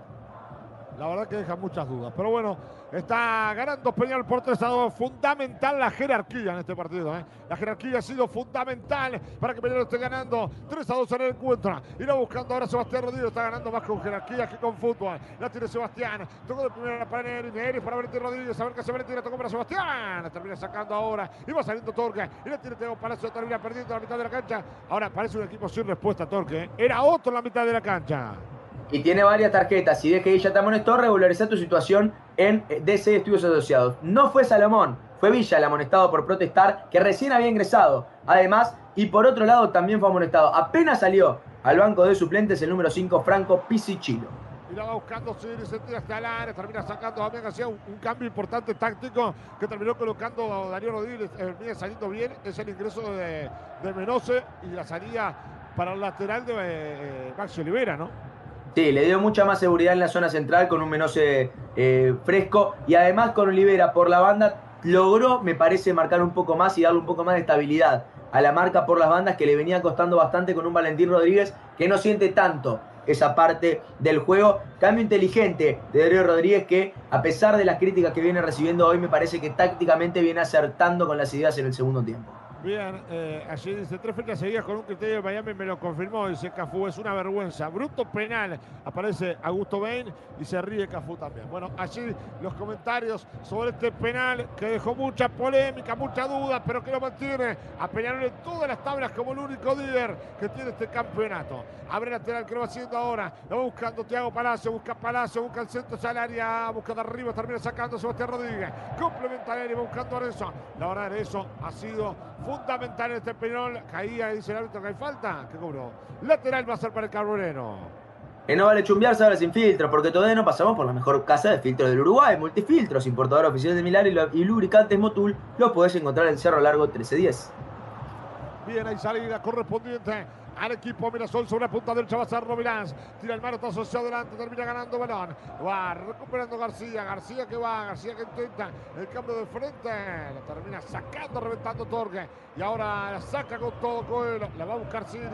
La verdad que deja muchas dudas. Pero bueno, está ganando Peñarol por 3 a 2. Fundamental la jerarquía en este partido. ¿eh? La jerarquía ha sido fundamental para que Peñarol esté ganando 3 a 2 en el encuentro. Irá buscando ahora Sebastián Rodríguez. Está ganando más con jerarquía que con fútbol. La tiene Sebastián. Tocó de primera para Neri. Neri para Valentín Rodríguez. A ver qué hace Valentín. La tocó para Sebastián. La termina sacando ahora. Y va saliendo Torque. Y la tiene Teo Palacio. Termina perdiendo la mitad de la cancha. Ahora parece un equipo sin respuesta, Torque. ¿eh? Era otro en la mitad de la cancha. Y tiene varias tarjetas. Si deje ya te amonestó, regulariza tu situación en eh, DC Estudios Asociados. No fue Salomón, fue Villa el amonestado por protestar, que recién había ingresado. Además, y por otro lado, también fue amonestado. Apenas salió al banco de suplentes el número 5, Franco Pisichilo. Y la va buscando Siri, se tira hasta el área, termina sacando también hacía un, un, cambio importante táctico que terminó colocando Darío Rodríguez, eh, viene saliendo bien, es el ingreso de, de Menose y la salida para el lateral de eh, Maxi Olivera, ¿no? Sí, le dio mucha más seguridad en la zona central con un Menose eh, fresco y además con Olivera por la banda logró, me parece, marcar un poco más y darle un poco más de estabilidad a la marca por las bandas que le venía costando bastante con un Valentín Rodríguez que no siente tanto esa parte del juego. Cambio inteligente de Darío Rodríguez que a pesar de las críticas que viene recibiendo hoy me parece que tácticamente viene acertando con las ideas en el segundo tiempo. Bien, eh, allí dice tres fechas seguidas con un criterio de Miami me lo confirmó, dice Cafú, es una vergüenza. Bruto penal, aparece Augusto Bain y se ríe Cafú también. Bueno, allí los comentarios sobre este penal que dejó mucha polémica, mucha duda, pero que lo mantiene a en todas las tablas como el único líder que tiene este campeonato. Abre lateral que lo va haciendo ahora, lo va buscando Tiago Palacio, busca Palacio, busca el centro salaria, busca de arriba, termina sacando Sebastián Rodríguez, complementa a va buscando a eso. La verdad eso ha sido fundamental en este penal. Caía, dice el árbitro que hay falta. ¿Qué cobró? Lateral va a ser para el Carbonero. Que no vale chumbearse ahora sin filtro, porque todavía no pasamos por la mejor casa de filtros del Uruguay. Multifiltros, importador oficial de Milar y, lubricantes Motul. Los podés encontrar en Cerro Largo 1310. Bien, hay salida correspondiente al equipo Mirasol sobre la punta a ser Robilans. Tira el manotazo hacia adelante, termina ganando balón. Va recuperando García. García que va, García que intenta el cambio de frente. Lo termina sacando, reventando Torque. Y ahora la saca con todo Coelho. La va a buscar Siri.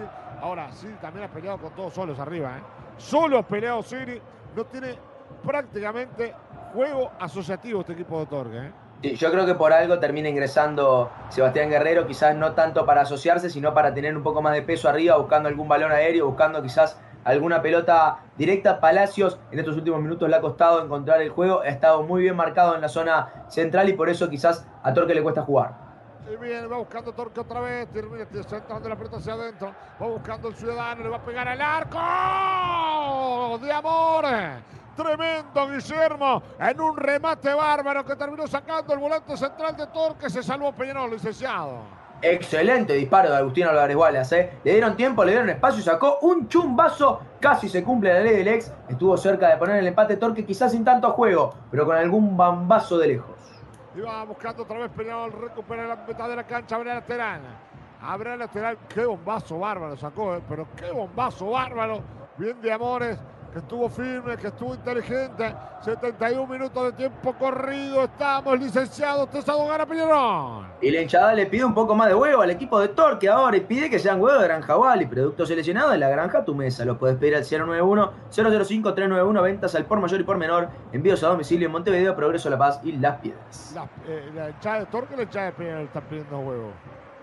Ahora sí, también ha peleado con todos solos arriba. ¿eh? Solo peleado Siri. No tiene prácticamente juego asociativo este equipo de Torque. ¿eh? Yo creo que por algo termina ingresando Sebastián Guerrero, quizás no tanto para asociarse, sino para tener un poco más de peso arriba, buscando algún balón aéreo, buscando quizás alguna pelota directa. Palacios en estos últimos minutos le ha costado encontrar el juego, ha estado muy bien marcado en la zona central y por eso quizás a Torque le cuesta jugar. Y bien, va buscando Torque otra vez, termina centrando la pelota hacia adentro, va buscando el ciudadano, le va a pegar al arco de amor. Tremendo Guillermo en un remate bárbaro que terminó sacando el volante central de Torque. Se salvó Peñarol, licenciado. Excelente disparo de Agustín Álvarez Wallace. ¿eh? Le dieron tiempo, le dieron espacio y sacó un chumbazo. Casi se cumple la ley del ex. Estuvo cerca de poner el empate Torque, quizás sin tanto juego, pero con algún bambazo de lejos. Y va buscando otra vez Peñarol, recupera la mitad de la cancha, abre lateral. Abre lateral, qué bombazo bárbaro sacó, ¿eh? pero qué bombazo bárbaro. Bien de Amores que estuvo firme, que estuvo inteligente. 71 minutos de tiempo corrido. Estamos licenciados. Tesado gana Peñarol. Y la hinchada le pide un poco más de huevo al equipo de Torque ahora y pide que sean huevos de Granja y productos seleccionados en la granja tu mesa. Lo puedes pedir al 091-005-391. Ventas al por mayor y por menor. Envíos a domicilio en Montevideo, Progreso La Paz y Las Piedras. La, eh, hinchada de Torque o la hinchada de Peñarol están pidiendo huevos.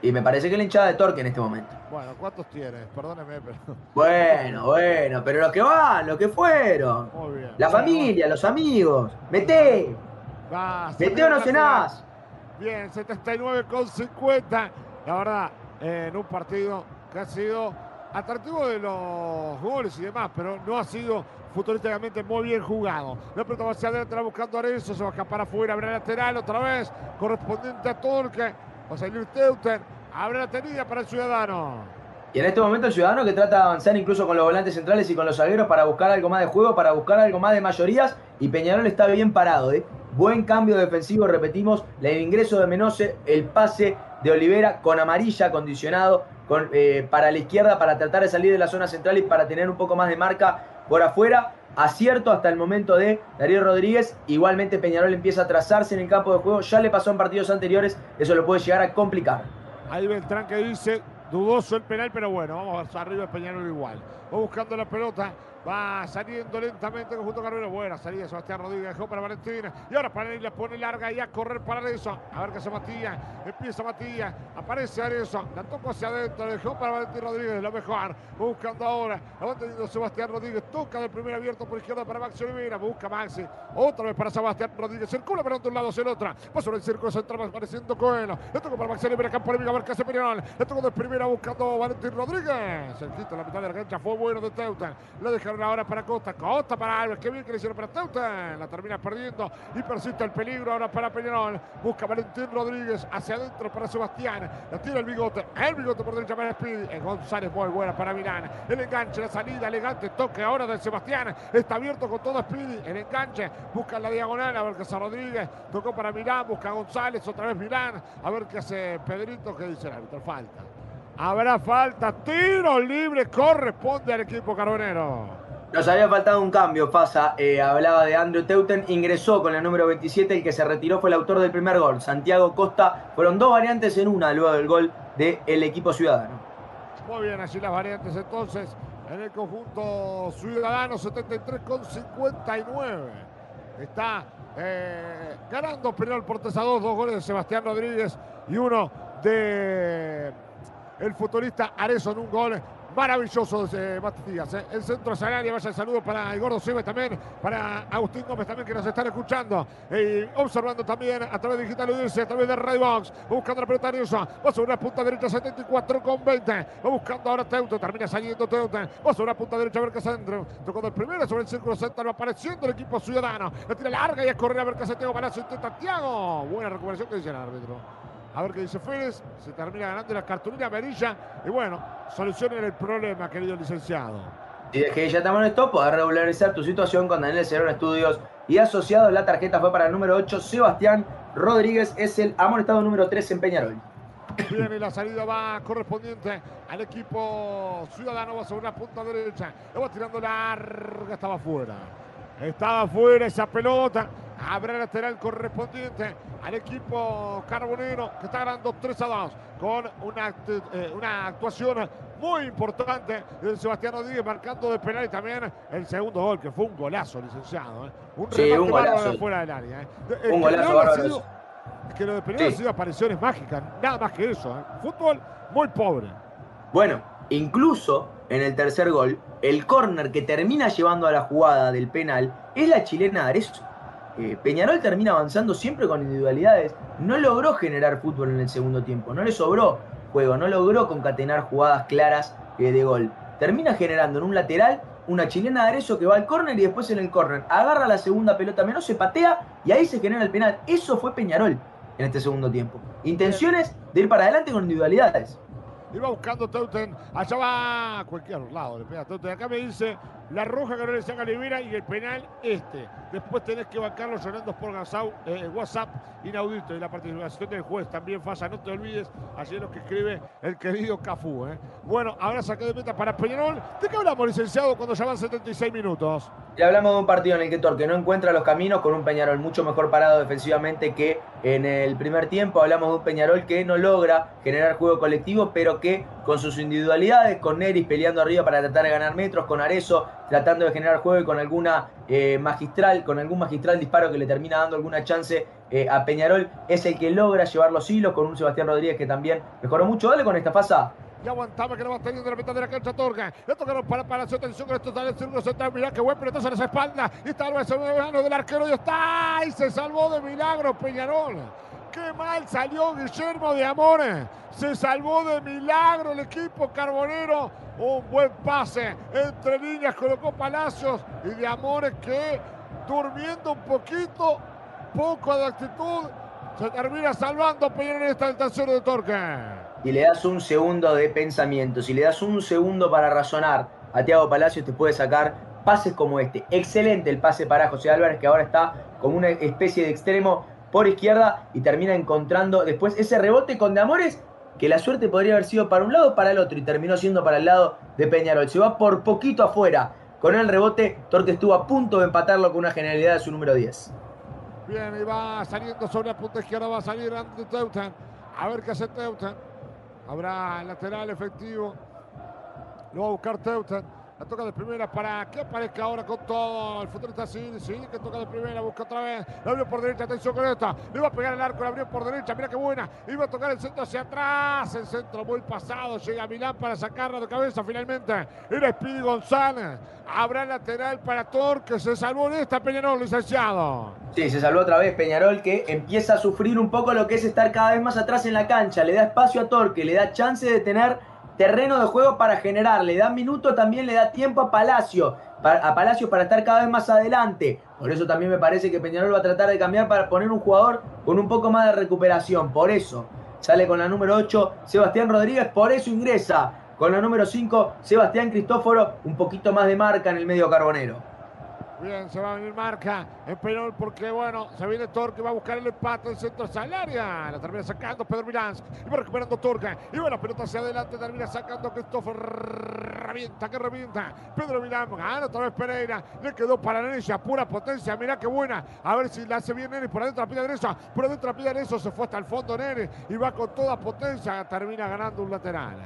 Y me parece que la hinchada de Torque en este momento. Bueno, ¿cuántos tienes? Perdóneme, pero. Bueno, bueno, pero los que van, los que fueron. Muy bien. La familia, los amigos. ¡Mete! ¡Mete o no cenás! Bien, 79 con 50. La verdad, en un partido que ha sido atractivo de los goles y demás, pero no ha sido futurísticamente muy bien jugado. La pelota va hacia adentro, buscando a Arezzo, se va a escapar afuera, abre lateral otra vez, correspondiente a Torque. Va a salir Teuter. Abre la tenida para el Ciudadano. Y en este momento el Ciudadano que trata de avanzar incluso con los volantes centrales y con los zagueros para buscar algo más de juego, para buscar algo más de mayorías. Y Peñarol está bien parado. ¿eh? Buen cambio defensivo, repetimos. El ingreso de Menose, el pase de Olivera con amarilla acondicionado con, eh, para la izquierda para tratar de salir de la zona central y para tener un poco más de marca por afuera. Acierto hasta el momento de Darío Rodríguez. Igualmente Peñarol empieza a trazarse en el campo de juego. Ya le pasó en partidos anteriores. Eso lo puede llegar a complicar. Ahí Beltrán que dice, dudoso el penal, pero bueno, vamos arriba Peñarol igual. Va buscando la pelota. Va saliendo lentamente conjunto Carrero. Buena salida Sebastián Rodríguez. Dejó para Valentina. Y ahora para la pone larga y a correr para eso. A ver qué hace Matías. Empieza Matías. Aparece Arezo. La toca hacia adentro. Dejó para Valentín Rodríguez. Lo mejor. Buscando ahora. La va teniendo Sebastián Rodríguez. Toca del primer abierto por izquierda para Maxi Olivera. Busca Maxi. Otra vez para Sebastián Rodríguez. Circula pero de un lado hacia el otro. Va sobre el círculo central apareciendo Coelho. Le toca para Maxi Olivera. Campo A ver qué hace Peñarol. Le toca de primera buscando Valentín Rodríguez. El la mitad de la cancha. Fue bueno de Teuta. Le deja ahora para Costa. Costa para Alves. Qué bien que le hicieron para Teuta. La termina perdiendo y persiste el peligro ahora para Peñarol. Busca Valentín Rodríguez hacia adentro para Sebastián. La tira el bigote. El bigote por derecha para Speedy. El González muy buena para Milán. El enganche, la salida elegante. Toque ahora de Sebastián. Está abierto con todo Speedy. El enganche. Busca la diagonal. A ver qué hace Rodríguez. Tocó para Milán. Busca González. Otra vez Milán. A ver qué hace Pedrito. ¿Qué dice el árbitro? Falta. Habrá falta. Tiro libre. Corresponde al equipo carbonero. Nos había faltado un cambio, pasa. Eh, hablaba de Andrew Teuten, ingresó con el número 27, el que se retiró fue el autor del primer gol, Santiago Costa. Fueron dos variantes en una luego del gol del equipo ciudadano. Muy bien, así las variantes entonces en el conjunto ciudadano, 73 con 59. Está eh, ganando Penal por 3 a 2, dos goles de Sebastián Rodríguez y uno de el futbolista Arezo en un gol maravilloso de Matías. ¿eh? El centro salario, vaya el saludo para el Gordo Silva también, para Agustín Gómez también que nos están escuchando y observando también a través de Digital Audiencia, a través de Redbox, buscando la pelota Ariosa, va a una punta derecha 74 con 20, va buscando ahora Teuto, termina saliendo Teuto, va a una punta derecha centro, tocando el primero sobre el círculo central, apareciendo el equipo ciudadano, la tira larga y a correr a Teo Palacio, intenta Tiago, buena recuperación que dice el árbitro. A ver qué dice Férez. Se termina ganando la cartulina amarilla. Y bueno, solucionen el problema, querido licenciado. Si de que ya estamos en esto, podés regularizar tu situación con Daniel Cerón Estudios y asociados. La tarjeta fue para el número 8, Sebastián Rodríguez. Es el amonestado número 3 en Peñarol. Bien, y la salida va correspondiente al equipo ciudadano. Va sobre la punta derecha. Lo va tirando larga. Estaba fuera. Estaba fuera esa pelota. Habrá lateral correspondiente al equipo carbonero que está ganando 3 a 2 con una, eh, una actuación muy importante de Sebastián Rodríguez marcando de penal y también el segundo gol que fue un golazo, licenciado. ¿eh? Un sí, un golazo. fuera del área. ¿eh? Un golazo Es que lo de penal ha sido apariciones mágicas, nada más que eso. Fútbol muy pobre. Bueno, incluso en el tercer gol, el córner que termina llevando a la jugada del penal es la chilena Arezzo. Eh, Peñarol termina avanzando siempre con individualidades. No logró generar fútbol en el segundo tiempo, no le sobró juego, no logró concatenar jugadas claras eh, de gol. Termina generando en un lateral una chilena de Arezo que va al córner y después en el córner agarra la segunda pelota menos, se patea y ahí se genera el penal. Eso fue Peñarol en este segundo tiempo. Intenciones de ir para adelante con individualidades. Iba buscando Teuten. Allá va a cualquier lado. Le pega Teuten. Acá me dice la roja que no le saca Libera y el penal este. Después tenés que bancarlo llorando por eh, WhatsApp inaudito. Y la participación del juez también falla. No te olvides. Así es lo que escribe el querido Cafú. Eh. Bueno, ahora saqué de meta para Peñarol. ¿De qué hablamos, licenciado, cuando ya van 76 minutos? Y hablamos de un partido en el que Torque no encuentra los caminos con un Peñarol mucho mejor parado defensivamente que en el primer tiempo. Hablamos de un Peñarol que no logra generar juego colectivo, pero que con sus individualidades, con Neris peleando arriba para tratar de ganar metros, con Arezo tratando de generar juego y con alguna eh, magistral, con algún magistral disparo que le termina dando alguna chance eh, a Peñarol, es el que logra llevar los hilos con un Sebastián Rodríguez que también mejoró mucho. Dale con esta fasa. Y aguantaba que no va teniendo la mitad de la cancha Torga. Le tocaron para, su atención con esto sale el central. Mirá qué buen pelotazo en esa espalda. Y está el mano del arquero y está. Y se salvó de milagro Peñarol. Qué mal salió Guillermo de Amores. Se salvó de milagro el equipo carbonero. Un buen pase entre líneas colocó Palacios y de Amores que durmiendo un poquito, poco de actitud, se termina salvando Peñarol en esta intención de Torque. Y le das un segundo de pensamiento, si le das un segundo para razonar a Tiago Palacios, te puede sacar pases como este. Excelente el pase para José Álvarez, que ahora está como una especie de extremo por izquierda y termina encontrando después ese rebote con De Amores que la suerte podría haber sido para un lado o para el otro y terminó siendo para el lado de Peñarol. Se va por poquito afuera. Con el rebote, Torque estuvo a punto de empatarlo con una generalidad de su número 10. Bien, y va saliendo sobre la punta izquierda, va a salir ante Teutan. A ver qué hace Teutan. Habrá lateral efectivo. Lo va a buscar Teutan. La toca de primera para que aparezca ahora con todo. El futbolista sí, sí, que toca de primera, busca otra vez. La abrió por derecha, atención con esta. Le va a pegar el arco, la abrió por derecha, mira qué buena. Iba a tocar el centro hacia atrás. El centro muy pasado. Llega Milán para sacarla de cabeza finalmente. Era Speedy González. Habrá lateral para Tor que se salvó en esta Peñarol, licenciado. Sí, se salvó otra vez Peñarol que empieza a sufrir un poco lo que es estar cada vez más atrás en la cancha. Le da espacio a Tor que le da chance de tener terreno de juego para generar, le da minutos, también le da tiempo a Palacio, a Palacio para estar cada vez más adelante. Por eso también me parece que Peñarol va a tratar de cambiar para poner un jugador con un poco más de recuperación. Por eso sale con la número 8 Sebastián Rodríguez, por eso ingresa con la número 5 Sebastián Cristóforo, un poquito más de marca en el medio carbonero. Bien, se va a venir marca en Peñarol porque, bueno, se viene Torque, va a buscar el empate en centro salaria. La termina sacando Pedro Milán y va recuperando Torque. Y bueno, pelota hacia adelante, termina sacando Cristóforo. Revienta, que revienta. Pedro Milán gana otra vez Pereira. Le quedó para Nenesia, pura potencia. Mirá qué buena. A ver si la hace bien Neres. Por adentro la pide derecha. Por adentro la pide eso. Se fue hasta el fondo Neres y va con toda potencia. Termina ganando un lateral.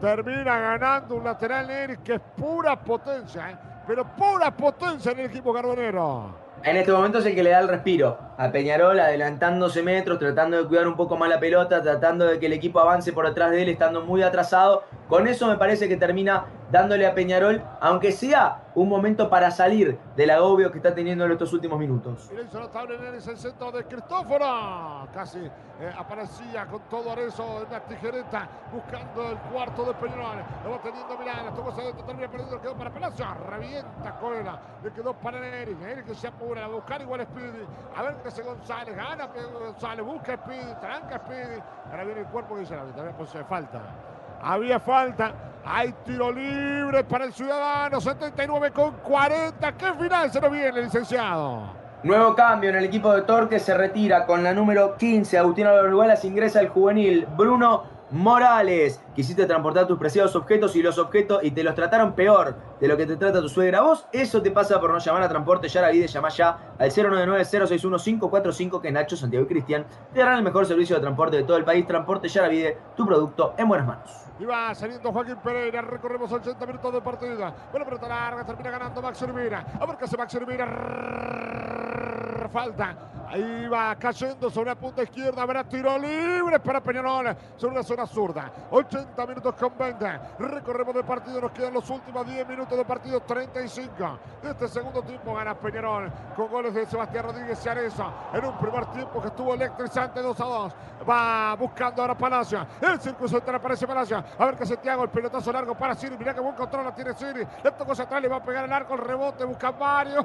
Termina ganando un lateral Neres que es pura potencia. ¿eh? Pero pura potencia en el equipo carbonero. En este momento es el que le da el respiro a Peñarol, adelantándose metros, tratando de cuidar un poco más la pelota, tratando de que el equipo avance por detrás de él, estando muy atrasado. Con eso me parece que termina dándole a Peñarol, aunque sea un momento para salir del agobio que está teniendo en estos últimos minutos. Y notable en el centro de Cristóforo. Casi eh, aparecía con todo Arezo en la tijereta, buscando el cuarto de Peñarol. Lo va teniendo Milán, tocó adentro, termina perdiendo, quedó para Palacio. Revienta Coela, le quedó para Eric. Eric se apura a buscar igual Speedy. A ver qué hace González, gana González, busca Speedy, tranca Speedy. Ahora viene el cuerpo que dice la vida, pues falta. Había falta. Hay tiro libre para el Ciudadano. 79 con 40. ¿Qué final se nos viene, licenciado? Nuevo cambio en el equipo de Torque. Se retira con la número 15. Agustín Álvaro ingresa el juvenil. Bruno Morales, quisiste transportar tus preciados objetos y los objetos y te los trataron peor de lo que te trata tu suegra. Vos, eso te pasa por no llamar a Transporte Yaravide. Llama ya al 099-061-545 que Nacho, Santiago y Cristian te darán el mejor servicio de transporte de todo el país. Transporte Yaravide, tu producto en buenas manos. Y va saliendo Joaquín Pereira. Recorremos 80 minutos de partida. Buena pelota larga. Termina ganando Max Hermina. A ver qué hace Max Hermina. Falta. Ahí va cayendo sobre la punta izquierda. Habrá tiro libre para Peñarol sobre la zona zurda. 80 minutos con 20. Recorremos de partido. Nos quedan los últimos 10 minutos de partido. 35 de este segundo tiempo. Gana Peñarol con goles de Sebastián Rodríguez y Areza. En un primer tiempo que estuvo electrizante 2 a 2. Va buscando ahora Palacio. El circuito central aparece Palacio. A ver que Santiago, el pelotazo largo para Siri. Mira que buen control la tiene Siri. Le tocó atrás, le va a pegar el arco, el rebote, busca Mario.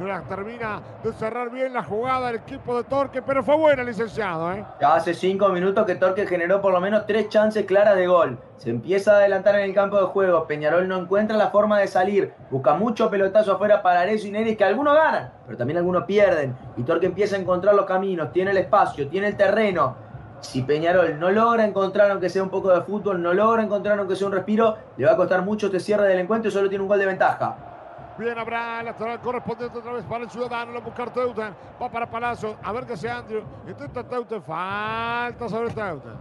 Termina de cerrar bien la jugada el equipo de Torque, pero fue buena, licenciado. ¿eh? Ya hace cinco minutos que Torque generó por lo menos tres chances claras de gol. Se empieza a adelantar en el campo de juego. Peñarol no encuentra la forma de salir. Busca mucho pelotazo afuera para Arezzo y Neris, que algunos ganan, pero también algunos pierden. Y Torque empieza a encontrar los caminos, tiene el espacio, tiene el terreno si Peñarol no logra encontrar, aunque sea un poco de fútbol, no logra encontrar, aunque sea un respiro, le va a costar mucho este cierre del encuentro y solo tiene un gol de ventaja. Bien, habrá lateral correspondiente otra vez para el Ciudadano. Lo buscar Teuten. Va para Palacio. A ver qué hace Andrew. Intenta Teuten. Falta sobre Teuten.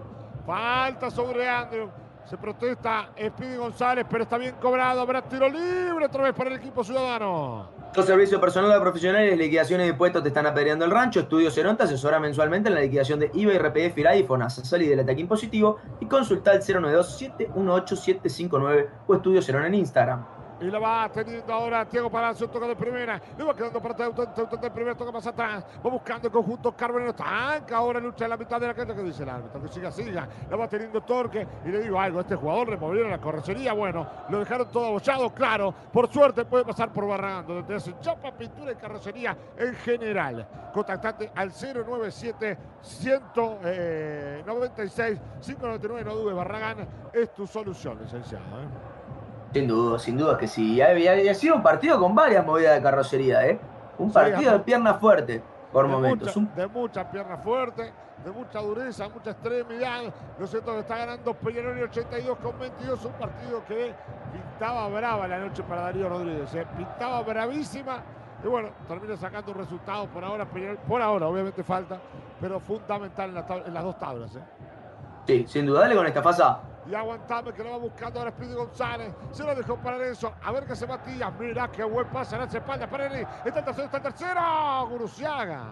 Falta sobre Andrew. Se protesta Speedy González, pero está bien cobrado. Habrá tiro libre otra vez para el equipo ciudadano. Los servicios personales de profesionales, liquidaciones de impuestos te están apedreando el rancho. Estudio Ceronta asesora mensualmente en la liquidación de IVA, RPF, IRA y FONASA. Salí del ataque impositivo y consulta el 092-718-759 o Estudio Cerón en Instagram. Y la va teniendo ahora Diego Palacio, toca de primera. Le va quedando para Teuton de primera, toca más atrás. Va buscando el conjunto Carmenero. Tanca ahora lucha en la mitad de la cancha. que dice el árbitro? Que siga, siga. La va teniendo Torque. Y le digo algo, este jugador le movieron la correcería. Bueno, lo dejaron todo abollado, claro. Por suerte puede pasar por Barragán, donde hace chapa, pintura y carrocería en general. Contactate al 097 196 599 no dudes, Barragán es tu solución, licenciado. ¿eh? Sin duda, sin duda que sí. Ha, sido un partido con varias movidas de carrocería, ¿eh? Un partido de pierna fuerte por momentos. de mucha pierna fuerte, de mucha dureza, mucha extremidad. Lo cierto que está ganando Peñarol 82 con 22. Un partido que pintaba brava la noche para Darío Rodríguez. ¿eh? Pintaba bravísima. Y bueno, termina sacando un resultado por ahora. por ahora, obviamente falta, pero fundamental en, las dos tablas. ¿eh? Sí, sin duda, dale con esta fasa. Y aguantame que lo va buscando ahora Speedy González. Se lo dejó para eso. A ver qué se Matías. Mira qué buen pase en la espalda para él. Está el tercero, está el tercero. Guruciaga.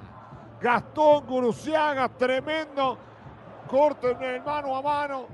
Gastón Guruciaga. Tremendo. Corte en el mano a mano.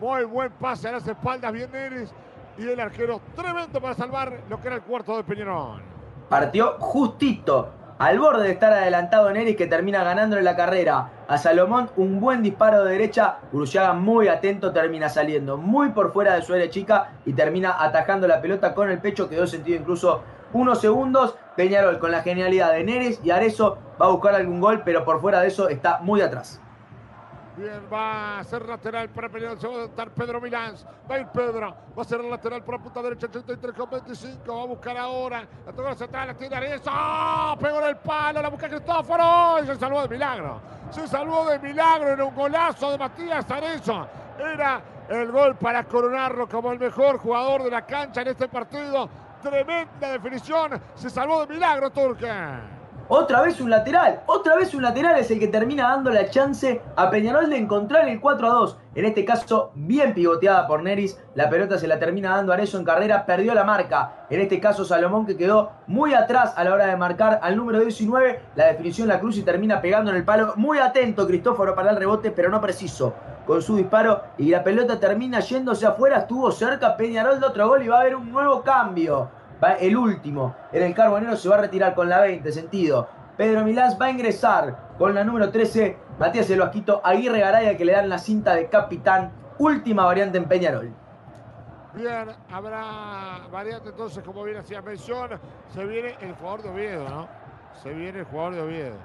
Muy buen pase a las espaldas. Bien Neris. Y el arquero tremendo para salvar lo que era el cuarto de Peñarol. Partió justito al borde de estar adelantado Neris que termina ganándole la carrera. A Salomón un buen disparo de derecha, Uruyaga muy atento termina saliendo muy por fuera de su área chica y termina atajando la pelota con el pecho, quedó sentido incluso unos segundos. Peñarol con la genialidad de Neres y Arezo va a buscar algún gol, pero por fuera de eso está muy atrás. Bien, va a ser lateral para pelear. Se va a dar Pedro Milán. Va a ir Pedro. Va a ser el lateral por la punta derecha. 83 con 25. Va a buscar ahora. La toca atrás. La tiene Areza. ¡Oh! Pegó en el palo. La busca Cristóforo. Y se salvó de milagro. Se salvó de milagro. Era un golazo de Matías Areza. Era el gol para coronarlo como el mejor jugador de la cancha en este partido. Tremenda definición. Se salvó de milagro Turque. Otra vez un lateral, otra vez un lateral es el que termina dando la chance a Peñarol de encontrar el 4 a 2. En este caso, bien pivoteada por Neris, la pelota se la termina dando Arezo en carrera, perdió la marca. En este caso, Salomón que quedó muy atrás a la hora de marcar al número 19. La definición la cruz y termina pegando en el palo. Muy atento Cristóforo para el rebote, pero no preciso con su disparo. Y la pelota termina yéndose afuera, estuvo cerca Peñarol de otro gol y va a haber un nuevo cambio va el último. En el Carbonero se va a retirar con la 20, sentido. Pedro Milás va a ingresar con la número 13. Matías El Vasquito Aguirre Garaya que le dan la cinta de capitán. Última variante en Peñarol. Bien, habrá variante entonces, como bien hacía mención, se viene el jugador de Oviedo, ¿no? Se viene el jugador de Oviedo.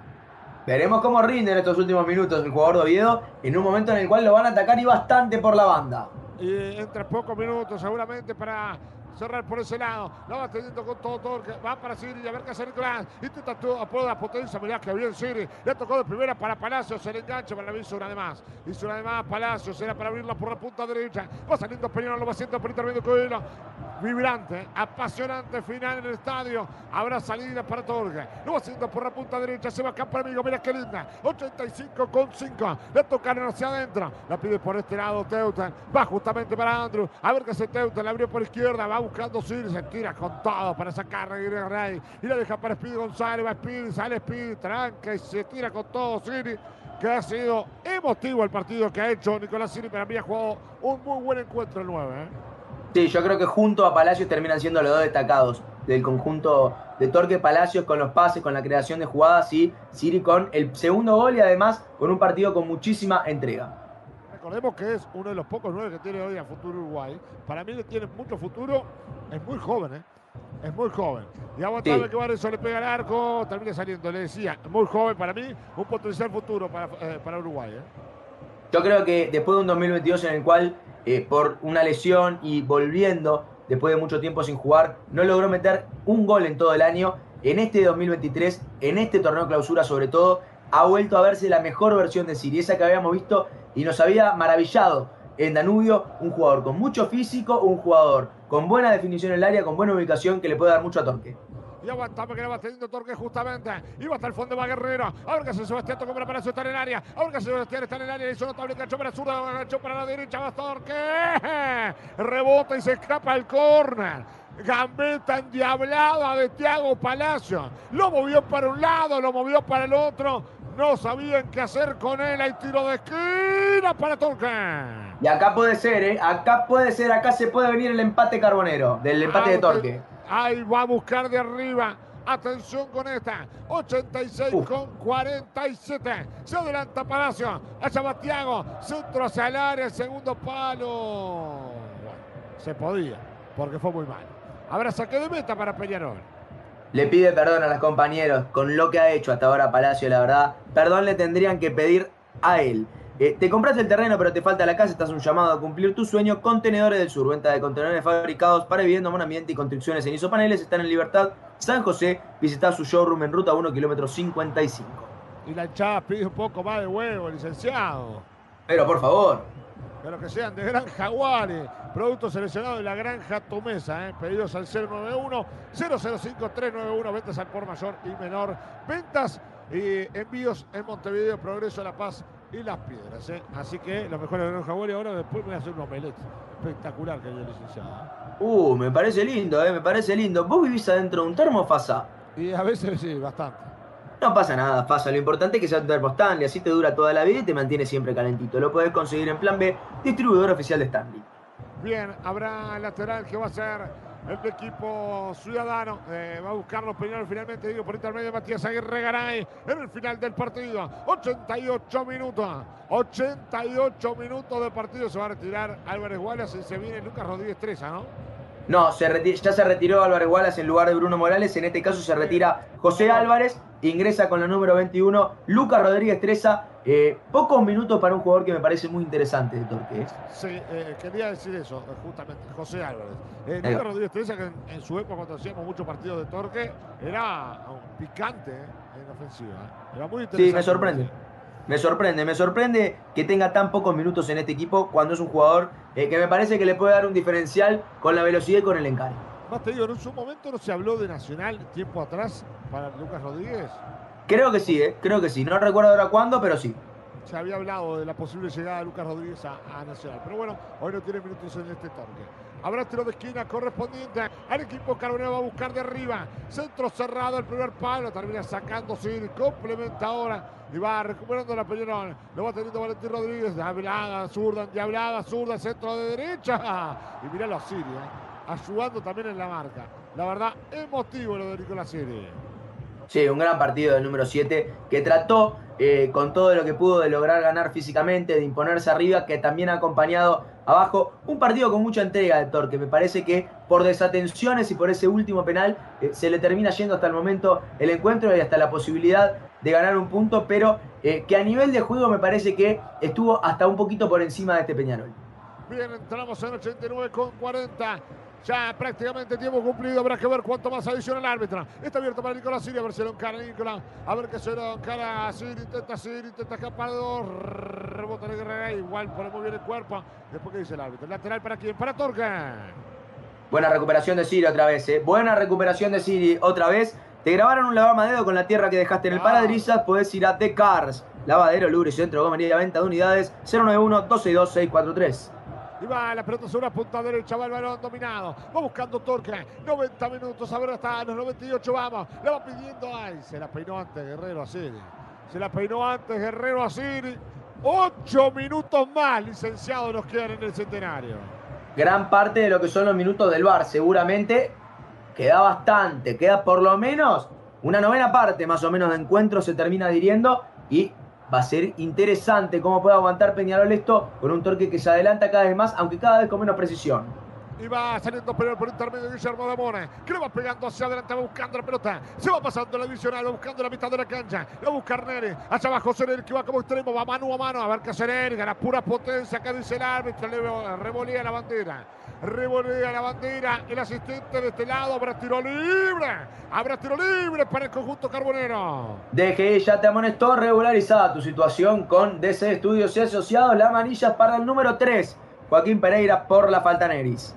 Veremos cómo rinde en estos últimos minutos el jugador de Oviedo, en un momento en el cual lo van a atacar y bastante por la banda. Y entre pocos minutos seguramente para cerrar por ese lado. La va teniendo con todo Torque. Va para Siri. A ver qué hacer Nicolás. Intenta todo, la potencia. Mirá que bien Siri. Le tocado de primera para Palacios. Se le engancha para la visura además. Visura además. Palacios. Será para abrirla por la punta derecha. Va saliendo Peñón. Lo va haciendo por intermedio Coelho. Vibrante. Apasionante final en el estadio. Habrá salida para Torque. Lo va haciendo por la punta derecha. Se va acá para amigo. Mira qué linda. 85 con 5. Le tocaron hacia adentro. La pide por este lado Teuta. Va justamente para Andrew. A ver qué hace Teuta. La abrió por izquierda. Va buscando Siri, se tira con todo para sacar a Rey y la deja para Speedy González, va Speedy, sale Speedy, tranca y se tira con todo Siri, que ha sido emotivo el partido que ha hecho Nicolás Siri, pero había jugado un muy buen encuentro el 9. ¿eh? Sí, yo creo que junto a Palacios terminan siendo los dos destacados del conjunto de Torque Palacios con los pases, con la creación de jugadas y Siri con el segundo gol y además con un partido con muchísima entrega. Recordemos que es uno de los pocos nueve que tiene hoy a futuro Uruguay. Para mí le tiene mucho futuro. Es muy joven, ¿eh? Es muy joven. Y aguantable que eso le pega el arco, termina saliendo. Le decía, muy joven para mí, un potencial futuro para, eh, para Uruguay. ¿eh? Yo creo que después de un 2022 en el cual, eh, por una lesión y volviendo después de mucho tiempo sin jugar, no logró meter un gol en todo el año. En este 2023, en este torneo clausura sobre todo, ha vuelto a verse la mejor versión de Siri, esa que habíamos visto y nos había maravillado en Danubio, un jugador con mucho físico, un jugador con buena definición en el área, con buena ubicación, que le puede dar mucho a Torque. Y aguantamos que le va teniendo Torque justamente. Va hasta el fondo va Guerrero. Ahora que se Sebastián tocó para estar en el área. Ahora que Sebastián está en el área. Hizo notable cacho para la zurda. Gancho para la derecha. Va Torque. Rebota y se escapa el córner. Gambeta endiablada de Tiago Palacio. Lo movió para un lado, lo movió para el otro no sabían qué hacer con él. Hay tiro de esquina para Torque. Y acá puede ser, ¿eh? Acá puede ser, acá se puede venir el empate carbonero, del empate de Torque. Ahí va a buscar de arriba. Atención con esta. 86 con 47. Se adelanta Palacio. Allá va Tiago. Centro hacia el área. Segundo palo. se podía, porque fue muy mal. Habrá saque de meta para Peñarol le pide perdón a los compañeros con lo que ha hecho hasta ahora Palacio, la verdad. Perdón le tendrían que pedir a él. Eh, te compras el terreno pero te falta la casa, estás un llamado a cumplir tu sueño. Contenedores del Sur, venta de contenedores fabricados para vivienda, ambiente y construcciones en isopaneles. Están en Libertad, San José. Visita su showroom en ruta 1, kilómetro 55. Y la hinchada pide un poco más de huevo, licenciado. Pero por favor. Pero que sean de Gran Jaguares. Producto seleccionado de la Granja Tomesa. ¿eh? Pedidos al 091-005-391. Ventas al por mayor y menor. Ventas y envíos en Montevideo, Progreso, La Paz y Las Piedras. ¿eh? Así que lo mejor de Gran Jaguares. Ahora después voy a hacer un omelette espectacular que hay licenciado. ¿eh? Uh, me parece lindo, ¿eh? me parece lindo. ¿Vos vivís adentro de un termo, Y a veces sí, bastante. No pasa nada, pasa. Lo importante es que sea un termo Stanley, así te dura toda la vida y te mantiene siempre calentito. Lo puedes conseguir en Plan B, distribuidor oficial de Stanley. Bien, habrá lateral que va a ser el equipo ciudadano. Eh, va a buscarlo Peñarol finalmente, digo, por intermedio de Matías Aguirre Garay en el final del partido. 88 minutos. 88 minutos de partido. Se va a retirar Álvarez Wallace y se viene Lucas Rodríguez Treza, ¿no? No, se ya se retiró Álvarez Wallace en lugar de Bruno Morales. En este caso se retira José Álvarez. Ingresa con la número 21 Lucas Rodríguez Treza. Eh, pocos minutos para un jugador que me parece muy interesante de Torque. ¿eh? Sí, eh, quería decir eso, justamente, José Álvarez. Lucas Rodríguez Treza, que en, su época, cuando hacíamos muchos partidos de Torque, era un picante en ofensiva. Era muy interesante. Sí, me sorprende. Me sorprende, me sorprende que tenga tan pocos minutos en este equipo cuando es un jugador que me parece que le puede dar un diferencial con la velocidad y con el encare. Más te digo, en su momento no se habló de Nacional tiempo atrás para Lucas Rodríguez. Creo que sí, ¿eh? creo que sí. No recuerdo ahora cuándo, pero sí. Se había hablado de la posible llegada de Lucas Rodríguez a, Nacional. Pero bueno, hoy no tiene minutos en este torneo. Habrá tiro de esquina correspondiente al equipo Carbonero. Va a buscar de arriba. Centro cerrado, el primer palo. Termina sacando Siri. Complementa ahora. Y va recuperando la Peñarol. Lo va teniendo Valentín Rodríguez. Diablada, zurda, diablada, zurda, centro de derecha. Y miralo a Siri, ¿eh? ayudando también en la marca. La verdad, emotivo lo de Nicolás Siri. Sí, un gran partido del número 7 que trató eh, con todo lo que pudo de lograr ganar físicamente, de imponerse arriba, que también ha acompañado abajo un partido con mucha entrega de Torque. Me parece que por desatenciones y por ese último penal eh, se le termina yendo hasta el momento el encuentro y hasta la posibilidad de ganar un punto, pero eh, que a nivel de juego me parece que estuvo hasta un poquito por encima de este Peñarol. Bien, entramos en 89 con 40. Ya prácticamente tiempo cumplido. Habrá que ver cuánto más adiciona el árbitro. Está abierto para Nicolás Siri. A ver si lo encara Nicolás. A ver qué se lo encara Siri. Intenta Siri. Intenta escapar. Rebota de Guerrera. Igual pone muy bien el cuerpo. Después que dice el árbitro. Lateral para quién? Para Torca. Buena recuperación de Siri otra vez. ¿eh? Buena recuperación de Siri otra vez. Te grabaron un lavamadedo con la tierra que dejaste en el ah. parabrisas. Podés ir a The Cars. Lavadero, Lure, Centro, Goma, Venta de Unidades. 091-262-643. Y va la pelota sobre la punta derecha, va balón dominado. Va buscando Torque. 90 minutos, a ver hasta los 98 vamos. Le va pidiendo. Ay, se la peinó antes Guerrero Asiri. Se la peinó antes Guerrero Asiri. Ocho minutos más, licenciado, nos quedan en el centenario. Gran parte de lo que son los minutos del bar, seguramente queda bastante, queda por lo menos una novena parte más o menos de encuentro se termina diriendo y Va a ser interesante cómo puede aguantar Peñarol esto con un torque que se adelanta cada vez más, aunque cada vez con menos precisión. Y va saliendo por el intermedio Guillermo Damone, que le va pegando hacia adelante, va buscando la pelota. Se va pasando la divisional, va buscando la mitad de la cancha. La busca Neri. Hacia abajo Serer, que va como extremo, va mano a mano. A ver qué Serer, gana pura potencia. Acá dice el árbitro, le revolía la bandera. Revolea la bandera. El asistente de este lado. Habrá tiro libre. Habrá tiro libre para el conjunto carbonero. Deje, ya te amonestó regularizada tu situación con DC Estudios y Asociados. La manilla para el número 3. Joaquín Pereira por la falta Neris.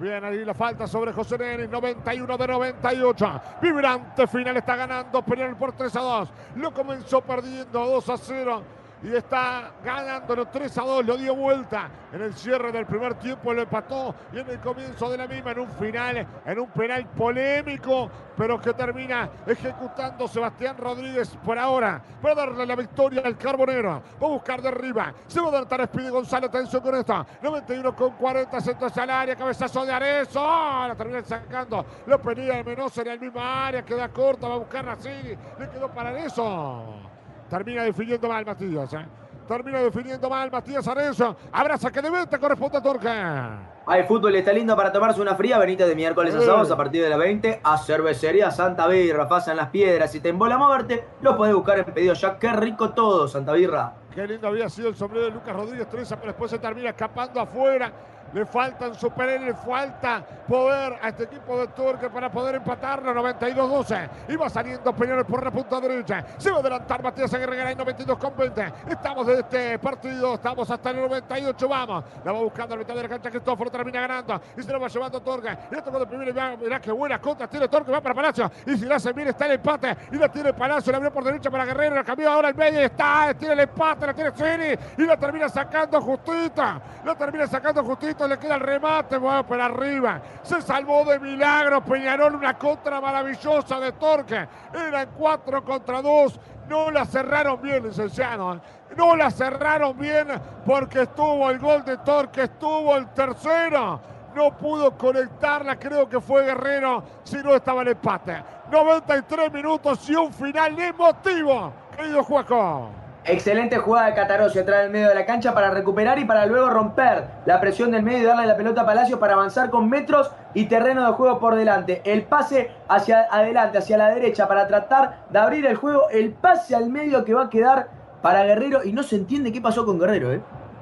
Bien, ahí la falta sobre José Neris, 91 de 98. Vibrante final está ganando Peñarol por 3 a 2. Lo comenzó perdiendo 2 a 0 y está ganando los 3 a 2, lo dio vuelta en el cierre del primer tiempo, lo empató y en el comienzo de la misma, en un final, en un penal polémico, pero que termina ejecutando Sebastián Rodríguez por ahora, para darle la victoria al Carbonero, va a buscar de arriba, se va a dar Speedy González, atención con esta, 91 con 40, centro al área, cabezazo de Arezo, la termina sacando, lo pedía el Menoso en el mismo área, queda corta, va a buscar a Cini, le quedó para eso. Termina definiendo mal Matías. ¿eh? Termina definiendo mal Matías Arezzo. Abraza que de venta corresponde a Torca. Hay fútbol, está lindo para tomarse una fría. Venite de miércoles a sábados a partir de las 20 a Cervecería Santa Birra. Pasa en las piedras. Si te embola moverte, lo podés buscar en pedido ya. Qué rico todo, Santa Birra. Qué lindo había sido el sombrero de Lucas Rodríguez Treza, pero después se termina escapando afuera. Le faltan superar, le falta poder a este equipo de Turque para poder empatarlo. 92-12. Y va saliendo Peñarol por la punta derecha. Se va a adelantar Matías Aguirre en 92 con 20. Estamos de este partido, estamos hasta el 98. Vamos. La va buscando la mitad de la cancha. Cristóforo termina ganando. Y se lo va llevando Torque. Y esto de primero. Mirá qué buena contra. Tiene Torque. Va para Palacio. Y si la hace bien, está el empate. Y la tiene Palacio. La abrió por derecha para Guerrero. La cambió ahora el medio. Está. Tiene el empate. La tiene Cini. Y la termina sacando justita. La termina sacando justita le queda el remate, bueno, para arriba. Se salvó de milagro Peñarol, una contra maravillosa de Torque. Eran cuatro contra dos. No la cerraron bien, licenciado. ¿eh? No la cerraron bien porque estuvo el gol de Torque, estuvo el tercero. No pudo conectarla, creo que fue Guerrero, si no estaba el empate. 93 minutos y un final emotivo, querido Juaco. Excelente jugada de Catarossi atrás del medio de la cancha para recuperar y para luego romper la presión del medio y darle la pelota a Palacio para avanzar con metros y terreno de juego por delante. El pase hacia adelante, hacia la derecha para tratar de abrir el juego. El pase al medio que va a quedar para Guerrero y no se entiende qué pasó con Guerrero, ¿eh?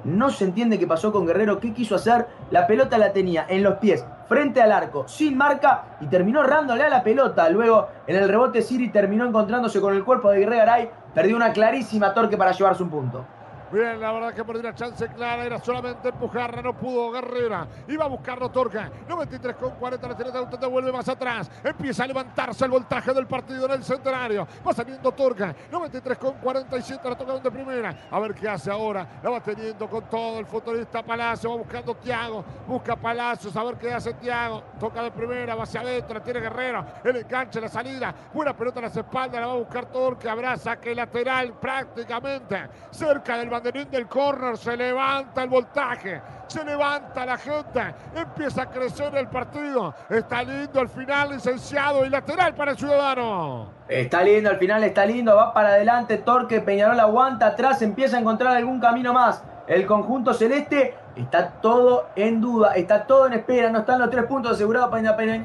No se entiende qué pasó con Guerrero, qué quiso hacer. La pelota la tenía en los pies, frente al arco, sin marca y terminó rándole a la pelota. Luego en el rebote Siri terminó encontrándose con el cuerpo de Guerrero Aray. Perdió una clarísima torque para llevarse un punto. Bien, la verdad que perdió una chance clara, era solamente empujarla, no pudo Guerrera. Iba a buscarlo Torca. 93 con 40, la tiene de vuelve más atrás. Empieza a levantarse el voltaje del partido en el centenario. Va saliendo Torca. 93 con 47, la tocaron de primera. A ver qué hace ahora. La va teniendo con todo el futbolista Palacio. Va buscando Tiago. Busca Palacios. A ver qué hace Tiago. Toca de primera, va hacia adentro, la tiene Guerrero. El enganche, la salida. Buena pelota en las espaldas, la va a buscar Torca. Habrá saque lateral prácticamente cerca del banderín del córner. Se levanta el voltaje. Se levanta la gente. Empieza a crecer el partido. Está lindo el final, licenciado y lateral para el Ciudadano. Está lindo, al final está lindo, va para adelante, Torque, Peñarol aguanta atrás, empieza a encontrar algún camino más. El conjunto celeste está todo en duda, está todo en espera, no están los tres puntos asegurados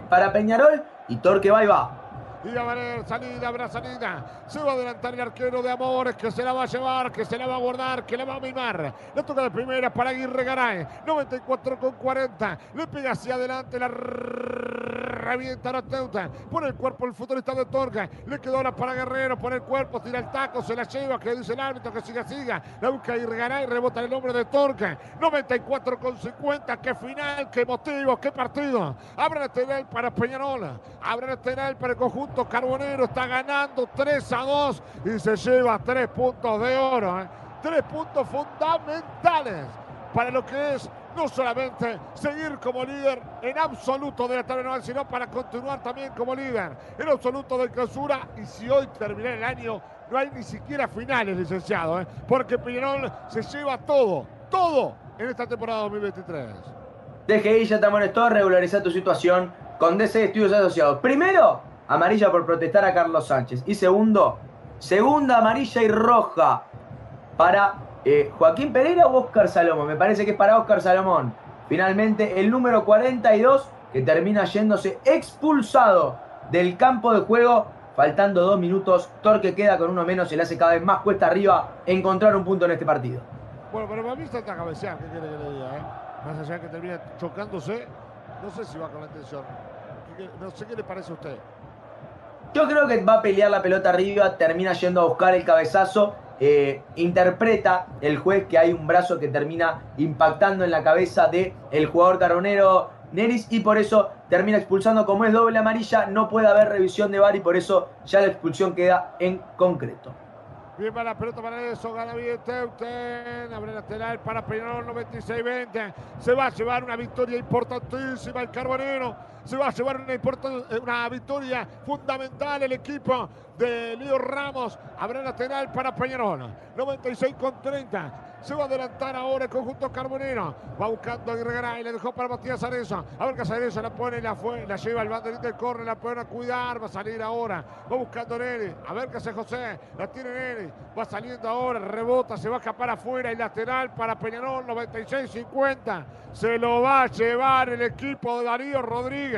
para Peñarol y Torque va y va. Y a ver, salida, habrá salida. Se va a adelantar el arquero de Amores, que se la va a llevar, que se la va a guardar, que la va a mimar. La toca de primera para Aguirre Garay. 94 con 40. Le pega hacia adelante la revienta la Teuta. Pone el cuerpo el futbolista de Torga. Le quedó ahora para Guerrero. Pone el cuerpo, tira el taco, se la lleva. Que dice el árbitro que siga, siga. La busca y y rebota el nombre de Torga. 94 con 50. Qué final, qué motivo, qué partido. Abre el tenel para Peñarola. Abre tenel para el conjunto carbonero. Está ganando 3 a 2 y se lleva 3 puntos de oro. ¿eh? Tres puntos fundamentales para lo que es no solamente seguir como líder en absoluto de la tabla anual, sino para continuar también como líder en absoluto de clausura. Y si hoy termina el año, no hay ni siquiera finales, licenciado, ¿eh? porque Peñarol se lleva todo, todo en esta temporada 2023. DGI ya te amonestó, regularizar tu situación con DC Estudios Asociados. Primero, amarilla por protestar a Carlos Sánchez. Y segundo, segunda amarilla y roja para eh, Joaquín Pereira o Oscar Salomón. Me parece que es para Oscar Salomón. Finalmente, el número 42 que termina yéndose expulsado del campo de juego. Faltando dos minutos, Torque queda con uno menos y le hace cada vez más cuesta arriba encontrar un punto en este partido. Bueno, pero para mí está cabecear, ¿qué quiere que le diga? Eh? Más allá que termina chocándose, no sé si va con la intención. No sé qué le parece a usted. Yo creo que va a pelear la pelota arriba, termina yendo a buscar el cabezazo eh, interpreta el juez que hay un brazo que termina impactando en la cabeza del el jugador carbonero Neris y por eso termina expulsando como es doble amarilla, no puede haber revisión de VAR y por eso ya la expulsión queda en concreto. Bien para la pelota para eso, gana bien Teuten, abre lateral para Peñarol 96-20. Se va a llevar una victoria importantísima el Carbonero. Se va a llevar una, una victoria fundamental el equipo de Lío Ramos. Abre lateral para Peñarol. 96 con 30. Se va a adelantar ahora el conjunto carbonero. Va buscando a y le dejó para Matías Areza. A ver que Areza la pone, la, la lleva al banderín del corre, la a cuidar. Va a salir ahora. Va buscando Neri. A ver qué hace José. La tiene Neri. Va saliendo ahora. Rebota. Se va a escapar afuera. Y lateral para Peñarol. 96-50. Se lo va a llevar el equipo de Darío Rodríguez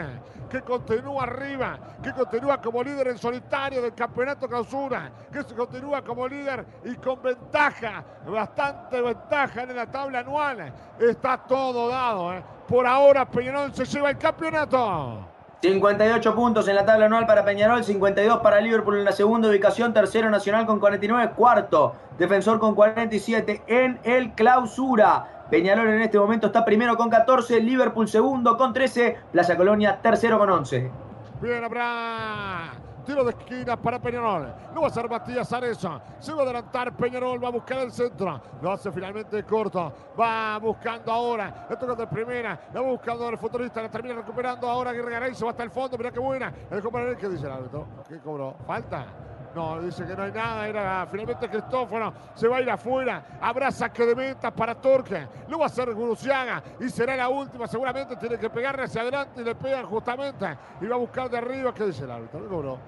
que continúa arriba, que continúa como líder en solitario del campeonato clausura, que se continúa como líder y con ventaja, bastante ventaja en la tabla anual. Está todo dado. ¿eh? Por ahora Peñarol se lleva el campeonato. 58 puntos en la tabla anual para Peñarol, 52 para Liverpool en la segunda ubicación, tercero Nacional con 49, cuarto Defensor con 47 en el clausura. Peñarol en este momento está primero con 14, Liverpool segundo con 13, Plaza Colonia tercero con 11. Bien, habrá tiro de esquina para Peñarol. No va a ser Matías Areza. Se va a adelantar Peñarol, va a buscar el centro. Lo hace finalmente corto. Va buscando ahora. Le toca de primera. La va buscando el futbolista. La termina recuperando ahora Aguirre Garay. Se va hasta el fondo. Mira qué buena. El compañero ¿Qué dice el árbitro? ¿Qué cobró? Falta. No, dice que no hay nada. Era finalmente Cristóforo. Se va a ir afuera. Habrá saque de meta para Torque. Lo va a hacer Guruciaga. Y será la última. Seguramente tiene que pegarle hacia adelante y le pegan justamente. Y va a buscar de arriba. ¿Qué dice el árbitro?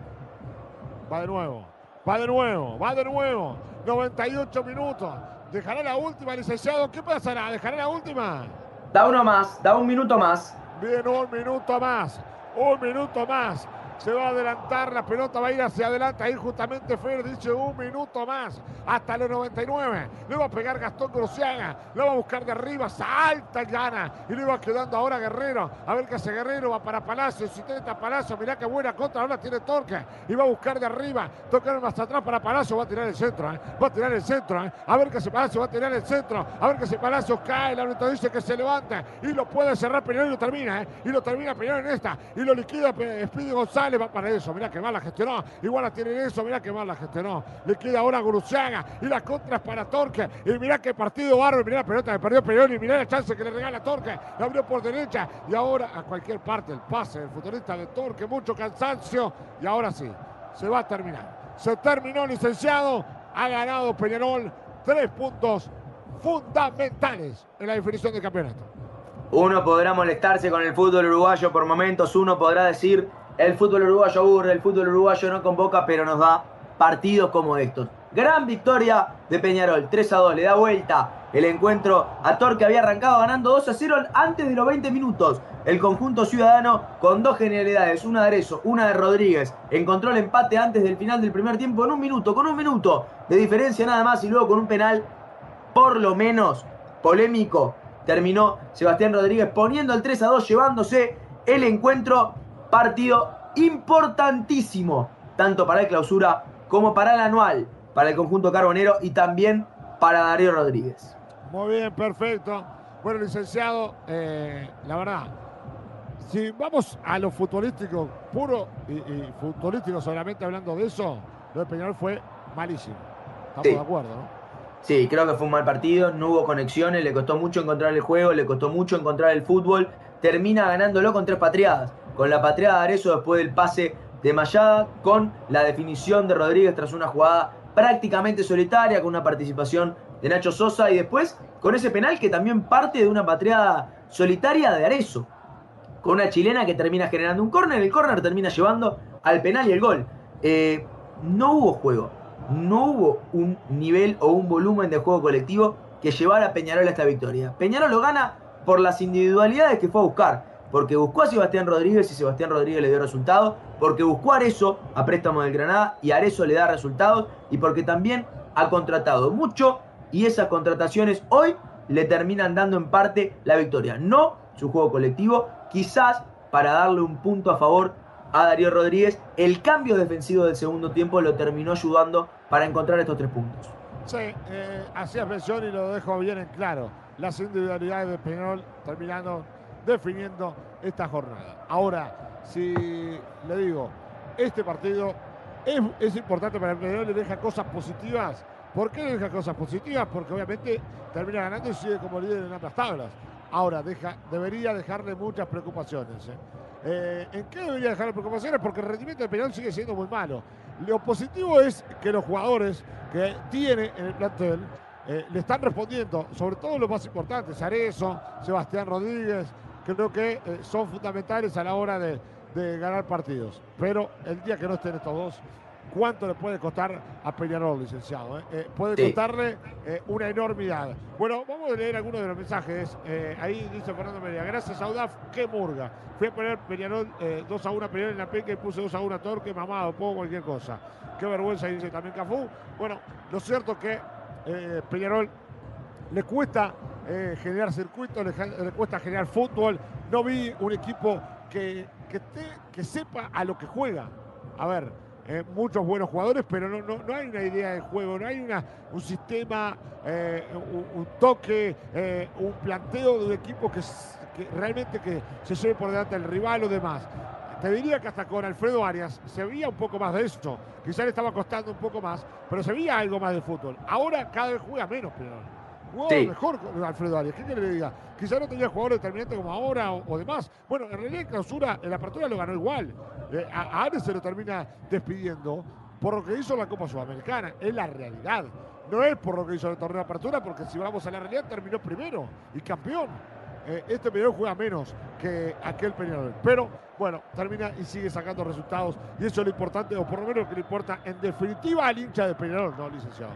Va de nuevo. Va de nuevo. Va de nuevo. 98 minutos. Dejará la última, licenciado. ¿Qué pasará? ¿Dejará la última? Da uno más. Da un minuto más. Bien, un minuto más. Un minuto más. Se va a adelantar, la pelota va a ir hacia adelante, ahí justamente Fer dice un minuto más, hasta los 99, le va a pegar Gastón Cruciaga, lo va a buscar de arriba, salta y gana, y le va quedando ahora Guerrero, a ver qué hace Guerrero, va para Palacio, si intenta Palacio, mirá qué buena contra, ahora tiene Torque, y va a buscar de arriba, tocar más atrás para Palacio, va a tirar el centro, ¿eh? va a tirar el centro, ¿eh? a ver qué se Palacio, va a tirar el centro, a ver qué se Palacio cae, el árbitro dice que se levanta, y lo puede cerrar Peñarol y lo termina, ¿eh? y lo termina Peñarol en esta, y lo liquida Speedy González, va para eso. Mirá que mal la gestionó. Igual la tiene eso. Mirá que mal la gestionó. Le queda ahora a Guruciaga. Y la contra es para Torque. Y mirá qué partido bárbaro. Mirá la pelota que perdió Perón. Y mirá la chance que le regala Torque. La abrió por derecha. Y ahora a cualquier parte el pase del futbolista de Torque. Mucho cansancio. Y ahora sí. Se va a terminar. Se terminó, licenciado. Ha ganado Peñarol. Tres puntos fundamentales en la definición del campeonato. Uno podrá molestarse con el fútbol uruguayo por momentos, uno podrá decir el fútbol uruguayo aburre, el fútbol uruguayo no convoca, pero nos da partidos como estos. Gran victoria de Peñarol, 3 a 2, le da vuelta el encuentro a Torque había arrancado ganando 2 a 0 antes de los 20 minutos. El conjunto ciudadano con dos genialidades, una de Arezo, una de Rodríguez, encontró el empate antes del final del primer tiempo en un minuto, con un minuto de diferencia nada más y luego con un penal por lo menos polémico. Terminó Sebastián Rodríguez poniendo el 3 a 2, llevándose el encuentro Partido importantísimo, tanto para el clausura como para el anual, para el conjunto carbonero y también para Darío Rodríguez. Muy bien, perfecto. Bueno, licenciado, eh, la verdad, si vamos a lo futbolístico puro y, futbolístico solamente hablando de eso, lo de Peñarol fue malísimo. Estamos de acuerdo, ¿no? Sí, creo que fue un mal partido, no hubo conexiones, le costó mucho encontrar el juego, le costó mucho encontrar el fútbol, termina ganándolo con tres patriadas con la patriada de Arezo después del pase de Mayada, con la definición de Rodríguez tras una jugada prácticamente solitaria, con una participación de Nacho Sosa y después con ese penal que también parte de una patriada solitaria de Arezo, con una chilena que termina generando un córner, el córner termina llevando al penal y el gol. Eh, no hubo juego, no hubo un nivel o un volumen de juego colectivo que llevara a Peñarol a esta victoria. Peñarol lo gana por las individualidades que fue a buscar porque buscó a Sebastián Rodríguez y Sebastián Rodríguez le dio resultados, porque buscó a Arezo a préstamo del Granada y Arezo le da resultados, y porque también ha contratado mucho y esas contrataciones hoy le terminan dando en parte la victoria. No su juego colectivo, quizás para darle un punto a favor a Darío Rodríguez, el cambio defensivo del segundo tiempo lo terminó ayudando para encontrar estos tres puntos. Sí, eh, hacía mención y lo dejo bien en claro. Las individualidades de Peñarol terminando definiendo esta jornada. Ahora, si le digo, este partido es, importante para el Peñarol, le deja cosas positivas. ¿Por qué le deja cosas positivas? Porque obviamente termina ganando y sigue como líder en ambas tablas. Ahora, deja, debería dejarle muchas preocupaciones. ¿eh? Eh, en qué debería dejarle preocupaciones? Porque el rendimiento del Peñarol sigue siendo muy malo. Lo positivo es que los jugadores que tiene en el plantel eh, le están respondiendo, sobre todo los más importantes, Arezo, Sebastián Rodríguez, creo que eh, son fundamentales a la hora de, ganar partidos. Pero el día que no estén estos dos, ¿cuánto le puede costar a Peñarol, licenciado? Eh? Eh, puede costarle una enormidad. Bueno, vamos a leer algunos de los mensajes. ahí dice Fernando Media, gracias a UDAF, qué murga. Fui a poner Peñarol 2 a 1 a Peñarol en la penca y puse 2 a 1 a Torque, mamado, pongo cualquier cosa. Qué vergüenza, dice también Cafú. Bueno, lo cierto es que Peñarol le cuesta eh, generar circuitos, le, cuesta generar fútbol. No vi un equipo que, que, sepa a lo que juega. A ver, eh, muchos buenos jugadores, pero no, no, hay una idea de juego, no hay una, un sistema, eh, un, toque, un planteo de un equipo que, realmente que se lleve por delante al rival o demás. Te diría que hasta con Alfredo Arias se veía un poco más de esto. Quizás le estaba costando un poco más, pero se veía algo más de fútbol. Ahora cada vez juega menos, pero Jugó mejor Alfredo Arias. ¿Qué quiere que le diga? Quizá no tenía jugadores determinantes como ahora o, demás. Bueno, en realidad en clausura, en la apertura lo ganó igual. Eh, a, Arias se lo termina despidiendo por lo que hizo la Copa Sudamericana. Es la realidad. No es por lo que hizo el torneo de apertura, porque si vamos a la realidad, terminó primero y campeón. Eh, este Peñarol juega menos que aquel Peñarol. Pero bueno, termina y sigue sacando resultados. Y eso es lo importante, o por lo menos lo que le importa en definitiva al hincha de Peñarol, ¿no, licenciado?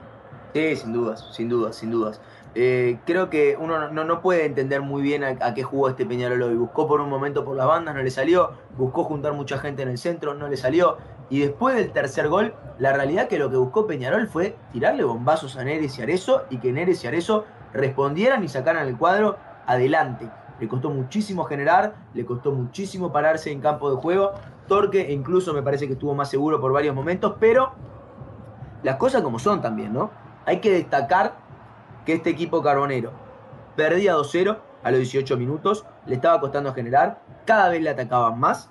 Sí, sin dudas, sin dudas, sin dudas. Eh, creo que uno no, puede entender muy bien a, qué jugó este Peñarol hoy. Buscó por un momento por la banda, no le salió. Buscó juntar mucha gente en el centro, no le salió. Y después del tercer gol, la realidad que lo que buscó Peñarol fue tirarle bombazos a Neres y Arezo y que Neres y Arezo respondieran y sacaran el cuadro adelante. Le costó muchísimo generar, le costó muchísimo pararse en campo de juego. Torque incluso me parece que estuvo más seguro por varios momentos, pero las cosas como son también, ¿no? Hay que destacar que este equipo carbonero perdía 2-0 a los 18 minutos, le estaba costando generar, cada vez le atacaban más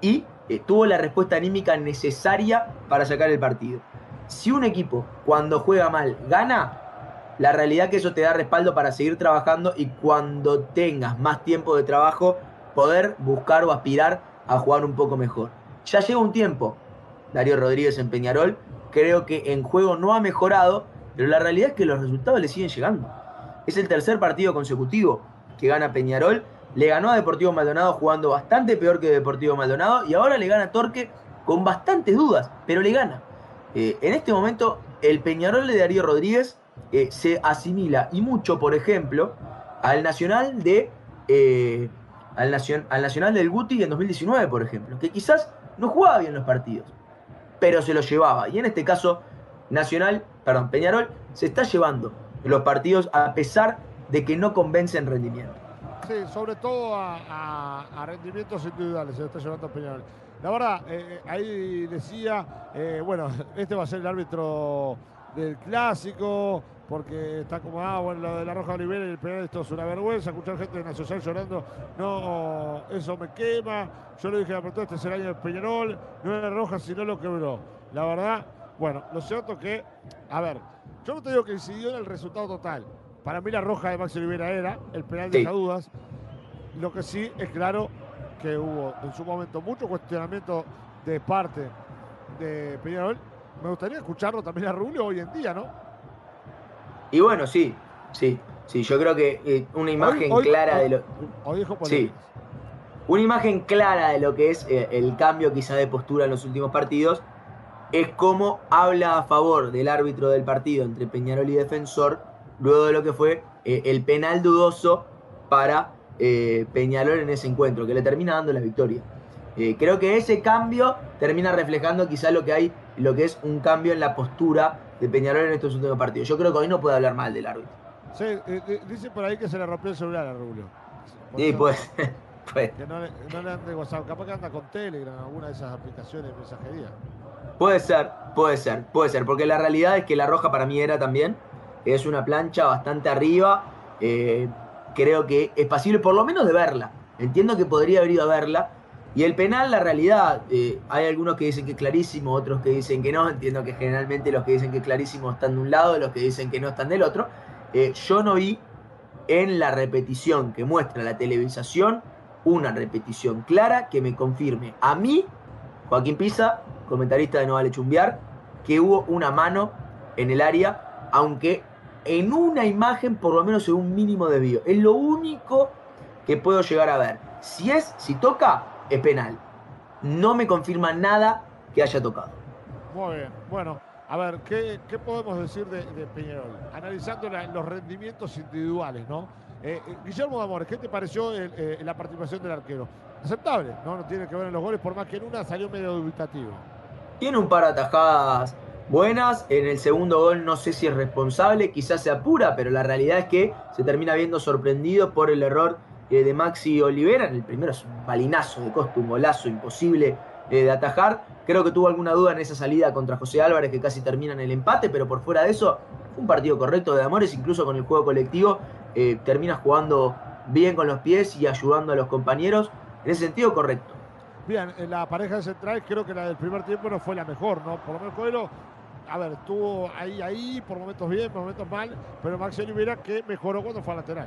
y eh, tuvo la respuesta anímica necesaria para sacar el partido. Si un equipo cuando juega mal gana, la realidad que eso te da respaldo para seguir trabajando y cuando tengas más tiempo de trabajo poder buscar o aspirar a jugar un poco mejor. Ya lleva un tiempo Darío Rodríguez en Peñarol, creo que en juego no ha mejorado, pero la realidad es que los resultados le siguen llegando. Es el tercer partido consecutivo que gana Peñarol. Le ganó a Deportivo Maldonado jugando bastante peor que Deportivo Maldonado y ahora le gana a Torque con bastantes dudas, pero le gana. Eh, en este momento, el Peñarol de Darío Rodríguez eh, se asimila y mucho, por ejemplo, al Nacional de. Eh, al, al Nacional del Guti en 2019, por ejemplo, que quizás no jugaba bien los partidos, pero se los llevaba. Y en este caso, Nacional, perdón, Peñarol se está llevando los partidos a pesar de que no convence en rendimiento. Sí, sobre todo a, rendimientos individuales se está llevando Peñarol. La verdad, eh, ahí decía, eh, bueno, este va a ser el árbitro del clásico, porque está acomodado, bueno, lo de la Roja Olivera y el penal, esto es una vergüenza, escuchar gente en la social llorando, no, eso me quema, yo le dije a este es el año de Peñarol, no era roja, sino lo quebró. La verdad, bueno, lo cierto que, a ver, yo no te digo que incidió en el resultado total. Para mí la roja de Maxi Olivera era el penal de las dudas. Lo que sí es claro que hubo en su momento mucho cuestionamiento de parte de Peñarol. Me gustaría escucharlo también a Rubio hoy en día, ¿no? Y bueno, sí, sí, sí. Yo creo que eh, una imagen clara de lo. Hoy dijo sí. Una imagen clara de lo que es eh, el cambio quizá de postura en los últimos partidos es cómo habla a favor del árbitro del partido entre Peñarol y Defensor, luego de lo que fue eh, el penal dudoso para eh, Peñarol en ese encuentro, que le termina dando la victoria. Eh, creo que ese cambio termina reflejando quizá lo que hay, lo que es un cambio en la postura de Peñarol en estos últimos partidos. Yo creo que hoy no puede hablar mal del árbitro. Sí, dice por ahí que se le rompió el celular a Rubio. Sí, pues. Que no le, no le ande WhatsApp, capaz que anda con Telegram, alguna de esas aplicaciones de mensajería. Puede ser, puede ser, puede ser, porque la realidad es que la roja para mí era también. Es una plancha bastante arriba. Eh, creo que es pasible por lo menos de verla. Entiendo que podría haber ido a verla. Y el penal, la realidad, eh, hay algunos que dicen que es clarísimo, otros que dicen que no. Entiendo que generalmente los que dicen que es clarísimo están de un lado, los que dicen que no están del otro. Eh, yo no vi en la repetición que muestra la televisación una repetición clara que me confirme a mí, Joaquín Pisa, comentarista de No Vale Chumbiar, que hubo una mano en el área, aunque en una imagen por lo menos en un mínimo desvío. Es lo único que puedo llegar a ver. Si es, si toca, es penal. No me confirma nada que haya tocado. Muy bien, bueno. A ver, ¿qué, podemos decir de, Peñarol? Analizando los rendimientos individuales, ¿no? Eh, eh, Guillermo Damores, ¿qué te pareció eh, la participación del arquero? Aceptable, ¿no? No tiene que ver en los goles, por más que en una salió medio dubitativo. Tiene un par de atajadas buenas. En el segundo gol no sé si es responsable, quizás se apura, pero la realidad es que se termina viendo sorprendido por el error de Maxi Olivera. En el primero es un balinazo de costo, un golazo imposible de atajar. Creo que tuvo alguna duda en esa salida contra José Álvarez, que casi termina en el empate, pero por fuera de eso, un partido correcto de Amores, incluso con el juego colectivo. Eh, termina jugando bien con los pies y ayudando a los compañeros. En ese sentido, correcto. Bien, en la pareja central creo que la del primer tiempo no fue la mejor, ¿no? Por lo menos Coelho, a ver, estuvo ahí, ahí, por momentos bien, por momentos mal, pero Maxi Olivera que mejoró cuando fue a lateral.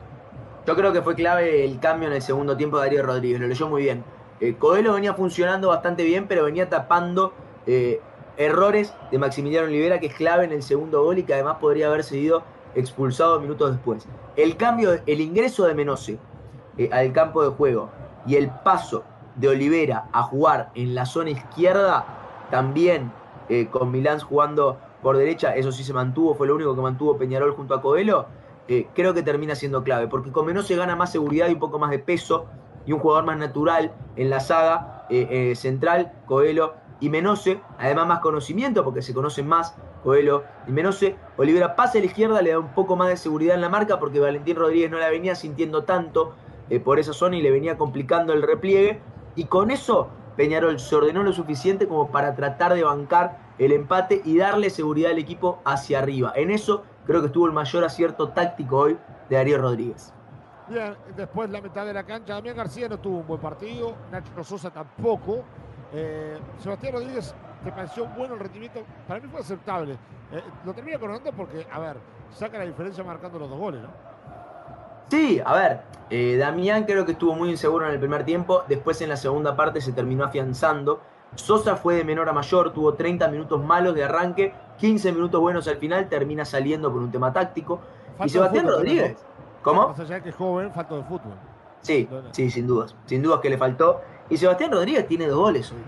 Yo creo que fue clave el cambio en el segundo tiempo de Darío Rodríguez, lo leyó muy bien. Eh, Coelho venía funcionando bastante bien, pero venía tapando eh, errores de Maximiliano Olivera, que es clave en el segundo gol y que además podría haber sido expulsado minutos después. El cambio, el ingreso de Menose eh, al campo de juego y el paso de Olivera a jugar en la zona izquierda, también eh, con Milán jugando por derecha, eso sí se mantuvo, fue lo único que mantuvo Peñarol junto a Coelho, eh, creo que termina siendo clave, porque con Menose gana más seguridad y un poco más de peso, y un jugador más natural en la saga central, Coelho y Menose, además más conocimiento, porque se conocen más Coelho y Menose. Olivera pasa a la izquierda, le da un poco más de seguridad en la marca, porque Valentín Rodríguez no la venía sintiendo tanto por esa zona y le venía complicando el repliegue, y con eso Peñarol se ordenó lo suficiente como para tratar de bancar el empate y darle seguridad al equipo hacia arriba. En eso creo que estuvo el mayor acierto táctico hoy de Darío Rodríguez. Bien, después la mitad de la cancha, Damián García no tuvo un buen partido, Nacho Sosa tampoco. Eh, Sebastián Rodríguez, ¿te pareció bueno el rendimiento? Para mí fue aceptable. Eh, lo termina coronando porque, a ver, saca la diferencia marcando los dos goles, ¿no? Sí, a ver, eh, Damián creo que estuvo muy inseguro en el primer tiempo, después en la segunda parte se terminó afianzando. Sosa fue de menor a mayor, tuvo 30 minutos malos de arranque, 15 minutos buenos al final, termina saliendo por un tema táctico. y Sebastián Rodríguez, ¿cómo? Más allá que es joven, falta de fútbol. Sí, sí, sin dudas, sin dudas que le faltó. Y Sebastián Rodríguez tiene dos goles hoy.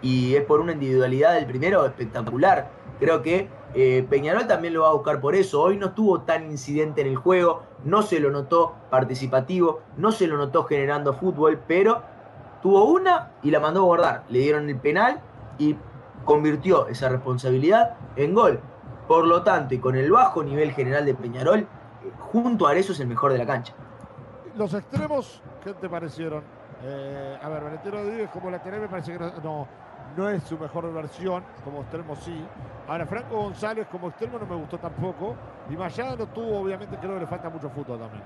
Y es por una individualidad del primero espectacular. Creo que eh, Peñarol también lo va a buscar por eso. Hoy no estuvo tan incidente en el juego, no se lo notó participativo, no se lo notó generando fútbol, pero tuvo una y la mandó a guardar. Le dieron el penal y convirtió esa responsabilidad en gol. Por lo tanto, y con el bajo nivel general de Peñarol, eh, junto a eso es el mejor de la cancha. Los extremos, ¿qué te parecieron? Eh, a ver, Valentino Rodríguez como lateral me parece que no, no es su mejor versión, como extremo sí. Ahora, Franco González como extremo no me gustó tampoco. Y Mayada no tuvo, obviamente, creo que le falta mucho fútbol también.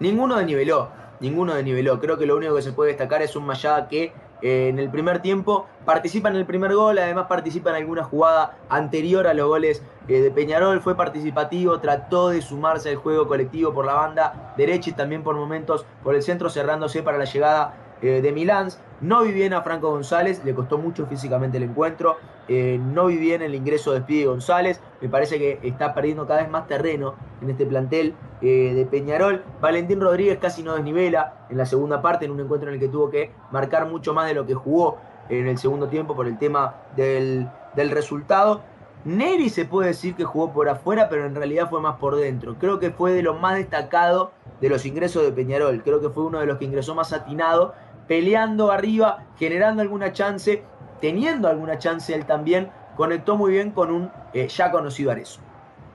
Ninguno desniveló, ninguno desniveló. Creo que lo único que se puede destacar es un Mayada que eh, en el primer tiempo participa en el primer gol, además participa en alguna jugada anterior a los goles eh, de Peñarol, fue participativo, trató de sumarse al juego colectivo por la banda derecha y también por momentos por el centro, cerrándose para la llegada eh, de Milán. No vi bien a Franco González, le costó mucho físicamente el encuentro. Eh, no vi bien el ingreso de Speedy González. Me parece que está perdiendo cada vez más terreno en este plantel eh, de Peñarol. Valentín Rodríguez casi no desnivela en la segunda parte, en un encuentro en el que tuvo que marcar mucho más de lo que jugó en el segundo tiempo por el tema del, del resultado. Neri se puede decir que jugó por afuera, pero en realidad fue más por dentro. Creo que fue de lo más destacado de los ingresos de Peñarol. Creo que fue uno de los que ingresó más atinado peleando arriba, generando alguna chance, teniendo alguna chance él también, conectó muy bien con un eh, ya conocido Arezo.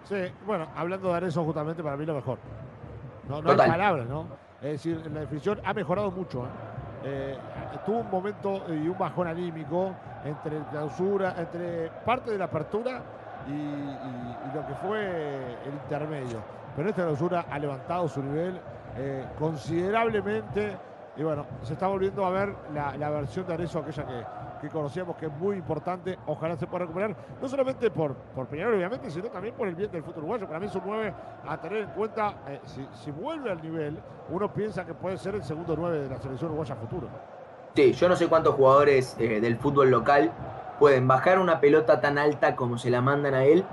Sí, bueno, hablando de Arezo justamente para mí lo mejor. No, no hay palabras, ¿no? Es decir, la definición ha mejorado mucho. ¿eh? Eh, tuvo un momento y un bajón anímico entre clausura, entre parte de la apertura y, lo que fue el intermedio. Pero esta clausura ha levantado su nivel considerablemente y bueno, se está volviendo a ver la, versión de Arezzo, aquella que, conocíamos, que es muy importante. Ojalá se pueda recuperar, no solamente por, por Peñarol, obviamente, sino también por el bien del fútbol uruguayo. Para mí es un 9 a tener en cuenta. Eh, si, vuelve al nivel, uno piensa que puede ser el segundo 9 de la selección uruguaya futuro. Sí, yo no sé cuántos jugadores eh, del fútbol local pueden bajar una pelota tan alta como se la mandan a él,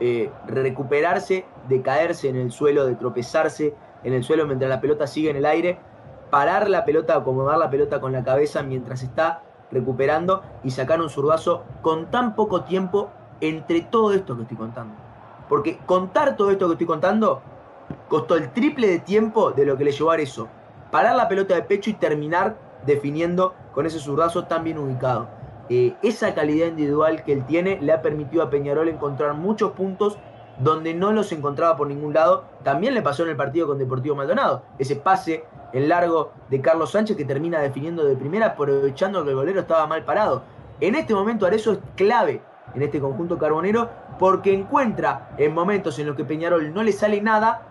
eh, recuperarse, de caerse en el suelo, de tropezarse en el suelo mientras la pelota sigue en el aire parar la pelota, acomodar la pelota con la cabeza mientras está recuperando y sacar un zurdazo con tan poco tiempo entre todo esto que estoy contando. Porque contar todo esto que estoy contando costó el triple de tiempo de lo que le llevó a eso. Parar la pelota de pecho y terminar definiendo con ese zurdazo tan bien ubicado. Eh, esa calidad individual que él tiene le ha permitido a Peñarol encontrar muchos puntos donde no los encontraba por ningún lado. También le pasó en el partido con Deportivo Maldonado. Ese pase en largo de Carlos Sánchez que termina definiendo de primera aprovechando que el golero estaba mal parado. En este momento Arezo es clave en este conjunto carbonero porque encuentra en momentos en los que Peñarol no le sale nada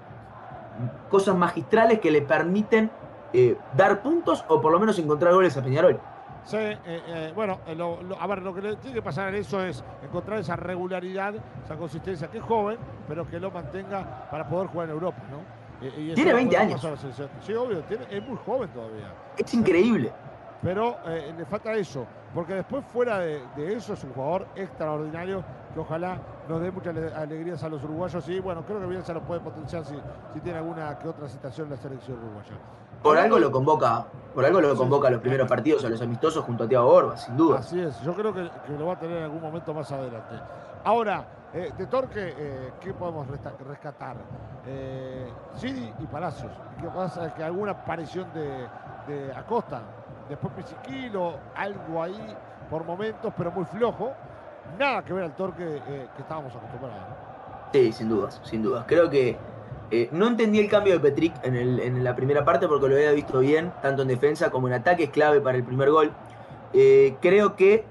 cosas magistrales que le permiten eh, dar puntos o por lo menos encontrar goles a Peñarol. Sí, eh, eh, bueno, eh, a ver, lo que le tiene que pasar en eso es encontrar esa regularidad, esa consistencia, que es joven, pero que lo mantenga para poder jugar en Europa, ¿no? tiene 20 años. Sí, obvio, es muy joven todavía. Es increíble. Pero le falta eso, porque después fuera de, eso es un jugador extraordinario que ojalá nos dé muchas alegrías a los uruguayos y bueno, creo que bien se lo puede potenciar si, si tiene alguna que otra situación en la selección uruguaya. Por algo lo convoca, por algo lo convoca a los primeros partidos, a los amistosos junto a Tiago Borba, sin duda. Así es, yo creo que, lo va a tener en algún momento más adelante. Ahora, eh, de Torque, eh, ¿qué podemos rescatar? Eh, y Palacios. ¿Qué pasa? Es que alguna aparición de, Acosta. Después Pisiquilo, algo ahí por momentos, pero muy flojo. Nada que ver al Torque que estábamos acostumbrados. Sí, sin dudas, sin dudas. Creo que no entendí el cambio de Petric en, la primera parte porque lo había visto bien, tanto en defensa como en ataque, es clave para el primer gol. creo que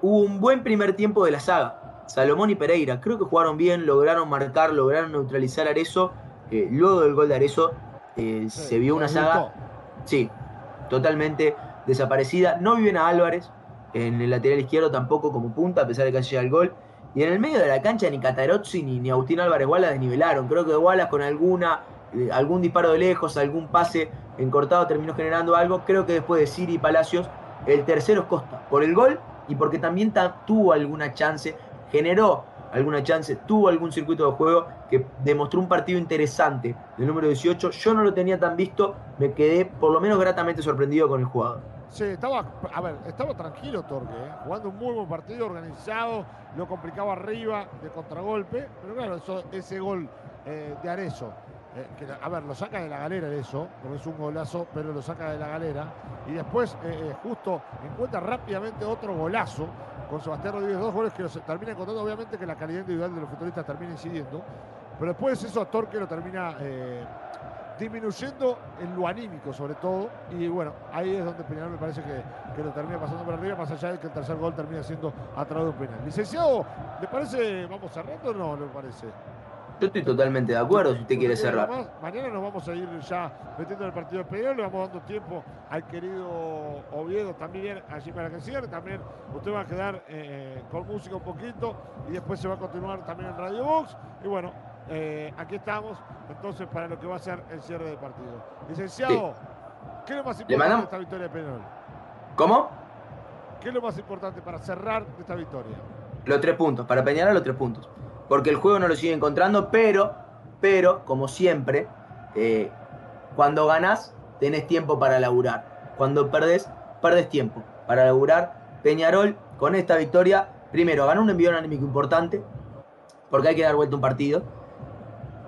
hubo un buen primer tiempo de la saga Salomón y Pereira. Creo que jugaron bien, lograron marcar, lograron neutralizar a Arezo. Eh, luego del gol de Arezo eh, se vio una saga, sí, totalmente desaparecida. No viven a Álvarez en el lateral izquierdo tampoco como punta, a pesar de que haya el gol. Y en el medio de la cancha ni Catarozzi ni, ni Agustín Álvarez Wallace desnivelaron. Creo que Wallace con alguna, eh, algún disparo de lejos, algún pase encortado terminó generando algo. Creo que después de Siri y Palacios, el tercero es Costa. Por el gol y porque también tuvo alguna chance generó alguna chance, tuvo algún circuito de juego que demostró un partido interesante del número 18. Yo no lo tenía tan visto, me quedé por lo menos gratamente sorprendido con el jugador. Sí, estaba, a ver, estaba tranquilo Torque, ¿eh? jugando un muy buen partido, organizado, lo complicaba arriba de contragolpe, pero claro, ese gol eh, de Arezo, eh, a ver, lo saca de la galera eso, no es un golazo, pero lo saca de la galera, y después justo encuentra rápidamente otro golazo con Sebastián Rodríguez, dos goles que los termina encontrando, obviamente que la calidad individual de los futbolistas termina incidiendo, pero después eso Torque lo termina disminuyendo en lo anímico sobre todo, y bueno, ahí es donde Peñarol me parece que, que, lo termina pasando por arriba, más allá de que el tercer gol termina siendo a través de un penal. Licenciado, ¿le parece, vamos cerrando o no le parece? Yo estoy totalmente de acuerdo si usted quiere cerrar. mañana nos vamos a ir ya metiendo en el partido de Peñarol, le vamos dando tiempo al querido Oviedo también allí para que cierre. También usted va a quedar eh, con música un poquito y después se va a continuar también en Radio Box. Y bueno, eh, aquí estamos entonces para lo que va a ser el cierre del partido. Licenciado, ¿qué es lo más importante de esta victoria de Peñarol? ¿Cómo? ¿Qué es lo más importante para cerrar esta victoria? Los tres puntos, para Peñarol los tres puntos porque el juego no lo sigue encontrando, pero, pero, como siempre, eh, cuando ganás, tenés tiempo para laburar. Cuando perdés, perdés tiempo para laburar. Peñarol, con esta victoria, primero, ganó un envío anímico importante, porque hay que dar vuelta un partido,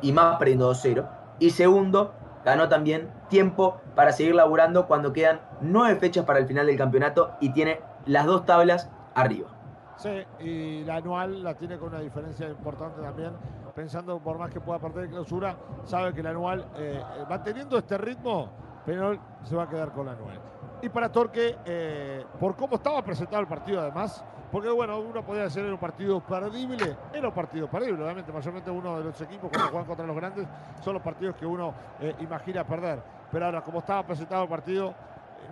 y más perdiendo 2-0. Y segundo, ganó también tiempo para seguir laburando cuando quedan nueve fechas para el final del campeonato y tiene las dos tablas arriba. Sí, y la anual la tiene con una diferencia importante también. Pensando por más que pueda perder de clausura, sabe que la anual, eh, manteniendo este ritmo, Penol se va a quedar con la anual. Y para Torque, eh, por cómo estaba presentado el partido además, porque bueno, uno podía decir era un partido perdible, era un partido perdible, obviamente, mayormente uno de los equipos cuando juegan contra los grandes son los partidos que uno imagina perder. Pero ahora, como estaba presentado el partido,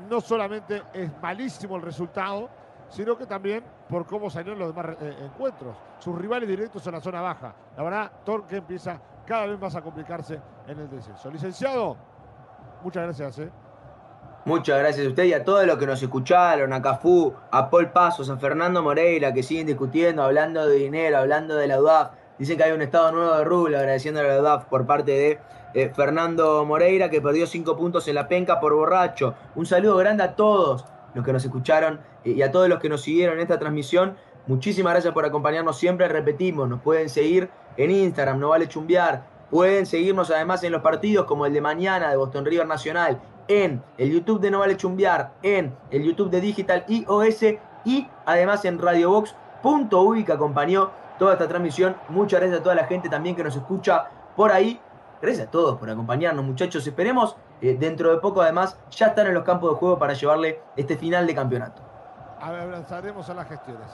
no solamente es malísimo el resultado, sino que también por cómo salieron los demás eh, encuentros. Sus rivales directos en la zona baja. La verdad, Torque empieza cada vez más a complicarse en el descenso. Licenciado, muchas gracias. ¿eh? Muchas gracias a usted y a todos los que nos escucharon, a Cafú, a Paul Pasos, a Fernando Moreira, que siguen discutiendo, hablando de dinero, hablando de la UDAF. Dicen que hay un estado nuevo de rublo, agradeciendo a la UDAF por parte de eh, Fernando Moreira, que perdió cinco puntos en la penca por borracho. Un saludo grande a todos los que nos escucharon eh, y a todos los que nos siguieron en esta transmisión. Muchísimas gracias por acompañarnos siempre. Repetimos, nos pueden seguir en Instagram, no vale chumbear. Pueden seguirnos además en los partidos como el de mañana de Boston River Nacional, en el YouTube de No Vale Chumbear, en el YouTube de Digital iOS y además en RadioBox.uy que acompañó toda esta transmisión. Muchas gracias a toda la gente también que nos escucha por ahí. Gracias a todos por acompañarnos, muchachos. Esperemos eh, dentro de poco, además, ya están en los campos de juego para llevarle este final de campeonato. Avanzaremos a las gestiones.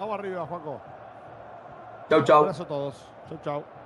Vamos arriba, Juaco. Chau, chau. Un abrazo a todos. Chau, chau.